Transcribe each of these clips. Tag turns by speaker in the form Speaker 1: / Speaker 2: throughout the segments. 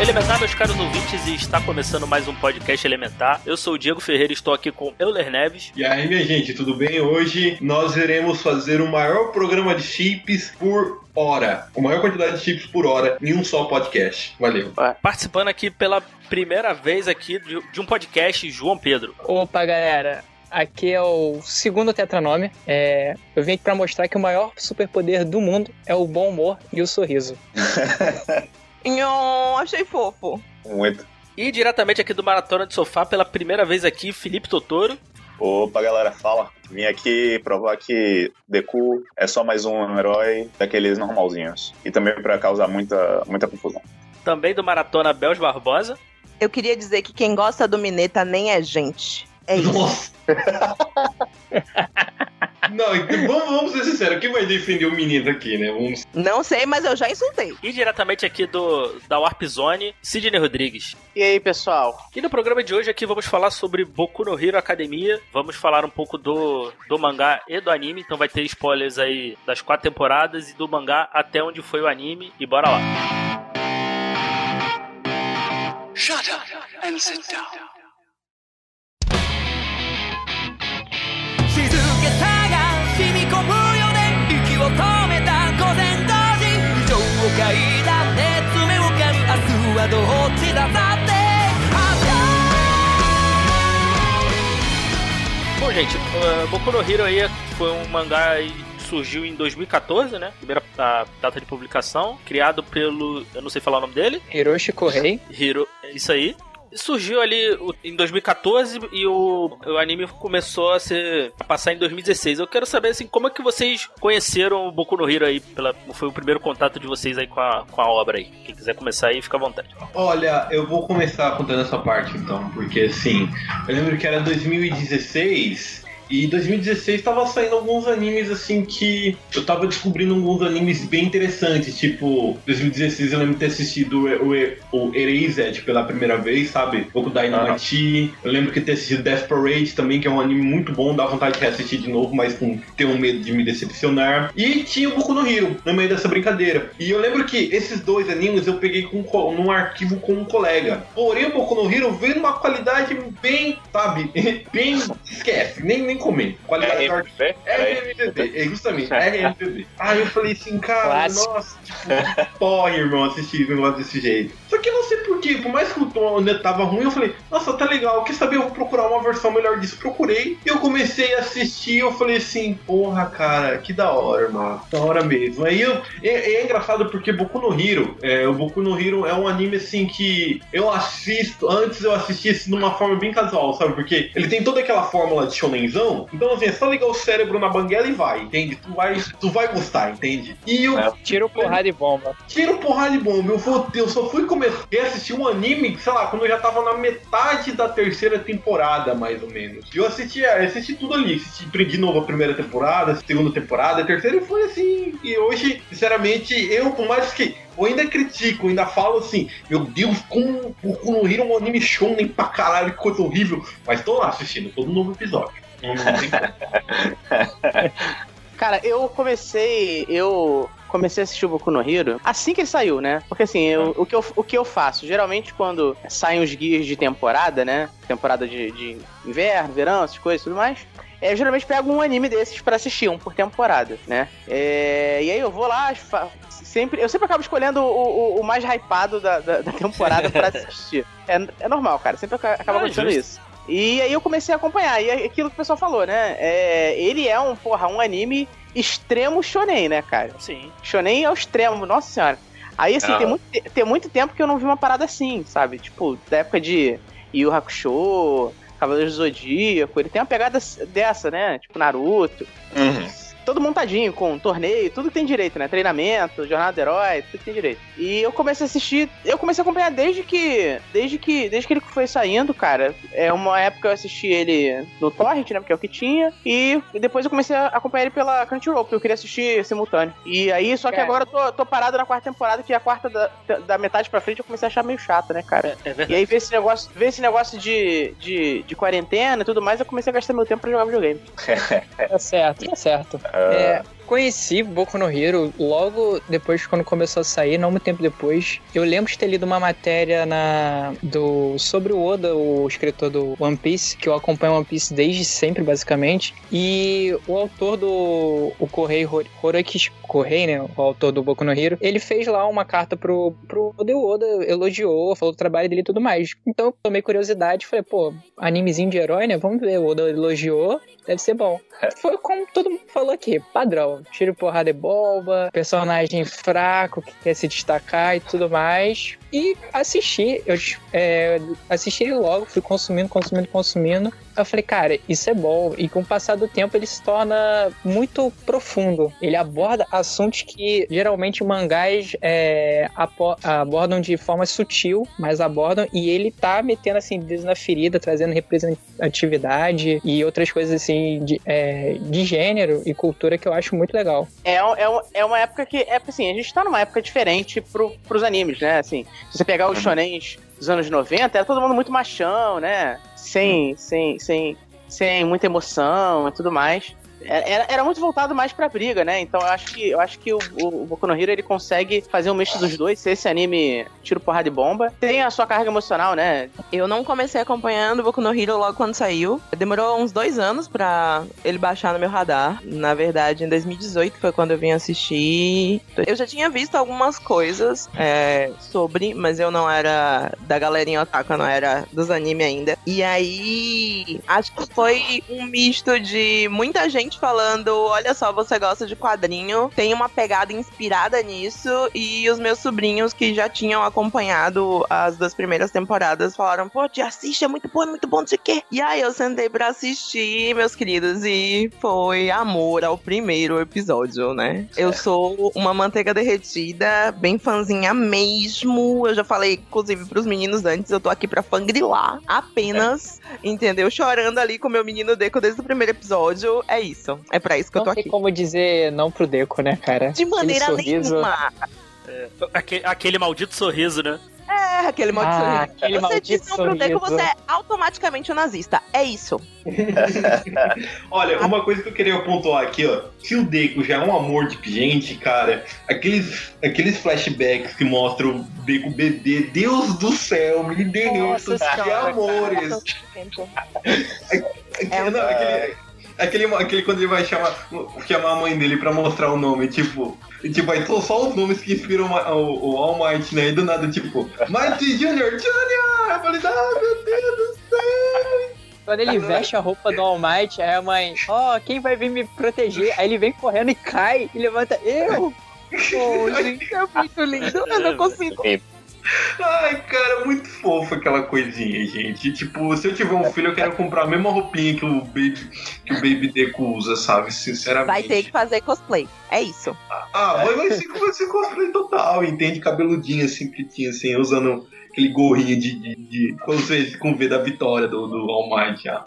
Speaker 1: Elementar, meus caros ouvintes, e está começando mais um podcast Elementar. Eu sou o Diego Ferreira e estou aqui com Euler Neves.
Speaker 2: E aí, minha gente, tudo bem? Hoje nós iremos fazer o maior programa de chips por hora. A maior quantidade de chips por hora em um só podcast. Valeu.
Speaker 1: Participando aqui pela primeira vez aqui de um podcast, João Pedro.
Speaker 3: Opa, galera. Aqui é o segundo tetranome. É, eu vim aqui pra mostrar que o maior superpoder do mundo é o bom humor e o sorriso.
Speaker 4: Nhon, achei fofo.
Speaker 5: Muito.
Speaker 1: E diretamente aqui do Maratona de Sofá, pela primeira vez aqui, Felipe Totoro.
Speaker 5: Opa, galera, fala. Vim aqui provar que Deku é só mais um herói daqueles normalzinhos. E também pra causar muita, muita confusão.
Speaker 1: Também do Maratona Bels Barbosa.
Speaker 4: Eu queria dizer que quem gosta do Mineta nem é gente. É isso.
Speaker 2: Nossa! Não, então, vamos, vamos ser sinceros, quem vai defender o menino aqui, né? Vamos...
Speaker 4: Não sei, mas eu já insultei.
Speaker 1: E diretamente aqui do da Warp Zone, Sidney Rodrigues.
Speaker 6: E aí, pessoal?
Speaker 1: E no programa de hoje aqui vamos falar sobre Boku no Hero Academia. Vamos falar um pouco do, do mangá e do anime. Então vai ter spoilers aí das quatro temporadas e do mangá até onde foi o anime. E bora lá.
Speaker 7: Shut up and sit down.
Speaker 8: いだ熱目をかみ明日はどっちださって
Speaker 1: Bom, gente, uh, Boku no Hero aí foi um mangá aí que surgiu em 2014, né? Primeira a data de publicação, criado pelo, eu não sei falar o nome dele,
Speaker 3: Hiroshi Kohei.
Speaker 1: Hiro, é isso aí. Surgiu ali em 2014 e o, o anime começou a ser a passar em 2016. Eu quero saber assim, como é que vocês conheceram o Boku no Hero aí? Pela, foi o primeiro contato de vocês aí com a, com a obra aí. Quem quiser começar aí, fica à vontade.
Speaker 2: Olha, eu vou começar contando essa parte então, porque assim, eu lembro que era 2016 e 2016 tava saindo alguns animes assim que eu tava descobrindo alguns animes bem interessantes, tipo, 2016 eu lembro de ter assistido o, o, o Erased pela primeira vez, sabe? Boku Dynamite. Eu lembro que ter assistido Death Parade também, que é um anime muito bom, dá vontade de reassistir de novo, mas com ter um medo de me decepcionar. E tinha o Boku no Hero no meio dessa brincadeira. E eu lembro que esses dois animes eu peguei com, co- num arquivo com um colega. Porém, o Boku no Hero veio numa qualidade bem, sabe? Bem. Esquece, nem, nem comento. Qualidade do arquivo. RMVB, é justamente, RMVB. Aí eu falei assim, cara,
Speaker 3: Clássico.
Speaker 2: nossa, tipo, porra, irmão, assistir um negócio desse jeito. Só que eu não sei porquê, por mais que o tom ainda tava ruim, eu falei, nossa, tá legal, quer saber, eu vou procurar uma versão melhor disso. Procurei, e eu comecei a assistir, eu falei assim, porra, cara, que da hora, irmão, da hora mesmo. Aí eu, é, é engraçado porque Boku no Hero, é, o Boku no Hero é um anime assim que eu assisto, antes eu assistia assim, de uma forma bem casual, sabe? Porque ele tem toda aquela fórmula de shonenzão, então assim, é só ligar o cérebro na banguela e vai, entende? Tu vai, tu vai gostar, entende? E eu
Speaker 5: É.
Speaker 3: Tiro, porrada e bomba.
Speaker 2: tiro porrada de bomba. Eu, vou, eu só fui começar a assistir um anime, sei lá, quando eu já tava na metade da terceira temporada, mais ou menos. E eu assisti, eu assisti tudo ali. Assisti de novo a primeira temporada, a segunda temporada, a terceira e foi assim. E hoje, sinceramente, eu, por mais que. Eu ainda critico, ainda falo assim, meu Deus, como o Hero é um anime shonen pra caralho, que coisa horrível. Mas tô lá assistindo todo novo episódio.
Speaker 6: Cara, eu comecei. Eu comecei a assistir o Boku no Hero assim que ele saiu, né? Porque assim, eu- o, que eu, o que eu faço? Geralmente quando saem os guias de temporada, né? Temporada de, de inverno, verão, essas coisas e tudo mais. é, Eu geralmente pego um anime desses pra assistir, um por temporada, né? É, e aí eu vou lá, sempre, eu sempre acabo escolhendo o, o- o mais hypado da, da, da temporada pra assistir. É, é normal, cara, sempre aca- acaba
Speaker 1: Ah,
Speaker 6: acontecendo
Speaker 1: justo.
Speaker 6: isso. E aí eu comecei a acompanhar, e é aquilo que o pessoal falou, né? É, ele é um, porra, um anime extremo shonen, né, cara?
Speaker 1: Sim.
Speaker 6: Shonen é o extremo, nossa senhora. Aí, assim,
Speaker 5: Ah.
Speaker 6: tem, muito, te- tem muito tempo que eu não vi uma parada assim, sabe? Tipo, da época de Yu Yu Hakusho, Cavaleiros do Zodíaco, ele tem uma pegada dessa, né? Tipo, Naruto.
Speaker 5: Uhum.
Speaker 6: Todo montadinho, com torneio, tudo que tem direito, né? Treinamento, jornada do herói, tudo que tem direito. E eu comecei a assistir, eu comecei a acompanhar desde que. Desde que. Desde que ele foi saindo, cara. É uma época eu assisti ele no Torrent, né? Porque é o que tinha. E depois eu comecei a acompanhar ele pela Crunchyroll, porque eu queria assistir simultâneo. E aí, só que
Speaker 3: Cara.
Speaker 6: agora eu tô, tô parado na quarta temporada, que a quarta da, da metade pra frente eu comecei a achar meio chata, né, cara?
Speaker 1: É verdade.
Speaker 6: E aí ver esse negócio, ver esse negócio de, de, de quarentena e tudo mais, eu comecei a gastar meu tempo pra jogar videogame.
Speaker 3: Tá certo, tá certo. É, conheci Boku no Hero logo depois, quando começou a sair, não muito tempo depois. Eu lembro de ter lido uma matéria na, do, sobre o Oda, o escritor do One Piece, que eu acompanho One Piece desde sempre, basicamente. E o autor do o Korei Hor- Horaki Korei, né, o autor do Boku no Hero, ele fez lá uma carta pro, pro Oda e o Oda elogiou, falou do trabalho dele e tudo mais. Então eu tomei curiosidade e falei, pô, animezinho de herói, né? Vamos ver. O Oda elogiou, deve ser bom. Foi como todo mundo falou aqui, padrão. Tiro, porrada e bomba, personagem fraco que quer se destacar e tudo mais. E assisti, eu é, assisti logo, fui consumindo, consumindo, consumindo. Eu falei, cara, isso é bom. E com o passar do tempo ele se torna muito profundo. Ele aborda assuntos que geralmente mangás é, abordam de forma sutil, mas abordam. E ele tá metendo assim dedo na ferida, trazendo representatividade e outras coisas assim de, é, de gênero e cultura que eu acho muito legal.
Speaker 6: É, é, é uma época que. É assim, a gente tá numa época diferente pro, pros animes, né? Assim, se você pegar os shonens dos anos 90, era todo mundo muito machão, né? Sem, sem, sem, sem muita emoção e tudo mais. Era, era muito voltado mais pra briga, né? Então eu acho que, eu acho que o, o, Boku no Hero ele consegue fazer um misto dos dois, ser esse anime tiro, porrada e bomba. Tem a sua carga emocional, né?
Speaker 4: Eu não comecei acompanhando o Boku no Hero logo quando saiu. Demorou uns dois anos pra ele baixar no meu radar. Na verdade, em 2018 foi quando eu vim assistir. Eu já tinha visto algumas coisas é, sobre, mas eu não era da galerinha otaku, eu não era dos anime ainda. E aí, acho que foi um misto de muita gente falando: olha só, você gosta de quadrinho, tem uma pegada inspirada nisso, e os meus sobrinhos que já tinham acompanhado as duas primeiras temporadas falaram: pô, te assiste, é muito bom, é muito bom, não sei o quê. E aí eu sentei pra assistir, meus queridos, e foi amor ao primeiro episódio, né? Eu sou uma manteiga derretida, bem fãzinha mesmo. Eu já falei, inclusive, pros meninos antes, eu tô aqui pra fangrilar apenas, entendeu? Chorando ali com meu menino Deco desde o primeiro episódio. É isso. É pra isso que eu
Speaker 3: Não
Speaker 4: tô
Speaker 3: tem
Speaker 4: aqui.
Speaker 3: como dizer não pro Deco, né, cara?
Speaker 4: De maneira
Speaker 3: Aquele sorriso-
Speaker 4: nenhuma.
Speaker 1: Aquele, aquele maldito sorriso, né?
Speaker 4: É, aquele maldito
Speaker 3: Ah,
Speaker 4: sorriso.
Speaker 3: aquele
Speaker 4: Você
Speaker 3: maldito
Speaker 4: diz não pro Deco, você é automaticamente um nazista. É isso.
Speaker 2: Olha, uma coisa que eu queria pontuar aqui, ó. Se o Deco já é um amor de gente, cara, aqueles, aqueles flashbacks que mostram o Deco bebê, Deus do céu, me derreto
Speaker 3: Nossa
Speaker 2: de
Speaker 3: senhora,
Speaker 2: amores.
Speaker 4: É um-
Speaker 2: Não, aquele, aquele, aquele quando ele vai chamar, chamar a mãe dele pra mostrar o nome, tipo. Tipo, aí são só os nomes que inspiram o, o, All Might, né? E do nada, tipo, Mighty Junior, Junior! Eu falei, ah, meu Deus do céu!
Speaker 3: Quando ele veste a roupa do All Might, aí a mãe, ó, quem vai vir me proteger? Aí ele vem correndo e cai e levanta, eu!
Speaker 4: Pô, gente, é muito lindo. Eu não consigo.
Speaker 2: Ai, cara, muito fofo aquela coisinha, gente. Tipo, se eu tiver um filho, eu quero comprar a mesma roupinha que o Baby, que o Baby Deco usa, sabe? Sinceramente.
Speaker 4: Vai ter que fazer cosplay. É isso.
Speaker 2: Ah, vai, vai ser, vai ser cosplay total, entende? Cabeludinho assim, pretinho, assim, usando aquele gorrinho de. de, de com, com V da vitória do, do All Might. Ah.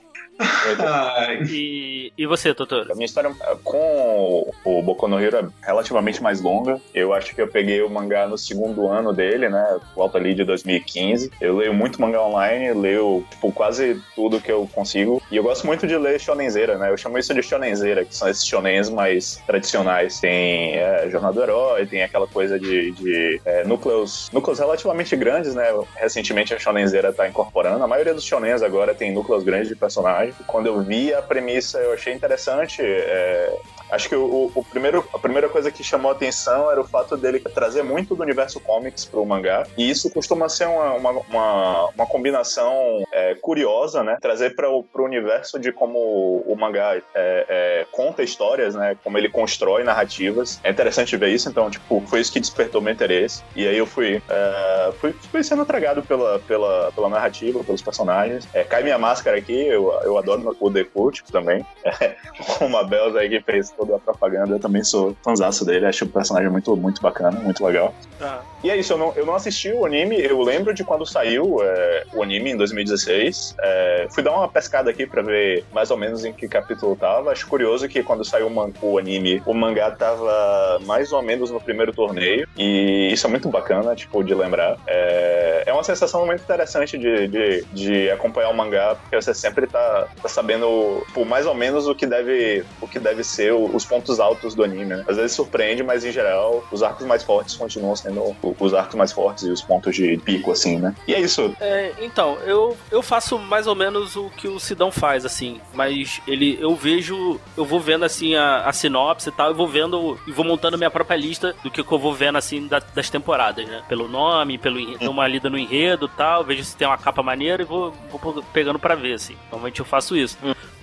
Speaker 1: E, e você, Totoro?
Speaker 5: A minha história com o Boku no Hero é relativamente mais longa. Eu acho que eu peguei o mangá no segundo ano dele, né? Volta ali de 2015. Eu leio muito mangá online, leio tipo, quase tudo que eu consigo. E eu gosto muito de ler shonenzeira, né? Eu chamo isso de shonenzeira, que são esses shonens mais tradicionais. Tem é, Jornada do Herói, tem aquela coisa de, de é, núcleos, núcleos relativamente grandes, né? Recentemente a shonenzeira tá incorporando. A maioria dos shonens agora tem núcleos grandes de personagens. Quando eu vi a premissa, eu achei interessante. é, Acho que o, o primeiro, a primeira coisa que chamou a atenção era o fato dele trazer muito do universo comics pro mangá. E isso costuma ser uma, uma, uma, uma combinação é, curiosa, né? Trazer para o universo de como o mangá é, é, conta histórias, né? Como ele constrói narrativas. É interessante ver isso, então, tipo, foi isso que despertou meu interesse. E aí eu fui, é, fui, fui sendo tragado pela, pela, pela narrativa, pelos personagens. É, cai minha máscara aqui, eu, eu adoro o The Cult também. uma Bells aí que fez participou da propaganda, eu também sou fãzaço dele, acho o personagem muito, muito bacana, muito legal.
Speaker 1: Ah.
Speaker 5: E é isso, eu não, eu não assisti o anime, eu lembro de quando saiu é, o anime em 2016. É, fui dar uma pescada aqui pra ver mais ou menos em que capítulo tava. Acho curioso que quando saiu o, o anime, o mangá tava mais ou menos no primeiro torneio. E isso é muito bacana, tipo, de lembrar. É, é uma sensação muito interessante de, de, de acompanhar o mangá, porque você sempre tá, tá sabendo, tipo, mais ou menos o que deve, o que deve ser o- os pontos altos do anime, né? Às vezes surpreende, mas em geral, os arcos mais fortes continuam sendo os arcos mais fortes e os pontos de pico, assim, né? E é isso.
Speaker 1: É, então, eu, eu faço mais ou menos o que o Sidão faz, assim, mas ele eu vejo, eu vou vendo assim a, a sinopse e tal, eu vou vendo e vou montando minha própria lista do que, que eu vou vendo assim da- das temporadas, né? Pelo nome, pelo enredo, uma lida no enredo tal, vejo se tem uma capa maneira e vou, vou pegando pra ver, assim. Normalmente eu faço isso.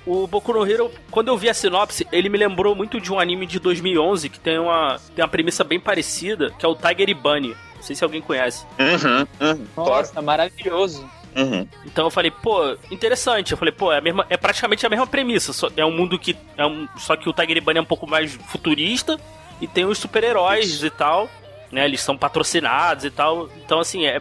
Speaker 1: O Boku no Hero, quando eu vi a sinopse, ele me lembrou muito de um anime de 2011 que tem uma, tem uma premissa bem parecida, que é o Tiger e Bunny. Não sei se alguém conhece.
Speaker 5: Uhum, uhum,
Speaker 3: Nossa, maravilhoso.
Speaker 5: Uhum.
Speaker 1: Então eu falei, pô, interessante. Eu falei, pô, é, a mesma, é praticamente a mesma premissa. Só, é um mundo que. É um, só que o Tiger Bunny é um pouco mais futurista e tem os super-heróis e tal. Né? Eles são patrocinados e tal. Então, assim, é.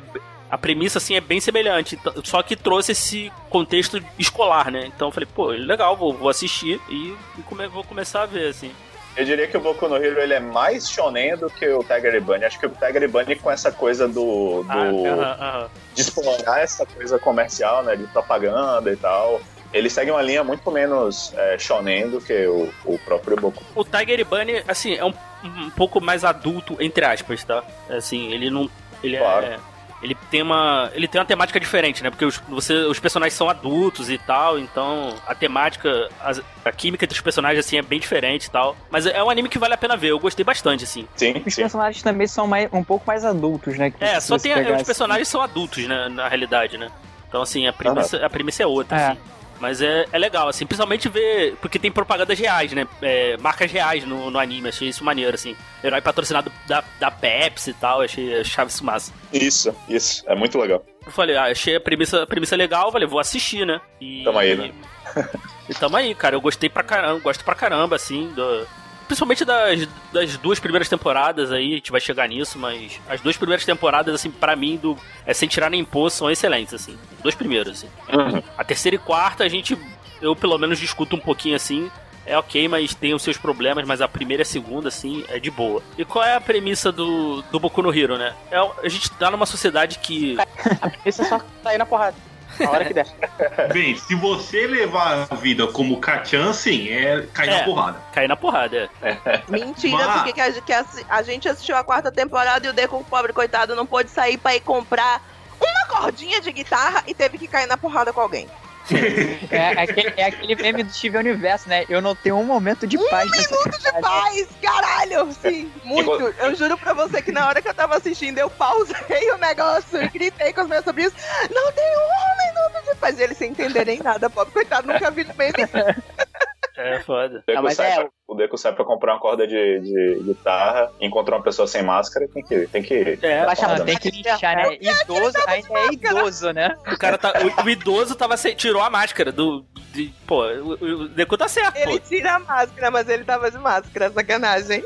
Speaker 1: A premissa, assim, é bem semelhante. Só que trouxe esse contexto escolar, né? Então eu falei, pô, legal, vou, vou assistir e, e come- vou começar a ver, assim.
Speaker 5: Eu diria que o Boku no Hero ele é mais shonen do que o Tiger Bunny. Acho que o Tiger Bunny com essa coisa do, do
Speaker 1: Ah, aham, aham.
Speaker 5: de explorar essa coisa comercial, né, de propaganda e tal. Ele segue uma linha muito menos é, shonen do que o, o próprio Boku.
Speaker 1: O Tiger Bunny, assim, é um, um pouco mais adulto, entre aspas, tá? Assim, ele não. Ele
Speaker 5: Claro.
Speaker 1: é. Ele tem uma. Ele tem uma temática diferente, né? Porque os, você, os personagens são adultos e tal, então a temática, as- a, química dos personagens, assim, é bem diferente e tal. Mas é um anime que vale a pena ver, eu gostei bastante, assim.
Speaker 5: Sim,
Speaker 3: Os
Speaker 5: sim.
Speaker 3: personagens também são mais, um pouco mais adultos, né? que
Speaker 1: É, só tem. Os
Speaker 3: assim.
Speaker 1: personagens são adultos, né? Na realidade, né? Então, assim, a premissa, a premissa é outra,
Speaker 3: É.
Speaker 1: assim. Mas é, é legal, assim, principalmente ver. Porque tem propagandas reais, né? É, marcas reais no, no anime, achei isso maneiro, assim. Herói patrocinado da, da Pepsi e tal, achei achava isso massa.
Speaker 5: Isso, isso. É muito legal.
Speaker 1: Eu falei, ah, achei a premissa, a premissa legal, falei, vou assistir, né? E,
Speaker 5: Tamo aí, né?
Speaker 1: E tamo aí, cara. Eu gostei pra caramba, gosto pra caramba, assim, do- principalmente das, das duas primeiras temporadas aí, a gente vai chegar nisso, mas as duas primeiras temporadas, assim, pra mim, do, é sem tirar nem pôr, são excelentes, assim. Dois primeiros, assim.
Speaker 5: Uhum.
Speaker 1: A terceira e quarta, a gente, eu pelo menos discuto um pouquinho assim. É ok, mas tem os seus problemas, mas a primeira e a segunda, assim, é de boa. E qual é a premissa do, do Boku no Hero, né? É, a gente tá numa sociedade que.
Speaker 6: Esse é só sair na porrada. A hora que der.
Speaker 2: Bem, se você levar a vida como Kachan, sim, é cair
Speaker 1: É.
Speaker 2: na porrada.
Speaker 1: Cai na porrada, é.
Speaker 4: Mentira,
Speaker 2: Mas-
Speaker 4: porque que a, que a- a gente assistiu a quarta temporada e o Deco, pobre coitado, não pôde sair pra ir comprar uma cordinha de guitarra e teve que cair na porrada com alguém.
Speaker 3: É, é aquele, é aquele meme do Steven Universo, né? Eu não tenho um momento de paz nessa
Speaker 4: Minuto de paz, caralho! Sim, muito. Eu juro pra você que na hora que eu tava assistindo, eu pausei o negócio e gritei com os meus sobrinhos: Não tem um minuto de paz! E eles sem entenderem nada, pobre coitado, nunca vi meme.
Speaker 1: É foda.
Speaker 5: O Deco,
Speaker 6: Ah,
Speaker 5: sai
Speaker 6: é-
Speaker 5: pra, o Deco sai pra comprar uma corda de, de guitarra, encontra uma pessoa sem máscara, tem que. Tem que
Speaker 1: É,
Speaker 6: Baixa a
Speaker 3: tem que lixar, né? Idoso ainda é idoso, né?
Speaker 1: o cara tá. O, o idoso tava sem, tirou a máscara do. de- pô, o, o Deku tá certo,
Speaker 4: Ele
Speaker 1: pô.
Speaker 4: tira a máscara, mas ele tava de máscara, sacanagem.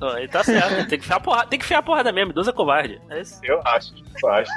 Speaker 1: Não, Ele tá certo. Tem que enfiar a porrada, tem que enfiar a porrada mesmo, idoso é covarde. É isso.
Speaker 5: Eu acho, eu acho.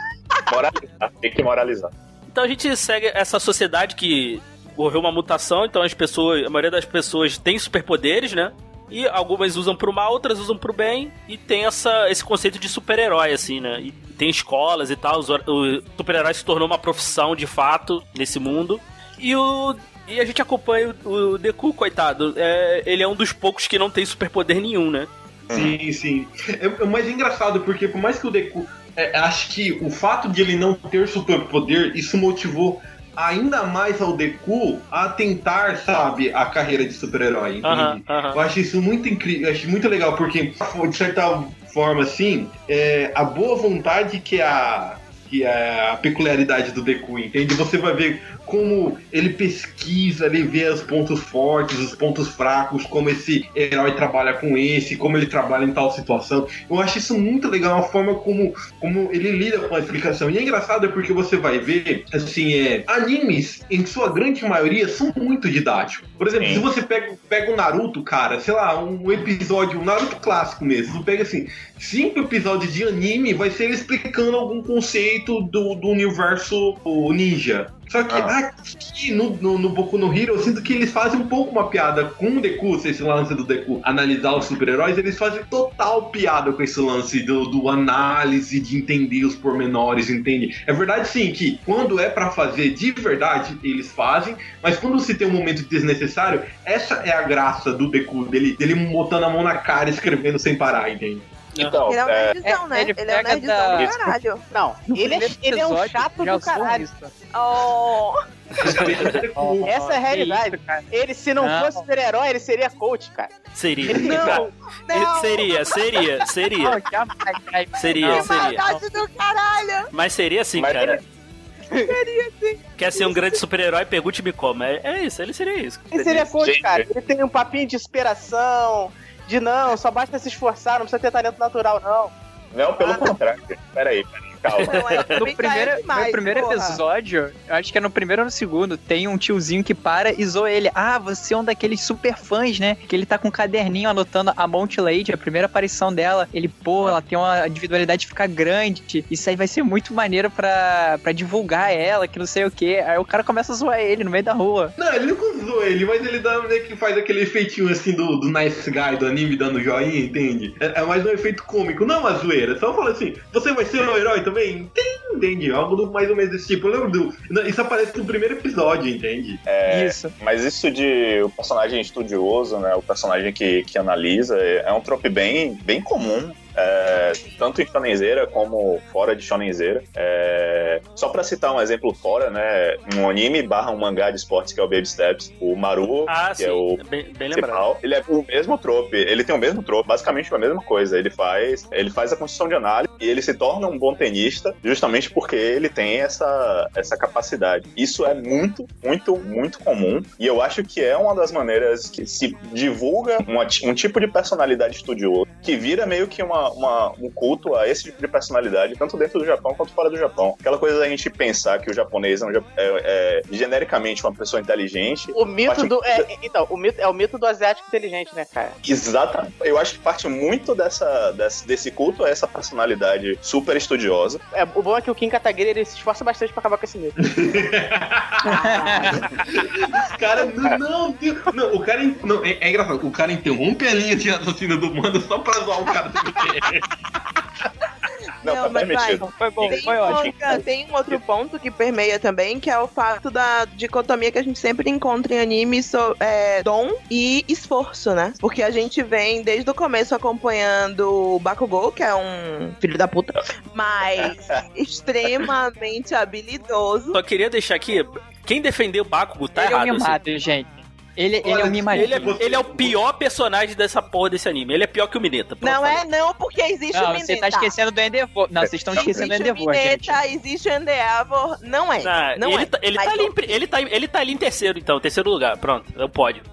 Speaker 5: Moralizar, tem que moralizar.
Speaker 1: Então a gente segue essa sociedade que houve uma mutação, então as pessoas, a maioria das pessoas tem superpoderes, né? E algumas usam pro mal, outras usam pro bem, e tem essa, esse conceito de super-herói, assim, né? E tem escolas e tal, os- o super-herói se tornou uma profissão de fato nesse mundo. E o. E a gente acompanha o, o Deku, coitado. É, ele é um dos poucos que não tem superpoder nenhum, né?
Speaker 2: Sim, sim. É, é mais engraçado, porque por mais que o Deku. é, acho que o fato de ele não ter superpoder, isso motivou ainda mais ao Deku a tentar, sabe, a carreira de super-herói. entende?
Speaker 1: Aham, aham.
Speaker 2: Eu acho isso muito incrível, eu acho muito legal, porque, de certa forma, assim, é, a boa vontade que a, que é a peculiaridade do Deku, entende? Você vai ver como ele pesquisa, ele vê os pontos fortes, os pontos fracos, como esse herói trabalha com esse, como ele trabalha em tal situação. Eu acho isso muito legal, a forma como, como ele lida com a explicação. E é engraçado porque você vai ver, assim, é, animes, em sua grande maioria, são muito didáticos. Por exemplo,
Speaker 5: Sim.
Speaker 2: se você pega, pega o Naruto, cara, sei lá, um episódio, um Naruto clássico mesmo, você pega assim, cinco episódios de anime, vai ser ele explicando algum conceito do, do universo ninja. Só que
Speaker 5: Ah.
Speaker 2: aqui no, no, no Boku no Hero, eu sinto que eles fazem um pouco uma piada com o Deku, se esse lance do Deku analisar os super-heróis, eles fazem total piada com esse lance do, do análise, de entender os pormenores, entende? É verdade sim que quando é pra fazer de verdade, eles fazem, mas quando se tem um momento desnecessário, essa é a graça do Deku, dele, dele botando a mão na cara escrevendo sem parar, entende?
Speaker 5: Então,
Speaker 4: Ele é um
Speaker 5: é,
Speaker 4: nerdzão, né?
Speaker 3: ele
Speaker 4: Ele, é um nerdzão
Speaker 3: da-
Speaker 4: do caralho.
Speaker 6: Não, ele é, ele é um chato do caralho.
Speaker 3: isso.
Speaker 4: Oh,
Speaker 6: Essa é a realidade.
Speaker 3: isso, cara.
Speaker 6: Ele, se não,
Speaker 3: Não.
Speaker 6: fosse super-herói, ele seria coach, cara.
Speaker 1: Seria.
Speaker 6: Ele
Speaker 4: não, não.
Speaker 1: Seria, seria, seria.
Speaker 3: Não, jamais.
Speaker 1: Seria,
Speaker 3: Não,
Speaker 1: seria.
Speaker 4: do caralho.
Speaker 1: Mas seria assim,
Speaker 5: Mas
Speaker 1: cara. Quer ser um grande super-herói? Pergunte me como. É, é isso, ele seria isso.
Speaker 6: Ele seria coach, cara. Ele tem um papinho de inspiração, de não, só basta se esforçar, não precisa ter talento natural, não.
Speaker 5: não, pelo
Speaker 4: Ah.
Speaker 5: contrário. Peraí, peraí, calma.
Speaker 4: Não, é
Speaker 3: No primeiro, no primeiro episódio, eu acho que é no primeiro ou no segundo, tem um tiozinho que para e zoa ele. Ah, você é um daqueles super fãs, né? Que ele tá com um caderninho anotando a Mount Lady, a primeira aparição dela. Ele, pô, ela tem uma individualidade que fica grande. Isso aí vai ser muito maneiro pra, pra divulgar ela, que não sei o quê. Aí o cara começa a zoar ele no meio da rua.
Speaker 2: Não, ele nunca usou ele, mas ele dá meio que faz aquele efeitinho assim do, do Nice Guy, do anime dando joinha, entende? É, é mais um efeito cômico, não uma zoeira. Só fala assim, você vai ser um herói também? Entende? Entende? Algo do, mais ou menos desse tipo. Eu lembro do. Isso aparece no primeiro episódio, entende?
Speaker 5: É,
Speaker 3: Isso.
Speaker 5: Mas isso de o personagem estudioso, né? O personagem que, que analisa, é é um trope bem, bem comum. É, tanto em Shonenzeira como fora de Shonenzeira. É, só pra citar um exemplo fora, né? Um anime barra um mangá de esportes que é o Baby Steps. O Maru,
Speaker 1: Ah,
Speaker 5: que
Speaker 1: sim.
Speaker 5: é o
Speaker 1: Bem, bem
Speaker 5: principal, ele é o mesmo trope, ele tem o mesmo trope, basicamente a mesma coisa. Ele faz, ele faz a construção de análise e ele se torna um bom tenista justamente porque ele tem essa, essa capacidade. Isso é muito, muito, muito comum e eu acho que é uma das maneiras que se divulga uma um tipo de personalidade estudioso que vira meio que uma, uma- um culto a esse tipo de personalidade, tanto dentro do Japão quanto fora do Japão. Aquela coisa da gente pensar que o japonês é, um é- é genericamente uma pessoa inteligente
Speaker 6: O mito
Speaker 5: Parte-
Speaker 6: do. É, então, o mito, é o mito do asiático inteligente, né, cara?
Speaker 5: Exatamente. Eu acho que parte muito dessa, desse, desse culto a essa personalidade super estudiosa.
Speaker 6: É, o bom é que o Kim Kataguiri ele se esforça bastante pra acabar com esse mito.
Speaker 2: Os caras. Não, não, não, o cara. Não, é, é engraçado. O cara interrompe a linha de raciocínio do mano só pra zoar o cara.
Speaker 5: Não,
Speaker 4: Não,
Speaker 5: tá
Speaker 4: mas
Speaker 5: permitido.
Speaker 3: Foi bom,
Speaker 4: Tem,
Speaker 3: foi
Speaker 4: um
Speaker 3: ótimo.
Speaker 4: outra- tem um outro ponto que permeia também, que é o fato da dicotomia que a gente sempre encontra em anime so, é, dom e esforço, né? Porque a gente vem desde o começo acompanhando o Bakugou, que é um filho da puta, mas extremamente habilidoso.
Speaker 1: Só queria deixar aqui, quem defendeu o Bakugo tá
Speaker 3: ele é um
Speaker 1: errado. assim.
Speaker 3: mimado, gente. Ele, ele é um mimadinho.
Speaker 1: Ele é, ele é o pior personagem dessa porra desse anime. Ele é pior que o Mineta.
Speaker 4: Não é não, porque existe o
Speaker 3: Não,
Speaker 4: Mineta.
Speaker 3: você tá esquecendo do Endeavor. Não, vocês estão esquecendo do
Speaker 4: Existe o
Speaker 3: Endeavor, gente.
Speaker 4: Mineta, existe o Endeavor, não é.
Speaker 1: Ah,
Speaker 4: não
Speaker 1: ele,
Speaker 4: é.
Speaker 1: tá, ele,
Speaker 4: Mas
Speaker 1: tá ali, ele, tá, ele tá ali em terceiro, então, terceiro lugar. Pronto, é o pódio.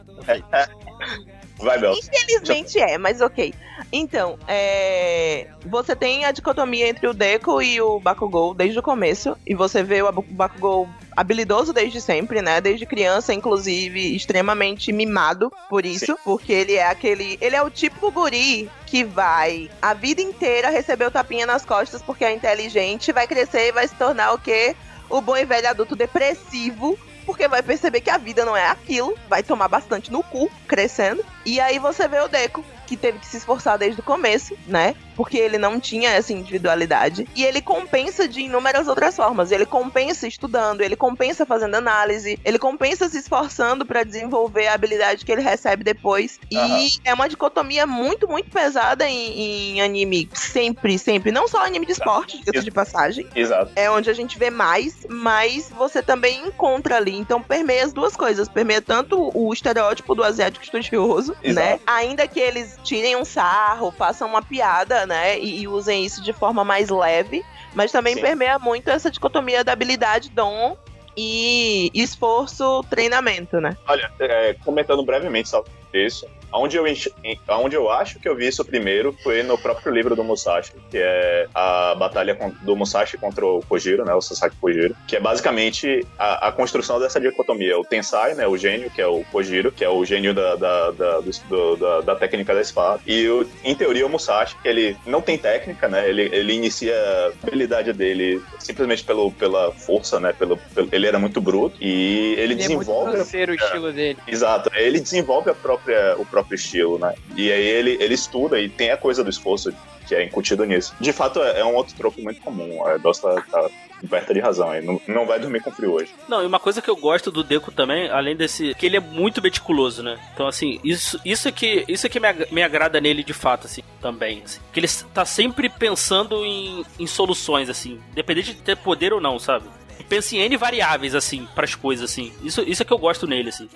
Speaker 5: Vai, Bel.
Speaker 4: Infelizmente é, mas ok. Então, é, você tem a dicotomia entre o Deco e o Bakugou desde o começo. E você vê o Bakugou habilidoso desde sempre, né? Desde criança, inclusive, extremamente mimado por isso. Porque ele é aquele. Ele é o típico guri que vai a vida inteira receber o tapinha nas costas porque é inteligente, vai crescer e vai se tornar o quê? O bom e velho adulto depressivo porque vai perceber que a vida não é aquilo, vai tomar bastante no cu, crescendo. E aí você vê o Deco, que teve que se esforçar desde o começo, né? Porque ele não tinha essa individualidade. E ele compensa de inúmeras outras formas. Ele compensa estudando, ele compensa fazendo análise, ele compensa se esforçando para desenvolver a habilidade que ele recebe depois. E
Speaker 5: Aham.
Speaker 4: é uma dicotomia muito, muito pesada em, em anime. Sempre, sempre. Não só anime de esporte, diga-se de passagem
Speaker 5: Exato.
Speaker 4: é onde a gente vê mais, mas você também encontra ali. Então permeia as duas coisas. Permeia tanto o estereótipo do asiático estudioso,
Speaker 5: Exato.
Speaker 4: né? Ainda que eles tirem um sarro, façam uma piada, né? E, e usem isso de forma mais leve. Mas também
Speaker 5: Sim.
Speaker 4: permeia muito essa dicotomia da habilidade dom e esforço, treinamento, né?
Speaker 5: Olha, é, comentando brevemente sobre isso, onde eu, enx- onde eu acho que eu vi isso primeiro foi no próprio livro do Musashi, que é a batalha do Musashi contra o Kojiro, né, o Sasaki Kojiro, que é basicamente a, a construção dessa dicotomia, o Tensai, né, o gênio, que é o Kojiro, que é o gênio da, da, da, do- da, da técnica da espada, e o, em teoria o Musashi, que ele não tem técnica, né, ele, ele inicia a habilidade dele simplesmente pelo, pela força, né, pelo, pelo- ele era muito bruto, e ele,
Speaker 3: Ele é muito
Speaker 5: desenvolve...
Speaker 3: o estilo dele.
Speaker 5: Exato, ele desenvolve a própria, o próprio estilo, né? E aí ele, ele estuda e tem a coisa do esforço que é incutido nisso. De fato, é, é um outro troco muito comum. A Doss tá, tá coberta de razão aí. Não, não vai dormir com frio hoje.
Speaker 1: Não, e uma coisa que eu gosto do Deco também, além desse. que ele é muito meticuloso, né? Então, assim, isso, isso é que, isso é que me, me agrada nele de fato, assim, também. Assim. Que ele tá sempre pensando em, em soluções, assim, independente de ter poder ou não, sabe? E pensa em N variáveis, assim, pras coisas, assim. Isso, isso é que eu gosto nele, assim.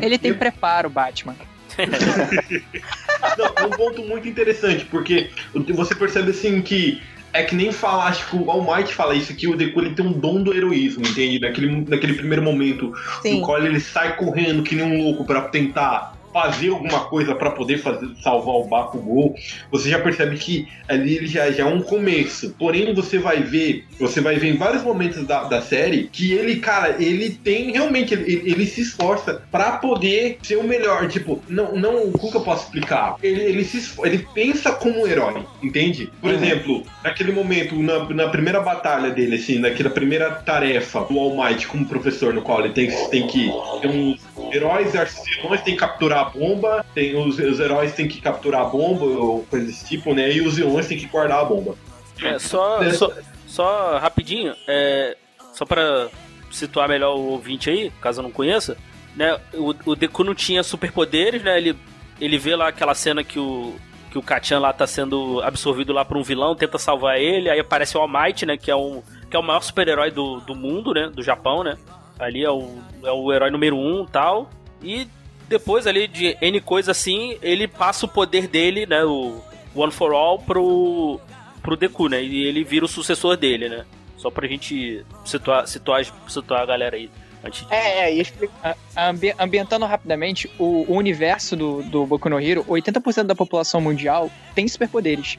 Speaker 3: Ele tem preparo, Batman.
Speaker 2: Não, um ponto muito interessante, porque você percebe assim que é que nem falar, acho que o All Might fala isso, que o Deku ele tem um dom do heroísmo, entende? Naquele, naquele primeiro momento
Speaker 4: Sim.
Speaker 2: no qual ele sai correndo que nem um louco pra tentar fazer alguma coisa pra poder fazer, salvar o Bakugou, você já percebe que ali ele já, já é um começo. Porém, você vai ver, você vai ver em vários momentos da, da série que ele, cara, ele tem realmente, ele, ele se esforça pra poder ser o melhor. Tipo, não, não, como que eu posso explicar? Ele, ele se esfor- ele pensa como um herói, entende? Por exemplo, naquele momento, na, na primeira batalha dele, assim, naquela primeira tarefa do All Might como professor, no qual ele tem, tem que ter uns heróis e arciões tem que capturar a bomba, tem os, os heróis têm que capturar a bomba, ou coisa desse tipo, né? E os vilões têm que guardar a bomba.
Speaker 1: É, só, só, só rapidinho, é, só pra situar melhor o ouvinte aí, caso não conheça, né? O, o Deku não tinha superpoderes, né? Ele, ele vê lá aquela cena que o que o Kachan lá tá sendo absorvido lá por um vilão, tenta salvar ele, aí aparece o All Might, né? Que é, um, que é o maior super-herói do, do mundo, né? Do Japão, né? Ali é o, é o herói número um tal. E depois ali de N coisa assim, ele passa o poder dele, né? O One for All pro, pro Deku, né? E ele vira o sucessor dele, né? Só pra gente situar, situar, situar a galera aí. Antes de...
Speaker 6: É, é, e
Speaker 3: ambi- ambientando rapidamente, o, o universo do, do Boku no Hero, 80% da população mundial tem superpoderes.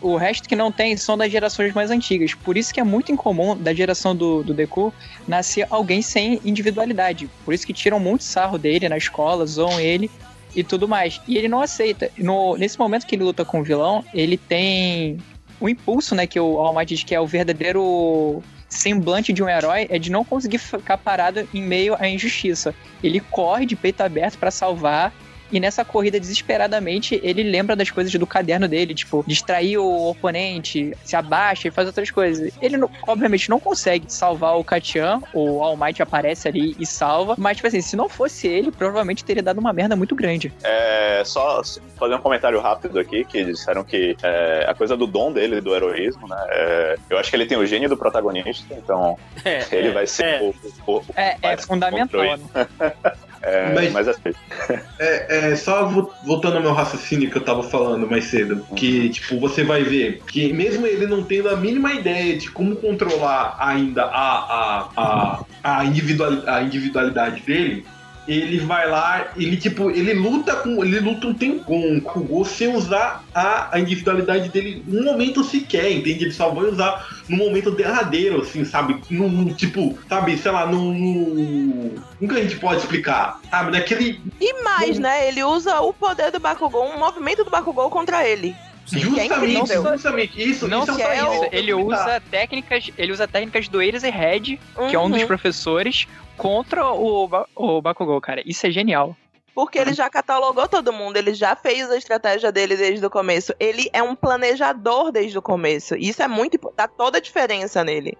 Speaker 3: O resto que não tem são das gerações mais antigas. Por isso que é muito incomum da geração do, do Deku nascer alguém sem individualidade. Por isso que tiram muito sarro dele na escola, zoam ele e tudo mais. E ele não aceita. No, nesse momento que ele luta com o vilão, ele tem o impulso, né, que o All Might diz que é o verdadeiro semblante de um herói é de não conseguir ficar parado em meio à injustiça. Ele corre de peito aberto pra salvar e nessa corrida desesperadamente ele lembra das coisas do caderno dele, tipo, distrair o oponente, se abaixa e faz outras coisas. Ele, não- obviamente, não consegue salvar o Katian, o All Might aparece ali e salva, mas, tipo assim, se não fosse ele, provavelmente teria dado uma merda muito grande.
Speaker 5: É, só fazer um comentário rápido aqui, que disseram que é, a coisa do dom dele, do heroísmo, né? é, eu acho que ele tem o gênio do protagonista, então
Speaker 1: É,
Speaker 5: ele
Speaker 1: é,
Speaker 5: vai ser
Speaker 1: é.
Speaker 5: o, o- o-
Speaker 3: É, é fundamental, né?
Speaker 5: É,
Speaker 2: Mas-
Speaker 5: mas assim,
Speaker 2: É, é, só vo- voltando ao meu raciocínio que eu tava falando mais cedo, que tipo, você vai ver que mesmo ele não tendo a mínima ideia de como controlar ainda a, a, a, a, individual, a individualidade dele, ele vai lá, ele tipo, ele luta com. Ele luta um tempão com o Go sem usar a, a individualidade dele um momento sequer, entende? Ele só vai usar no momento derradeiro, assim, sabe? Num, num, tipo, sabe, sei lá, num. num- Nunca a gente pode explicar. Sabe, naquele
Speaker 4: E mais, né? Ele usa o poder do Bakugou, um movimento do Bakugou contra ele. é
Speaker 2: Justamente,
Speaker 4: incrível.
Speaker 2: justamente. Isso,
Speaker 3: Não
Speaker 2: isso
Speaker 3: só
Speaker 4: que é
Speaker 3: isso, ele usa técnicas, ele usa técnicas do Eires e Red, que é um dos
Speaker 4: Uhum.
Speaker 3: professores, contra o, Ba- o Bakugou, cara. Isso é genial.
Speaker 4: Porque ele já catalogou todo mundo, ele já fez a estratégia dele desde o começo. Ele é um planejador desde o começo. Isso é muito importante. Dá toda a diferença nele.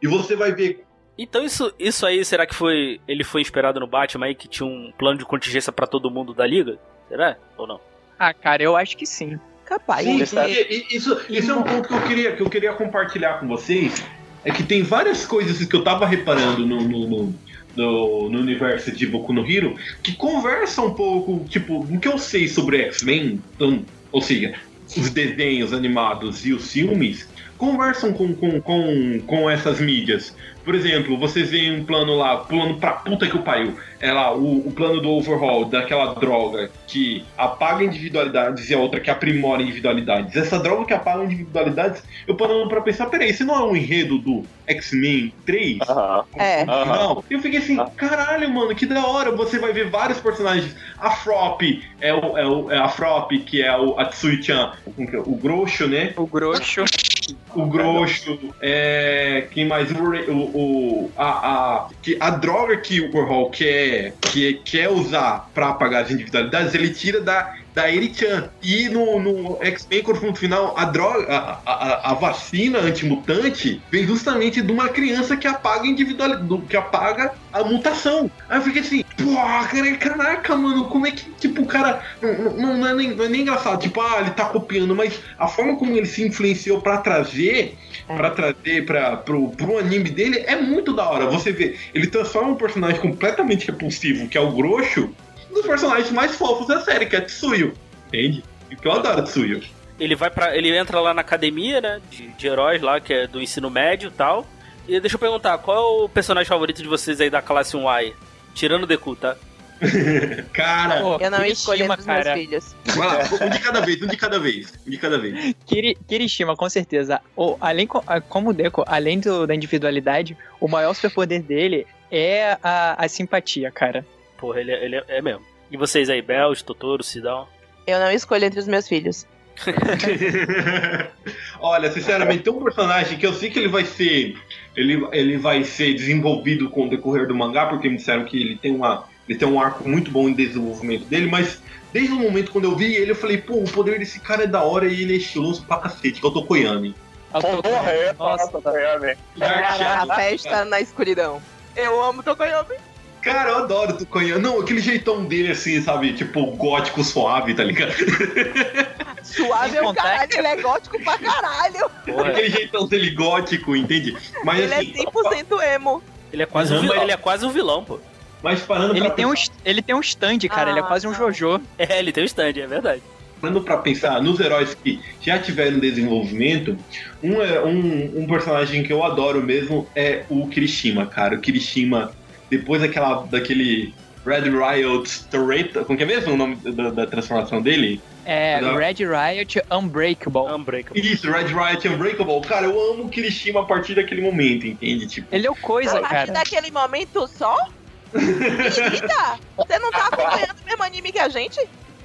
Speaker 2: E você vai ver.
Speaker 1: Então isso, isso aí, será que foi ele foi inspirado no Batman aí, que tinha um plano de contingência pra todo mundo da liga? Será? Ou não?
Speaker 3: Ah, cara, eu acho que sim.
Speaker 4: Capaz.
Speaker 2: Sim,
Speaker 4: né?
Speaker 2: porque i- isso, isso é um ponto que eu, queria, que eu queria compartilhar com vocês. É que tem várias coisas que eu tava reparando no, no, no, no- no universo de Boku no Hero que conversam um pouco, tipo, o que eu sei sobre X-Men, então, ou seja, os desenhos animados e os filmes, conversam com, com, com, com essas mídias. Por exemplo, vocês veem um plano lá, plano pra puta que o pariu. É lá, o, o plano do overhaul, daquela droga que apaga individualidades e a outra que aprimora individualidades. Essa droga que apaga individualidades, eu parando pra pensar, peraí, isso não é um enredo do X-Men 3?
Speaker 5: Aham.
Speaker 4: É.
Speaker 2: Não, eu fiquei assim, caralho, mano, que da hora. Você vai ver vários personagens. A Frop é, o, é, o, é a Frop, que é o Atsui-chan, o Grosso, né?
Speaker 3: O grosso.
Speaker 2: O Grosso, é. Quem mais? O, o, o- a, a, que a droga que o Warhol quer, que, quer usar pra apagar as individualidades, ele tira da, da Eri-chan. E no, no X-Men, confronto final, a droga, a, a, a vacina antimutante vem justamente de uma criança que apaga individualidade, que apaga a mutação. Aí eu fiquei assim, pô, cara, caraca, mano, como é que, tipo, o cara. Não, não, não é nem, não é nem engraçado, tipo, ah, ele tá copiando, mas a forma como ele se influenciou pra trazer, pra trazer pra, pro, pro anime dele é muito da hora. Você vê, ele transforma um personagem completamente repulsivo, que é o Grosso, um dos personagens mais fofos da série, que é Tsuyu. Entende? E que eu adoro Tsuyu.
Speaker 1: Ele vai para ele entra lá na academia, né, de, de heróis lá, que é do ensino médio e tal. E deixa eu perguntar, qual é o personagem favorito de vocês aí da classe 1A? Tirando o Deku, tá?
Speaker 2: Cara,
Speaker 3: Pô,
Speaker 4: Eu não
Speaker 3: Kirishima,
Speaker 4: escolhi entre os meus
Speaker 3: cara.
Speaker 4: filhos.
Speaker 2: vai lá, um de cada vez, um de cada vez, um de cada vez.
Speaker 3: Kiri, Kirishima, com certeza. O, além, como o Deco, além do- da individualidade, o maior superpoder dele é a, a simpatia, cara.
Speaker 1: Porra, ele, é- ele é, é mesmo. E vocês aí, Belge, Totoro, Sidão?
Speaker 4: Eu não escolho entre os meus filhos.
Speaker 2: Olha, sinceramente, tem um personagem que eu sei que ele vai ser. Ele, ele vai ser desenvolvido com o decorrer do mangá, porque me disseram que ele tem uma. Ele tem um arco muito bom em desenvolvimento dele, mas desde o momento quando eu vi ele, eu falei, pô, o poder desse cara é da hora e ele é estiloso pra cacete, que é o Tokoyami.
Speaker 5: Porra, eu ia falar
Speaker 3: Nossa,
Speaker 5: Tokoyami.
Speaker 4: A festa na escuridão. Eu amo Tokoyami.
Speaker 2: Cara, eu adoro o Tokoyami. Não, aquele jeitão dele assim, sabe? Tipo, gótico suave, tá ligado?
Speaker 4: Suave é o caralho, ele é gótico pra caralho.
Speaker 1: Porra,
Speaker 2: aquele jeitão dele gótico, entende? Mas
Speaker 4: Ele é
Speaker 2: assim,
Speaker 4: 100% emo.
Speaker 1: ele é quase um,
Speaker 2: Uhum.
Speaker 1: vil- ele é quase um vilão, pô.
Speaker 2: mas parando
Speaker 3: Ele
Speaker 2: pra
Speaker 3: tem, um,
Speaker 2: pensar-
Speaker 3: est- ele tem um stand, cara. ele é
Speaker 4: Ah,
Speaker 3: quase um
Speaker 4: tá.
Speaker 3: Jojo.
Speaker 1: É, ele tem um stand, é verdade.
Speaker 2: Parando pra pensar nos heróis que já tiveram desenvolvimento, um, é- um, um personagem que eu adoro mesmo é o Kirishima, cara. O Kirishima, depois daquela, daquele Red Riot Torreta, como que é mesmo o nome da, da transformação dele?
Speaker 3: É
Speaker 2: Não.
Speaker 3: Red Riot Unbreakable.
Speaker 1: Unbreakable.
Speaker 2: Isso, Red Riot Unbreakable. Cara, eu amo o Kirishima a partir daquele momento, entende? Tipo,
Speaker 3: Ele é o coisa,
Speaker 4: A partir
Speaker 3: cara.
Speaker 4: daquele momento só? Querida, você não tá acompanhando o mesmo anime que a gente?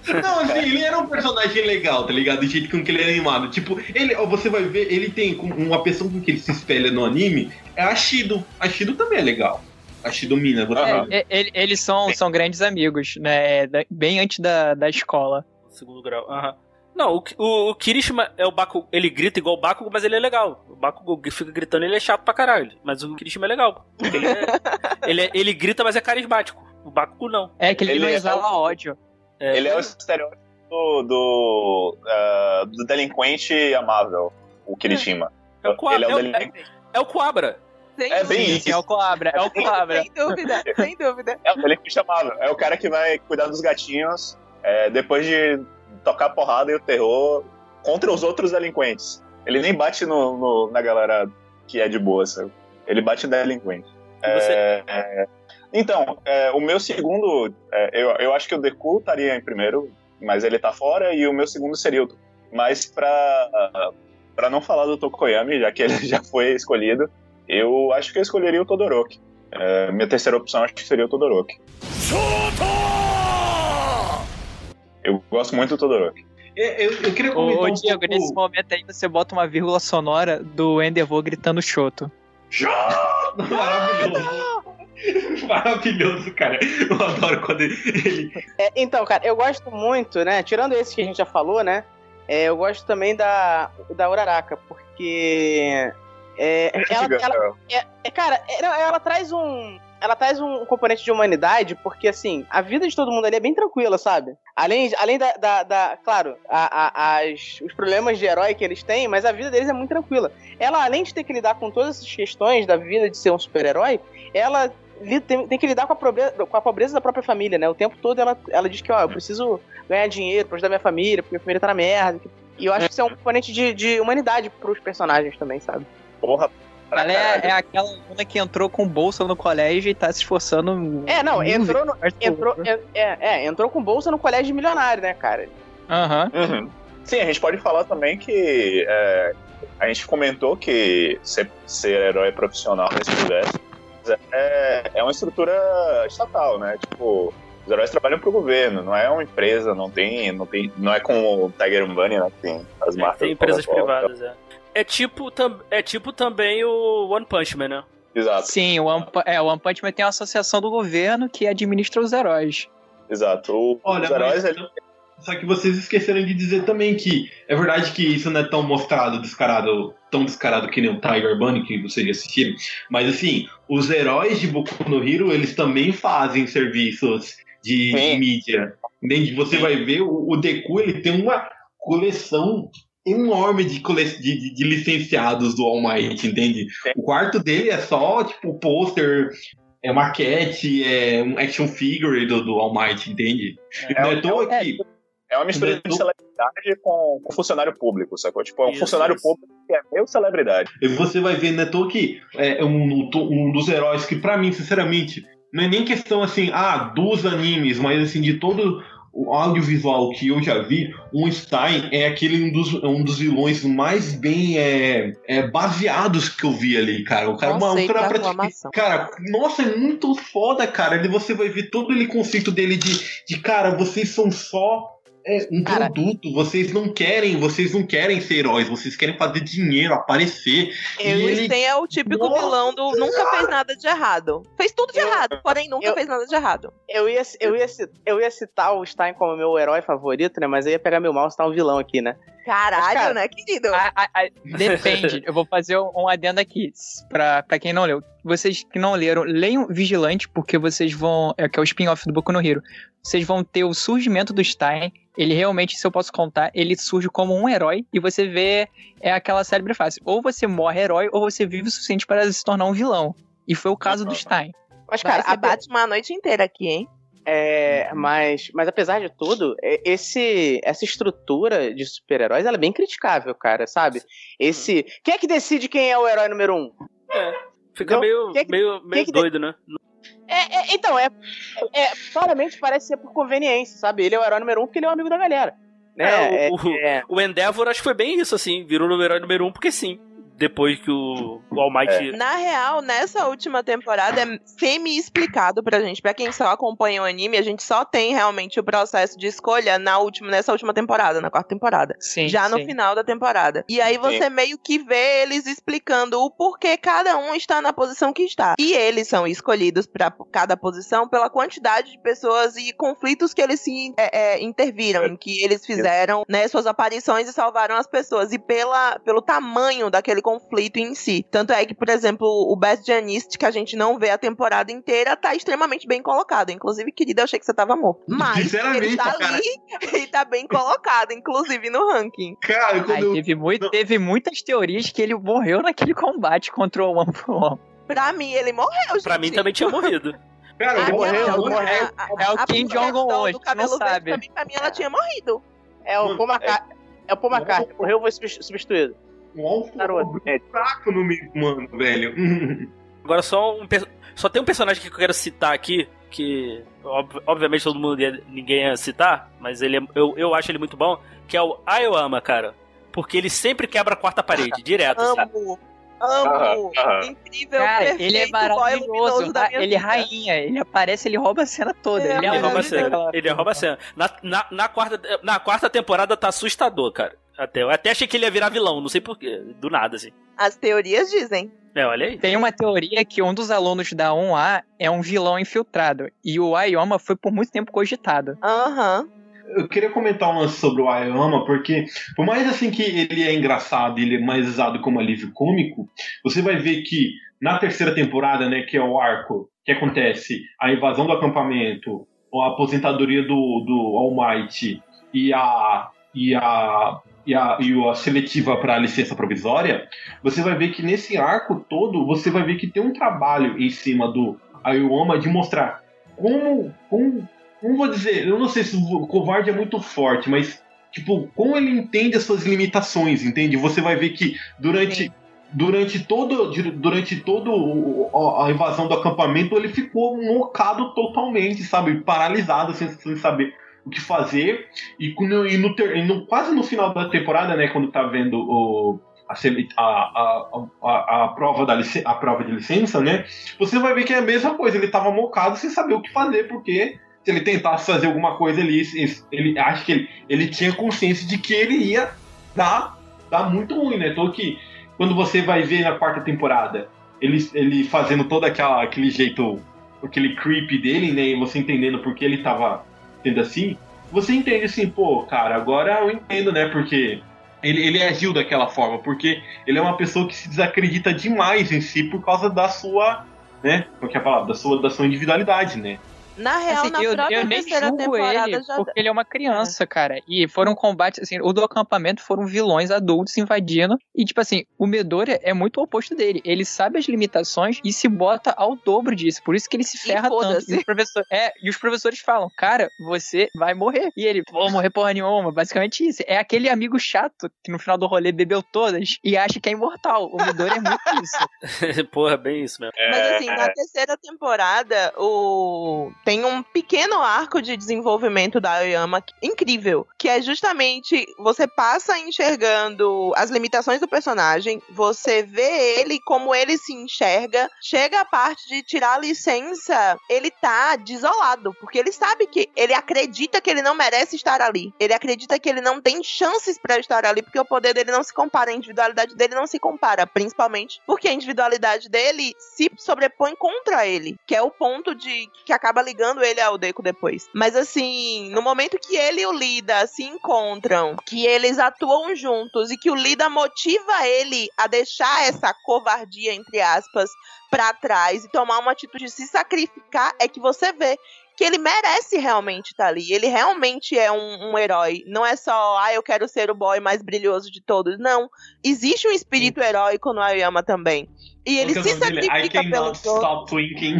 Speaker 2: Não, assim, ele era um personagem legal, tá ligado? Do jeito com que ele é animado. Tipo, ele, ó, você vai ver, ele tem uma pessoa com que ele se espelha no anime, é a Shido. A Shido também é legal. A Shido Mina, você
Speaker 5: Aham.
Speaker 2: vê.
Speaker 3: É, ele- eles são, são grandes amigos, né? da- Bem antes da, da escola.
Speaker 1: Segundo grau. Aham. Não, o, o, o Kirishima é o Bakugo, ele grita igual o Bakugo, mas ele é legal. O Bakugo fica gritando, ele é chato pra caralho. Mas o Kirishima é legal. porque Ele, é- ele, é- ele grita, mas é carismático. O Bakugo não.
Speaker 3: É que ele,
Speaker 5: Ele
Speaker 3: não
Speaker 5: é
Speaker 3: exala
Speaker 5: o-
Speaker 3: ódio.
Speaker 1: É,
Speaker 5: Ele é o estereótipo do, do, ah, do delinquente amável, o Kirishima.
Speaker 1: é o Coabra.
Speaker 5: Ele é o
Speaker 1: É, o-
Speaker 5: delinquente.
Speaker 1: é o Coabra.
Speaker 4: Sem
Speaker 5: É bem isso.
Speaker 3: É o Coabra, é o Coabra.
Speaker 4: Sem dúvida, sem dúvida.
Speaker 5: É o delinquente amável. É o cara que vai cuidar dos gatinhos é, depois de tocar a porrada e o terror contra os outros delinquentes. Ele nem bate no, no- na galera que é de boa, sabe? Ele bate no delinquente.
Speaker 1: E você-
Speaker 5: É, é, então, é, o meu segundo, é, eu, eu acho que o Deku estaria em primeiro, mas ele tá fora, e o meu segundo seria o. Mas pra, pra não falar do Tokoyami, já que ele já foi escolhido, eu acho que eu escolheria o Todoroki. É, minha terceira opção acho que seria o Todoroki. Eu gosto muito do Todoroki.
Speaker 2: É, Eu, eu queria comentar
Speaker 3: Ô,
Speaker 2: um
Speaker 3: Diego,
Speaker 2: pouco...
Speaker 3: nesse momento aí você bota uma vírgula sonora do Endeavor gritando choto.
Speaker 2: Maravilhoso. Maravilhoso, cara. Eu adoro quando ele.
Speaker 6: É, então, cara, eu gosto muito, né? Tirando esse que a gente já falou, né? é, eu gosto também da, da Uraraka, porque. É, ela, ela- é, é, cara, é, não, ela traz um. Ela traz um componente de humanidade, porque assim, a vida de todo mundo ali é bem tranquila, sabe? Além, além da, da, da- claro, a- a- as, os problemas de herói que eles têm, mas a vida deles é muito tranquila. Ela, além de ter que lidar com todas essas questões da vida de ser um super-herói, ela tem, tem que lidar com a, pobreza, com a pobreza da própria família, né? O tempo todo ela, ela diz que, ó, eu preciso ganhar dinheiro pra ajudar minha família, porque minha família tá na merda. E eu acho que isso é um componente de, de humanidade pros personagens também, sabe?
Speaker 5: Porra,
Speaker 3: Ela é, é aquela aluna que entrou com bolsa no colégio e tá se esforçando.
Speaker 6: É, não, entrou, no, entrou,
Speaker 3: outra.
Speaker 6: é, é, é, entrou com bolsa no colégio milionário, né, cara?
Speaker 3: Aham.
Speaker 5: Uhum. Sim, a gente pode falar também que é, a gente comentou que ser, ser herói profissional nesse universo é, é uma estrutura estatal, né? Tipo, os heróis trabalham pro governo, não é uma empresa, não tem, não tem, não é como o Tiger Bunny, né? Que tem as marcas.
Speaker 1: Tem empresas privadas, é. É tipo, tam- é tipo também o One Punch Man, né?
Speaker 5: Exato,
Speaker 3: Sim, o One, é, o One Punch Man tem uma associação do governo que administra os heróis.
Speaker 5: exato. O-
Speaker 2: Olha,
Speaker 5: os heróis
Speaker 2: mas-
Speaker 5: ali
Speaker 2: Só que vocês esqueceram de dizer também que é verdade que isso não é tão mostrado, descarado, tão descarado que nem o Tiger Bunny, que vocês já assistiram. Mas assim, os heróis de Boku no Hero, eles também fazem serviços de, de mídia. Entende? Você vai ver, o, o Deku ele tem uma coleção enorme de, cole... de, de- de licenciados do All Might, entende? O quarto dele é só, tipo, pôster, é maquete, é um action figure do, do All Might, entende? E não é à toa
Speaker 3: é,
Speaker 5: é uma mistura de
Speaker 2: Deku-
Speaker 5: celebridade com, com funcionário público, sacou? Tipo, é um
Speaker 1: Isso,
Speaker 5: funcionário
Speaker 1: isso.
Speaker 5: público que é meio celebridade.
Speaker 2: E você vai ver, né, tô que é um, um dos heróis que, pra mim, sinceramente, não é nem questão assim, ah, dos animes, mas assim, de todo o audiovisual que eu já vi, o Stein é aquele um dos, um dos vilões mais bem é, é, baseados que eu vi ali, cara. O cara, é uma, um
Speaker 4: Conceito
Speaker 2: cara. Cara, nossa, é muito foda, cara. Ele, você vai ver todo ele conceito dele de, de cara, vocês são só é, um
Speaker 6: Cara.
Speaker 2: produto, vocês não querem, vocês não querem ser heróis, vocês querem fazer dinheiro, aparecer.
Speaker 4: O
Speaker 2: E ele-
Speaker 4: Sten é o típico
Speaker 2: Nossa!
Speaker 4: vilão do nunca fez nada de errado. Fez tudo de
Speaker 6: Eu-
Speaker 4: errado, porém nunca
Speaker 6: eu-
Speaker 4: fez nada de errado.
Speaker 6: Eu ia, eu, ia, eu ia citar o Stein como meu herói favorito, né? Mas eu ia pegar meu mal e citar um vilão aqui, né?
Speaker 4: Caralho,
Speaker 6: Mas, cara,
Speaker 4: né, querido?
Speaker 3: A- a- a- depende. Eu vou fazer um, um adendo aqui pra, pra quem não leu. Vocês que não leram, leiam Vigilante, porque vocês vão. É que é o spin-off do Boku no Hero. Vocês vão ter o surgimento do Stein. Ele realmente, se eu posso contar, ele surge como um herói e você vê é aquela célebre frase: ou você morre herói ou você vive o suficiente para se tornar um vilão. E foi o caso do Stein.
Speaker 6: Mas,
Speaker 4: Cara,
Speaker 6: cara,
Speaker 4: você
Speaker 6: ape-
Speaker 4: bate uma noite inteira aqui, hein?
Speaker 6: é, mas, mas apesar de tudo, é- esse, essa estrutura de super-heróis ela é bem criticável, cara, sabe? Esse. Quem é que decide quem é o herói número um?
Speaker 1: Fica
Speaker 6: Não,
Speaker 1: meio,
Speaker 6: que que-
Speaker 1: meio, meio
Speaker 6: que-
Speaker 1: doido, né?
Speaker 6: É, é- então, é, é. Claramente parece ser por conveniência, sabe? Ele é o herói número um porque ele é o amigo da galera. Né?
Speaker 1: É, o-
Speaker 6: é-
Speaker 1: O Endeavor acho que foi bem isso, assim. Virou o herói número um porque sim. Depois que o, o All Might...
Speaker 4: Na real, nessa última temporada é semi-explicado pra gente. Pra quem só acompanha o anime, a gente só tem realmente o processo de escolha na última, nessa última temporada, na quarta temporada.
Speaker 3: Sim.
Speaker 4: já no
Speaker 3: sim.
Speaker 4: final da temporada. E aí você meio que vê eles explicando o porquê cada um está na posição que está. E eles são escolhidos para cada posição pela quantidade de pessoas e conflitos que eles se é, é, interviram, em que eles fizeram né, suas aparições e salvaram as pessoas. E pela, pelo tamanho daquele conflito em si. Tanto é que, por exemplo, o Best Janist, que a gente não vê a temporada inteira, tá extremamente bem colocado. Inclusive, querida, eu achei que você tava morto. Mas
Speaker 2: Sinceramente,
Speaker 4: ele tá
Speaker 2: cara.
Speaker 4: ali e tá bem colocado, inclusive no ranking.
Speaker 2: Cara, quando eu
Speaker 3: teve, muito,
Speaker 2: Não.
Speaker 3: teve muitas teorias que ele morreu naquele combate contra o One for One.
Speaker 4: Pra mim, ele morreu, gente.
Speaker 1: Pra mim também tinha morrido.
Speaker 2: Cara,
Speaker 4: minha-
Speaker 6: morreu, morreu.
Speaker 4: a- a-
Speaker 3: É o Kim Jong-un hoje, não
Speaker 4: verde,
Speaker 3: sabe.
Speaker 4: Pra mim, pra mim, ela tinha morrido.
Speaker 6: É o Paul McCartney. É o Paul McCartney. Morreu, foi substitu- substituído.
Speaker 2: um alvo
Speaker 6: Garoto.
Speaker 2: fraco no meio, mano, velho.
Speaker 1: Agora só um só tem um personagem que eu quero citar aqui que ob- obviamente todo mundo ia, ninguém ia citar, mas ele é- eu, eu acho ele muito bom, que é o Ayoama, cara. Porque ele sempre quebra a quarta parede, direto.
Speaker 4: Amo. Amo.
Speaker 5: Aham, aham.
Speaker 4: Incrível,
Speaker 3: Cara,
Speaker 4: perfeito,
Speaker 3: ele é maravilhoso. tá? Ele é rainha. Ele aparece, ele rouba a cena toda.
Speaker 4: É,
Speaker 3: ele é
Speaker 1: Ele rouba a cena. Ele rouba a cena. Na, na, na quarta, na quarta temporada tá assustador, cara. Até, eu até achei que ele ia virar vilão, não sei porquê. Do nada, assim.
Speaker 4: As teorias dizem.
Speaker 1: É, olha aí.
Speaker 3: Tem uma teoria que um dos alunos da 1A é um vilão infiltrado. E o Ayoma foi por muito tempo cogitado.
Speaker 4: Aham.
Speaker 2: Eu queria comentar um lance sobre o Ayama, porque por mais assim que ele é engraçado e ele é mais usado como alívio cômico, você vai ver que na terceira temporada, né, que é o arco que acontece a invasão do acampamento, a aposentadoria do, do All Might e a e a e a, e a seletiva para licença provisória, você vai ver que nesse arco todo você vai ver que tem um trabalho em cima do Ayoma de mostrar como, como como vou dizer, eu não sei se o covarde é muito forte, mas tipo, como ele entende as suas limitações, entende? Você vai ver que durante
Speaker 4: Sim.
Speaker 2: durante todo, durante todo a invasão do acampamento, ele ficou mocado totalmente, sabe? Paralisado, sem, sem saber o que fazer. E, quando- e no, e no- quase no final da temporada, né, quando tá vendo o, a, a, a, a, prova da a prova de licença, né? Você vai ver que é a mesma coisa. Ele tava mocado sem saber o que fazer, porque se ele tentasse fazer alguma coisa, ele, ele acho que ele, ele tinha consciência de que ele ia dar, dar muito ruim, né? Então que quando você vai ver na quarta temporada, ele, ele fazendo todo aquela, aquele jeito, aquele creep dele, né? E você entendendo por que ele tava sendo assim, você entende assim, pô, cara, agora eu entendo, né? Porque ele, ele agiu daquela forma, porque ele é uma pessoa que se desacredita demais em si por causa da sua, né? Qual que é a palavra? Da sua, da sua individualidade, né?
Speaker 4: Na real,
Speaker 3: Assim,
Speaker 4: na
Speaker 3: eu,
Speaker 4: própria
Speaker 3: eu nem
Speaker 4: terceira
Speaker 3: julgo
Speaker 4: temporada
Speaker 3: ele,
Speaker 4: já.
Speaker 3: porque ele é uma criança, cara. E foram combates, assim, o do acampamento foram vilões adultos invadindo. E, tipo assim, o Midoriya é muito o oposto dele. Ele sabe as limitações e se bota ao dobro disso. Por isso que ele se ferra tanto. E os, professor, é, e os professores falam, cara, você vai morrer. E ele, vou morrer porra nenhuma. Basicamente isso. É aquele amigo chato que no final do rolê bebeu todas e acha que é imortal. O Midoriya é muito isso.
Speaker 1: Porra, bem isso mesmo.
Speaker 4: Mas assim, na terceira temporada, o... tem um pequeno arco de desenvolvimento da Aoyama incrível. Que é justamente você passa enxergando as limitações do personagem, você vê ele como ele se enxerga. Chega a parte de tirar a licença, ele tá desolado. Porque ele sabe que ele acredita que ele não merece estar ali. Ele acredita que ele não tem chances pra estar ali, porque o poder dele não se compara, a individualidade dele não se compara. Principalmente porque a individualidade dele se sobrepõe contra ele, que é o ponto de que acaba ligando ele ao Deco depois. Mas assim, no momento que ele e o Lida se encontram, que eles atuam juntos e que o Lida motiva ele a deixar essa covardia entre aspas pra trás e tomar uma atitude de se sacrificar, é que você vê que ele merece realmente estar ali. Ele realmente é um, um herói. Não é só, ah, eu quero ser o boy mais brilhoso de todos. Não. Existe um espírito heróico no Aoyama também. E ele
Speaker 2: é
Speaker 4: se sacrifica pelos outros.
Speaker 2: stop twinking.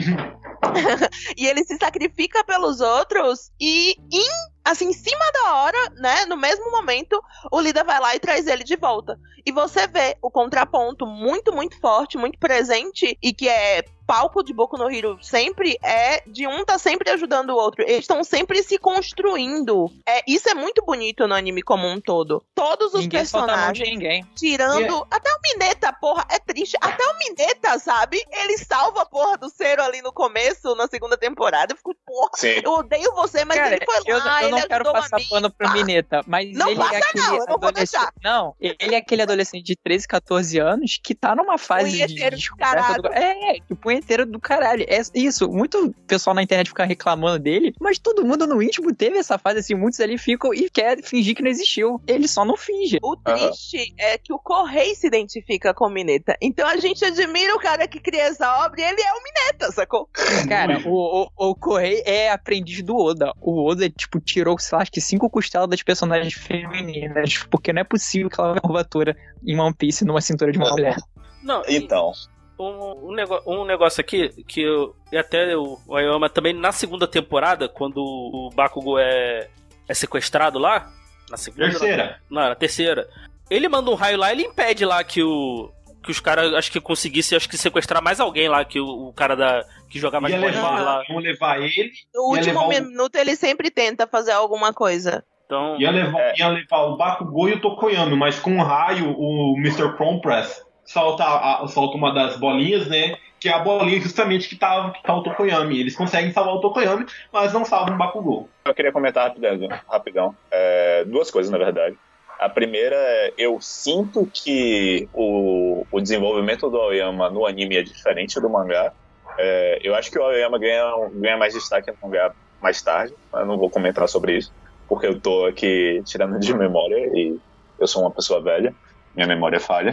Speaker 4: E ele se sacrifica pelos outros e em, assim, em cima da hora, né, no mesmo momento, o Lida vai lá e traz ele de volta. E você vê o contraponto muito, muito forte, muito presente e que é palco de Boku no Hero sempre é de um tá sempre ajudando o outro. Eles estão sempre se construindo. É, isso é muito bonito no anime como um todo. Todos os
Speaker 3: Ninguém
Speaker 4: personagens
Speaker 3: ninguém.
Speaker 4: tirando. Até o Mineta, porra, é triste. Até o Mineta, sabe? Ele salva a porra do Cero ali no começo, na segunda temporada. Eu fico, porra,
Speaker 5: Sim.
Speaker 4: eu odeio você, mas
Speaker 3: Cara,
Speaker 4: ele foi
Speaker 3: eu,
Speaker 4: lá,
Speaker 3: eu
Speaker 4: ele
Speaker 3: não quero passar pano pro Mineta, mas
Speaker 4: Não
Speaker 3: ele
Speaker 4: passa
Speaker 3: é aquele
Speaker 4: não, eu não vou deixar.
Speaker 3: Não, ele é aquele adolescente de 13, 14 anos que tá numa fase de
Speaker 4: Punheteiro do
Speaker 3: descoberta do... É, que punheteiro do caralho. É isso. Muito pessoal na internet fica reclamando dele, mas todo mundo no íntimo teve essa fase assim. Muitos ali ficam e quer fingir que não existiu. Ele só não finge.
Speaker 4: O triste é que o Correio se identifica com o Mineta. Então a gente admira o cara que cria essa obra e ele é o Mineta, sacou?
Speaker 3: Cara, o, o, o Correio é aprendiz do Oda. O Oda, tipo, tirou, sei lá, acho que cinco costelas das personagens femininas. Porque não é possível que ela curvatura em One Piece numa cintura de uma mulher.
Speaker 1: Não,
Speaker 5: Então,
Speaker 1: um, um, nego- um negócio aqui que eu, e até o o Aoyama também na segunda temporada, quando o Bakugo é, é sequestrado lá, na segunda,
Speaker 2: Terceira.
Speaker 1: Não, na terceira. Ele manda um raio lá, ele impede lá que o que os caras acho que conseguissem acho que sequestrar mais alguém lá que o, o cara da que jogava
Speaker 2: Ia
Speaker 1: bolinhas
Speaker 2: levar,
Speaker 1: lá.
Speaker 2: iam levar ele,
Speaker 4: No último
Speaker 2: levar o-
Speaker 4: minuto ele sempre tenta fazer alguma coisa.
Speaker 1: Então,
Speaker 2: ia levar,
Speaker 5: É.
Speaker 2: ia levar o Bakugou e o Tokoyami, mas com um raio, o Mr. Compress solta, a- solta uma das bolinhas, né? Que é a bolinha justamente que tá, que tá o Tokoyami. Eles conseguem salvar o Tokoyami, mas não salvam o Bakugou.
Speaker 5: eu queria comentar rapidão. rapidão. É, duas coisas, na verdade. A primeira é, eu sinto que o, o desenvolvimento do Aoyama no anime é diferente do mangá. É, eu acho que o Aoyama ganha, ganha mais destaque no mangá mais tarde. Eu não vou comentar sobre isso, porque eu tô aqui tirando de memória e eu sou uma pessoa velha, minha memória falha.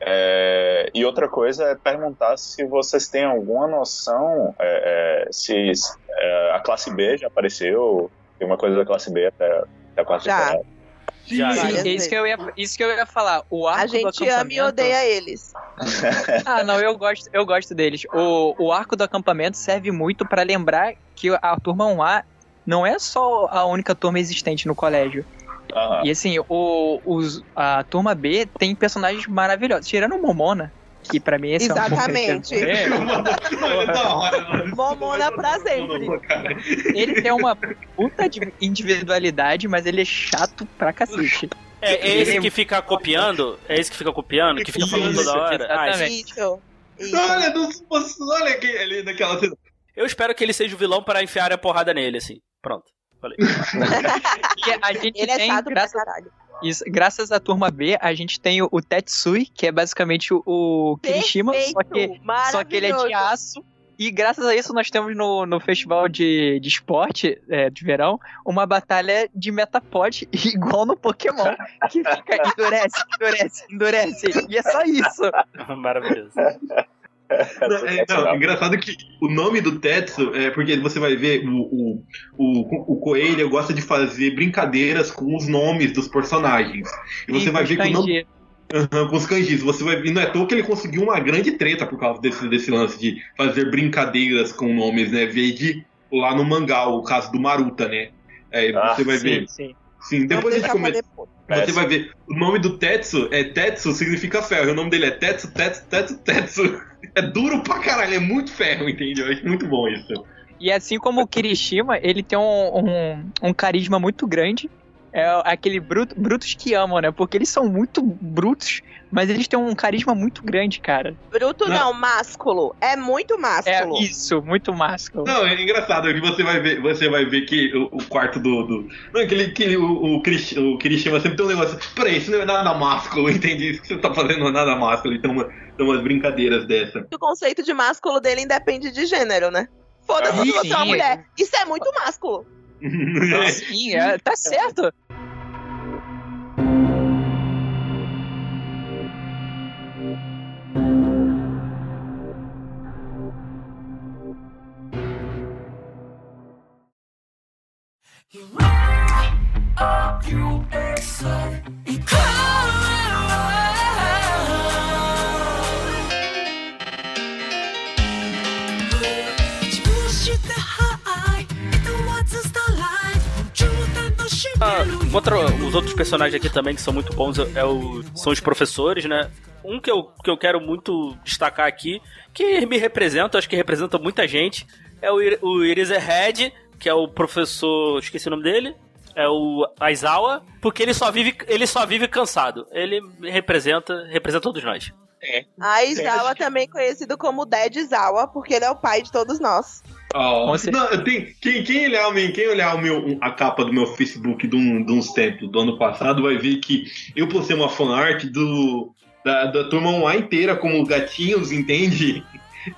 Speaker 5: É, e outra coisa é perguntar se vocês têm alguma noção é, é, se é, a classe B já apareceu, tem uma coisa da classe B até, até a quarta
Speaker 4: Já.
Speaker 5: temporada.
Speaker 3: Sim,
Speaker 4: vezes.
Speaker 3: isso que, eu ia, isso que eu ia falar. O arco
Speaker 4: A
Speaker 3: do
Speaker 4: gente ama e
Speaker 3: acampamento-
Speaker 4: odeia eles.
Speaker 3: Ah, não, eu gosto, eu gosto deles. O, o arco do acampamento serve muito pra lembrar que a turma 1A não é só a única turma existente no colégio.
Speaker 5: Aham.
Speaker 3: E assim, o, os, a turma B tem personagens maravilhosos. Tirando o Momona, que pra mim esse
Speaker 4: Exatamente.
Speaker 3: é um
Speaker 2: Mano, é da hora, mano.
Speaker 4: Momona pra sempre.
Speaker 3: Ele tem uma puta de individualidade, mas ele é chato pra cacete.
Speaker 1: É, é esse que fica copiando? É esse que fica copiando? Que fica falando toda hora? Ah,
Speaker 3: exatamente.
Speaker 4: Isso. Isso.
Speaker 2: Olha, olha aqui, ali naquela cena.
Speaker 1: eu espero que ele seja o vilão para enfiar a porrada nele, assim. Pronto. Falei.
Speaker 3: A gente
Speaker 4: Ele é
Speaker 3: tem,
Speaker 4: chato pra caralho.
Speaker 3: Isso, graças à turma B, a gente tem o, o Tetsui, que é basicamente o, o Kirishima, só que, só que ele é de aço. E graças a isso nós temos no, no festival de, de esporte é, de verão uma batalha de Metapod igual no Pokémon. Que fica endurece, endurece, endurece. E é só isso.
Speaker 1: Maravilhoso.
Speaker 2: É, não, engraçado que o nome do Tetsu é porque você vai ver o, o, o, o Coelho gosta de fazer brincadeiras com os nomes dos personagens. E você
Speaker 3: E
Speaker 2: vai ver que o nome. Aham, com os kanjis. Você vai, e não é toa que ele conseguiu uma grande treta por causa desse, desse lance de fazer brincadeiras com nomes, né? Vede lá no mangá, o caso do Maruta, né? É,
Speaker 5: Ah,
Speaker 2: você vai
Speaker 3: Sim,
Speaker 2: ver.
Speaker 3: sim.
Speaker 2: Sim, depois a gente
Speaker 4: Vamos
Speaker 2: come-
Speaker 4: deixar pra depois.
Speaker 2: você vai ver. O nome do Tetsu é Tetsu, significa ferro. E o nome dele é Tetsu, Tetsu, Tetsu, Tetsu. É duro pra caralho, é muito ferro, entendeu? Eu acho muito bom isso.
Speaker 3: E assim como o Kirishima, ele tem um, um, um carisma muito grande. É aquele bruto, brutos que amam, né? Porque eles são muito brutos, mas eles têm um carisma muito grande, cara.
Speaker 4: Bruto
Speaker 2: Não.
Speaker 4: não, másculo. É muito
Speaker 3: É
Speaker 4: másculo.
Speaker 3: isso, muito másculo.
Speaker 2: Não, é engraçado que você vai ver, você vai ver que o, o quarto do. do não, aquele, aquele, o, o, Kirish- o Kirishima sempre tem um negócio. Peraí, isso não é nada másculo, entendi. Isso que você tá fazendo não é nada másculo. Então, uma, tem umas brincadeiras dessa.
Speaker 4: O conceito de másculo dele independe de gênero, né? Foda-se
Speaker 3: Ah,
Speaker 4: se você é uma mulher. Isso é muito másculo.
Speaker 3: Sim, é, tá certo.
Speaker 1: Ah, outra- os outros personagens aqui também que são muito bons é o, são os professores, né? Um que eu, que eu quero muito destacar aqui, que me representa, acho que representa muita gente, é o, o Irizehead, que é o professor. Esqueci o nome dele. É o Aizawa, porque ele só vive, ele só vive cansado. Ele representa, representa todos nós.
Speaker 4: A Izawa também conhecido como Dead Izawa, porque ele é o pai de todos nós.
Speaker 3: Certeza.
Speaker 2: não, eu tenho, quem, quem olhar, quem olhar o meu, a capa do meu Facebook de, um, de uns tempos do ano passado vai ver que eu postei uma fanart do, da, da turma 1A inteira como gatinhos, entende?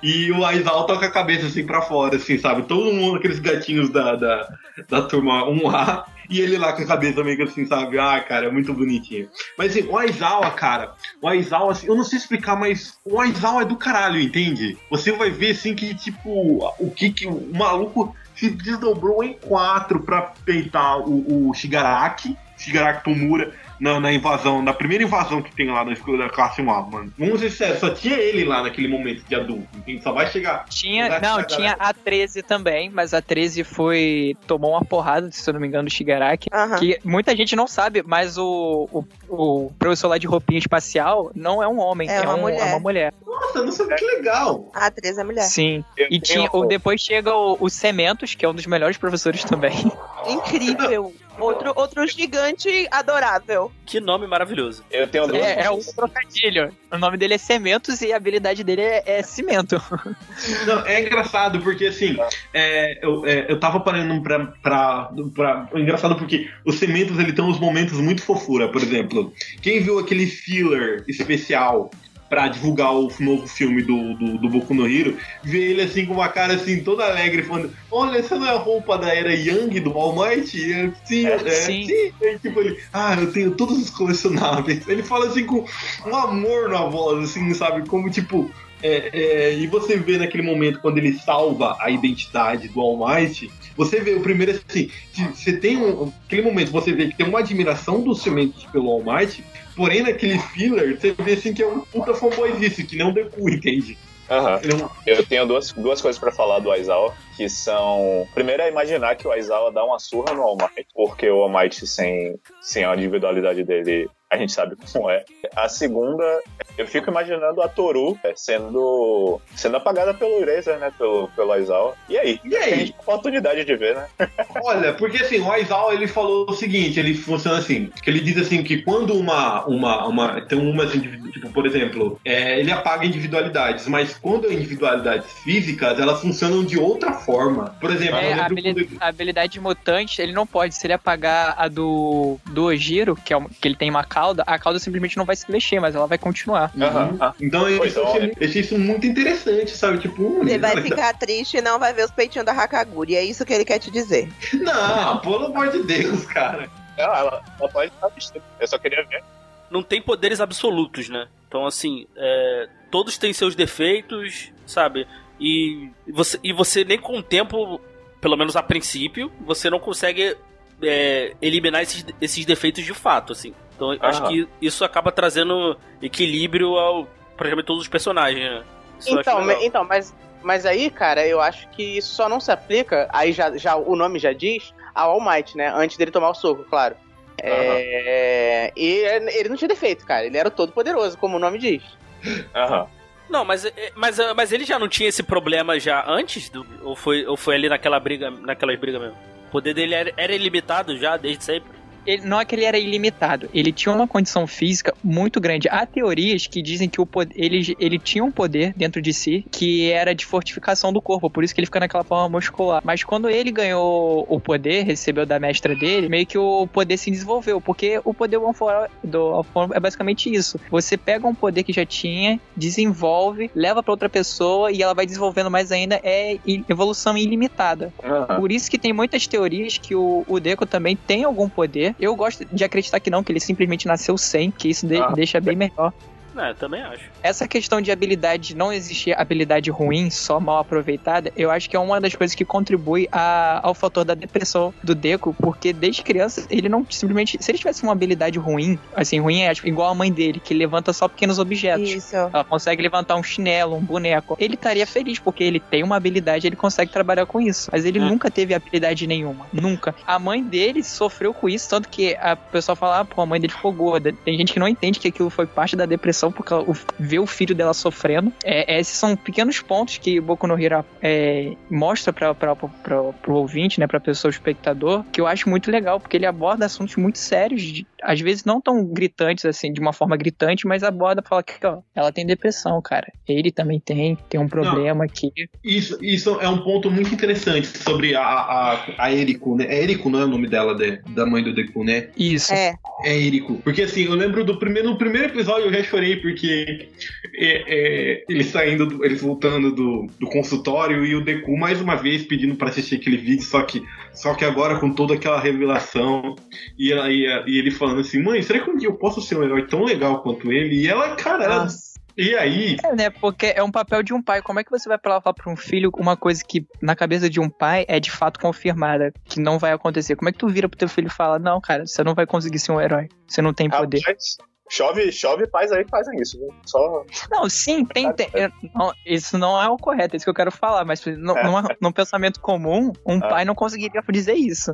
Speaker 2: E o Aizal com a cabeça assim pra fora, assim, sabe? Todo mundo, aqueles gatinhos da, da, da turma 1A, e ele lá com a cabeça meio que assim, sabe? Ah, cara, é muito bonitinho. Mas assim, o Aizawa, cara, o Aizawa, assim, eu não sei explicar, mas o Aizawa é do caralho, entende? Você vai ver, assim, que, tipo, o que que o maluco se desdobrou em quatro pra peitar o, o Shigaraki, Shigaraki Tomura, na, na invasão, na primeira invasão que tem lá na escola da classe 1A, mano. Vamos ser sérios, só tinha ele lá naquele momento de adulto, entende? Só vai chegar.
Speaker 3: Tinha, não, tinha a 13 também, mas a 13 foi. tomou uma porrada, se eu não me engano, do Shigaraki. Que muita gente não sabe, mas o, o, o professor lá de roupinha espacial não é um homem,
Speaker 4: É
Speaker 3: é,
Speaker 4: uma
Speaker 3: um-
Speaker 4: mulher.
Speaker 3: é uma mulher.
Speaker 2: Nossa, não sei que legal.
Speaker 4: A atriz é mulher.
Speaker 3: Sim.
Speaker 5: Eu
Speaker 3: E tinha, o, depois chega o, o Cementos, que é um dos melhores professores também.
Speaker 4: Incrível. Outro, outro gigante adorável.
Speaker 1: Que nome maravilhoso.
Speaker 5: Eu tenho duas
Speaker 3: É, é um trocadilho. O nome dele é Cementos e a habilidade dele é, é cimento.
Speaker 2: Não, é engraçado porque assim, é, eu, é, eu tava parando pra, pra, pra. É engraçado porque os cementos ele tem uns momentos muito fofura, por exemplo. Quem viu aquele filler especial pra divulgar o novo filme do, do, do Boku no Hero, vê ele assim com uma cara assim toda alegre, falando: Olha, essa não é a roupa da era Young do All Might? E Sim, é,
Speaker 3: sim.
Speaker 2: sim. Aí, tipo, ele, ah, eu tenho todos os colecionáveis. Ele fala assim com um amor na voz, assim, sabe? Como tipo. É, é, e você vê naquele momento quando ele salva a identidade do All Might, você vê o primeiro assim, você tem um, aquele momento você vê que tem uma admiração dos cimentos pelo All Might, porém naquele filler você vê assim que é um puta fanboy disso, que não Deku, entende?
Speaker 5: Aham.
Speaker 2: Ele é um-
Speaker 5: Eu tenho duas, duas coisas pra falar do Aizawa. que são. Primeiro é imaginar que o Aizawa dá uma surra no All Might, porque o All Might, sem, sem a individualidade dele, a gente sabe como é. A segunda, eu fico imaginando a Toru é, sendo, sendo apagada pelo Eraser, né? Pelo, pelo Aizawa. E aí?
Speaker 2: E aí?
Speaker 5: A gente tem oportunidade de ver, né?
Speaker 2: Olha, porque assim, o Aizawa ele falou o seguinte, ele funciona assim, que ele diz assim que quando uma, uma, uma tem umas individu- tipo, por exemplo, é, ele apaga individualidades, mas quando é individualidades físicas, elas funcionam de outra forma. Por exemplo,
Speaker 3: É, a,
Speaker 2: lembro
Speaker 3: habili-
Speaker 2: quando-
Speaker 3: a habilidade mutante, ele não pode. Se ele apagar a do, do Ojiro, que, é que ele tem uma cauda, a cauda simplesmente não vai se mexer, mas ela vai continuar.
Speaker 5: Aham. Ah,
Speaker 2: Então eu
Speaker 5: é.
Speaker 2: achei, eu achei isso muito interessante, sabe? Tipo, hum,
Speaker 4: Ele vai
Speaker 2: olha-
Speaker 4: ficar triste e não vai ver os peitinhos da Hakaguri. É isso que ele quer te dizer.
Speaker 2: Não, pelo amor de Deus, cara.
Speaker 5: Não, ela, ela pode estar vestida. Eu só queria ver.
Speaker 1: Não tem poderes absolutos, né? Então, assim, é, todos têm seus defeitos, sabe? E você, e você nem com o tempo, pelo menos a princípio, você não consegue é, eliminar esses, esses defeitos de fato, assim. Então, eu acho que isso acaba trazendo equilíbrio ao praticamente todos os personagens, né?
Speaker 6: Então, então mas, mas aí, cara, eu acho que isso só não se aplica, aí já, já o nome já diz, ao All Might, né? Antes dele tomar o soco, claro. É, e ele não tinha defeito, cara. Ele era o todo poderoso, como o nome diz.
Speaker 5: Aham.
Speaker 1: Não, mas, é, mas, é, mas ele já não tinha esse problema já antes? Do, ou, foi, ou foi ali naquela briga, naquelas brigas mesmo? O poder dele era, era ilimitado já, desde sempre?
Speaker 3: Ele, não é que ele era ilimitado, ele tinha uma condição física muito grande. Há teorias que dizem que o poder, ele, ele tinha um poder dentro de si que era de fortificação do corpo, por isso que ele fica naquela forma muscular. Mas quando ele ganhou o poder, recebeu da mestra dele, meio que o poder se desenvolveu, porque o poder do All for All é basicamente isso. Você pega um poder que já tinha, desenvolve, leva pra outra pessoa e ela vai desenvolvendo mais ainda, é evolução ilimitada.
Speaker 5: Aham.
Speaker 3: Por isso que tem muitas teorias que o, o Deco também tem algum poder. Eu gosto de acreditar que não, que ele simplesmente nasceu sem, que isso de-
Speaker 5: Ah.
Speaker 3: deixa bem melhor.
Speaker 1: É, também acho.
Speaker 3: Essa questão de habilidade não existir habilidade ruim, só mal aproveitada, eu acho que é uma das coisas que contribui a- ao fator da depressão do Deco, porque desde criança ele não simplesmente. Se ele tivesse uma habilidade ruim, assim, ruim é tipo, igual a mãe dele, que levanta só pequenos objetos.
Speaker 4: Isso.
Speaker 3: Ela consegue levantar um chinelo, um boneco. Ele estaria feliz, porque ele tem uma habilidade, ele consegue trabalhar com isso. Mas ele
Speaker 1: É.
Speaker 3: nunca teve habilidade nenhuma. Nunca. A mãe dele sofreu com isso, tanto que a pessoa fala, ah, pô, a mãe dele ficou gorda. Tem gente que não entende que aquilo foi parte da depressão, porque ela o- vê o filho dela sofrendo. É, esses são pequenos pontos que Boku no Hero é, mostra pra, pro ouvinte, né, pra pessoa, espectador, que eu acho muito legal, porque ele aborda assuntos muito sérios, de- às vezes não tão gritantes, assim, de uma forma gritante, mas aborda, fala que, ó, ela tem depressão, cara. Ele também tem, tem um problema aqui.
Speaker 2: Isso, isso é um ponto muito interessante sobre a, a, a Eriko, né? É Eriko, não é o nome dela, de- da mãe do Deku, né?
Speaker 3: Isso.
Speaker 4: É.
Speaker 2: É Eriko. Porque assim, eu lembro do primeiro, no primeiro episódio eu já chorei porque é, é, eles saindo, do- eles voltando do, do consultório e o Deku mais uma vez pedindo pra assistir aquele vídeo, só que, só que agora com toda aquela revelação e, ela, e, a- e ele falando assim, mãe, será que um dia eu posso ser um herói tão legal quanto ele? E ela, cara, ela, e aí?
Speaker 3: É, né? Porque é um papel de um pai. Como é que você vai falar pra um filho uma coisa que na cabeça de um pai é de fato confirmada, que não vai acontecer? Como é que tu vira pro teu filho e fala, não, cara, você não vai conseguir ser um herói. Você não tem poder.
Speaker 5: Rapaz, chove, chove pais aí fazem isso, viu? Só.
Speaker 3: Não, sim, tem. tem não, isso não é o correto, é isso que eu quero falar, mas no,
Speaker 5: É.
Speaker 3: numa- num pensamento comum, um
Speaker 5: Ah.
Speaker 3: pai não conseguiria dizer isso.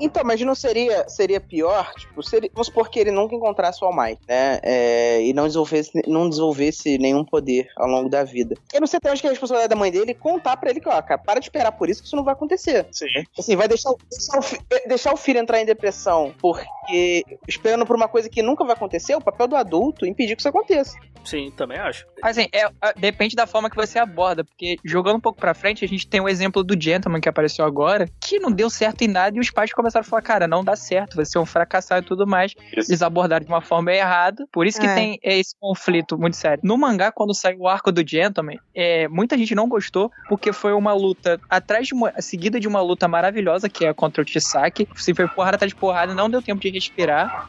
Speaker 6: Então, mas não seria, seria pior, tipo, seria, vamos supor que ele nunca encontrasse o All Might, né? É, e não desenvolvesse, não desenvolvesse nenhum poder ao longo da vida. Eu não sei até onde que é a responsabilidade da mãe dele contar pra ele que, ó, cara, para de esperar por isso que isso não vai acontecer.
Speaker 5: Sim.
Speaker 6: Assim, vai deixar, o- deixar, o, deixar o filho entrar em depressão porque esperando por uma coisa que nunca vai acontecer, o papel do adulto impedir que isso aconteça.
Speaker 1: Sim, também acho.
Speaker 3: Assim, é, é, depende da forma que você aborda, porque jogando um pouco pra frente, a gente tem o exemplo do Gentleman que apareceu agora, que não deu certo em nada e os pais começaram a falar, cara, não dá certo, você é um fracassado e tudo mais.
Speaker 5: Isso.
Speaker 3: Eles abordaram de uma forma errada, por isso que
Speaker 4: É.
Speaker 3: tem esse conflito muito sério. No mangá, quando saiu o arco do Gentleman, é, muita gente não gostou, porque foi uma luta atrás de uma, seguida de uma luta maravilhosa, que é contra o Chisaki, se foi porrada atrás de porrada, não deu tempo de respirar,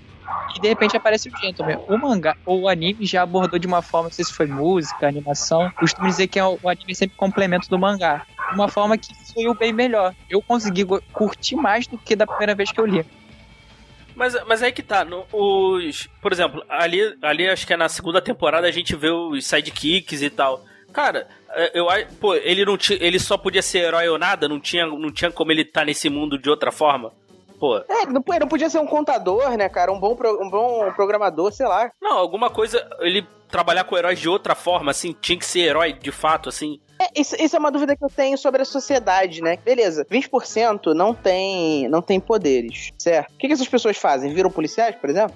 Speaker 3: e de repente aparece o Gentleman. O mangá, ou o anime já abordou de uma forma, não sei se foi música, animação. Costumo dizer que é o, anime sempre complemento do mangá. De uma forma que o bem melhor. Eu consegui curtir mais do que da primeira vez que eu li.
Speaker 1: Mas, mas aí que tá, no- os. Por exemplo, ali, ali acho que é na segunda temporada a gente vê os sidekicks e tal. Cara, é, eu. Pô, ele não tinha. Ele só podia ser herói ou nada? Não tinha, não tinha como ele estar nesse mundo de outra forma? Pô.
Speaker 6: É, não, não podia ser um contador, né, cara? Um bom, pro- um bom programador, sei lá.
Speaker 1: Não, alguma coisa. Ele trabalhar com heróis de outra forma, assim, tinha que ser herói de fato, assim.
Speaker 6: É, isso, isso é uma dúvida que eu tenho sobre a sociedade, né? Beleza, 20% não tem, não tem poderes, certo? O que, que essas pessoas fazem? Viram policiais, por exemplo?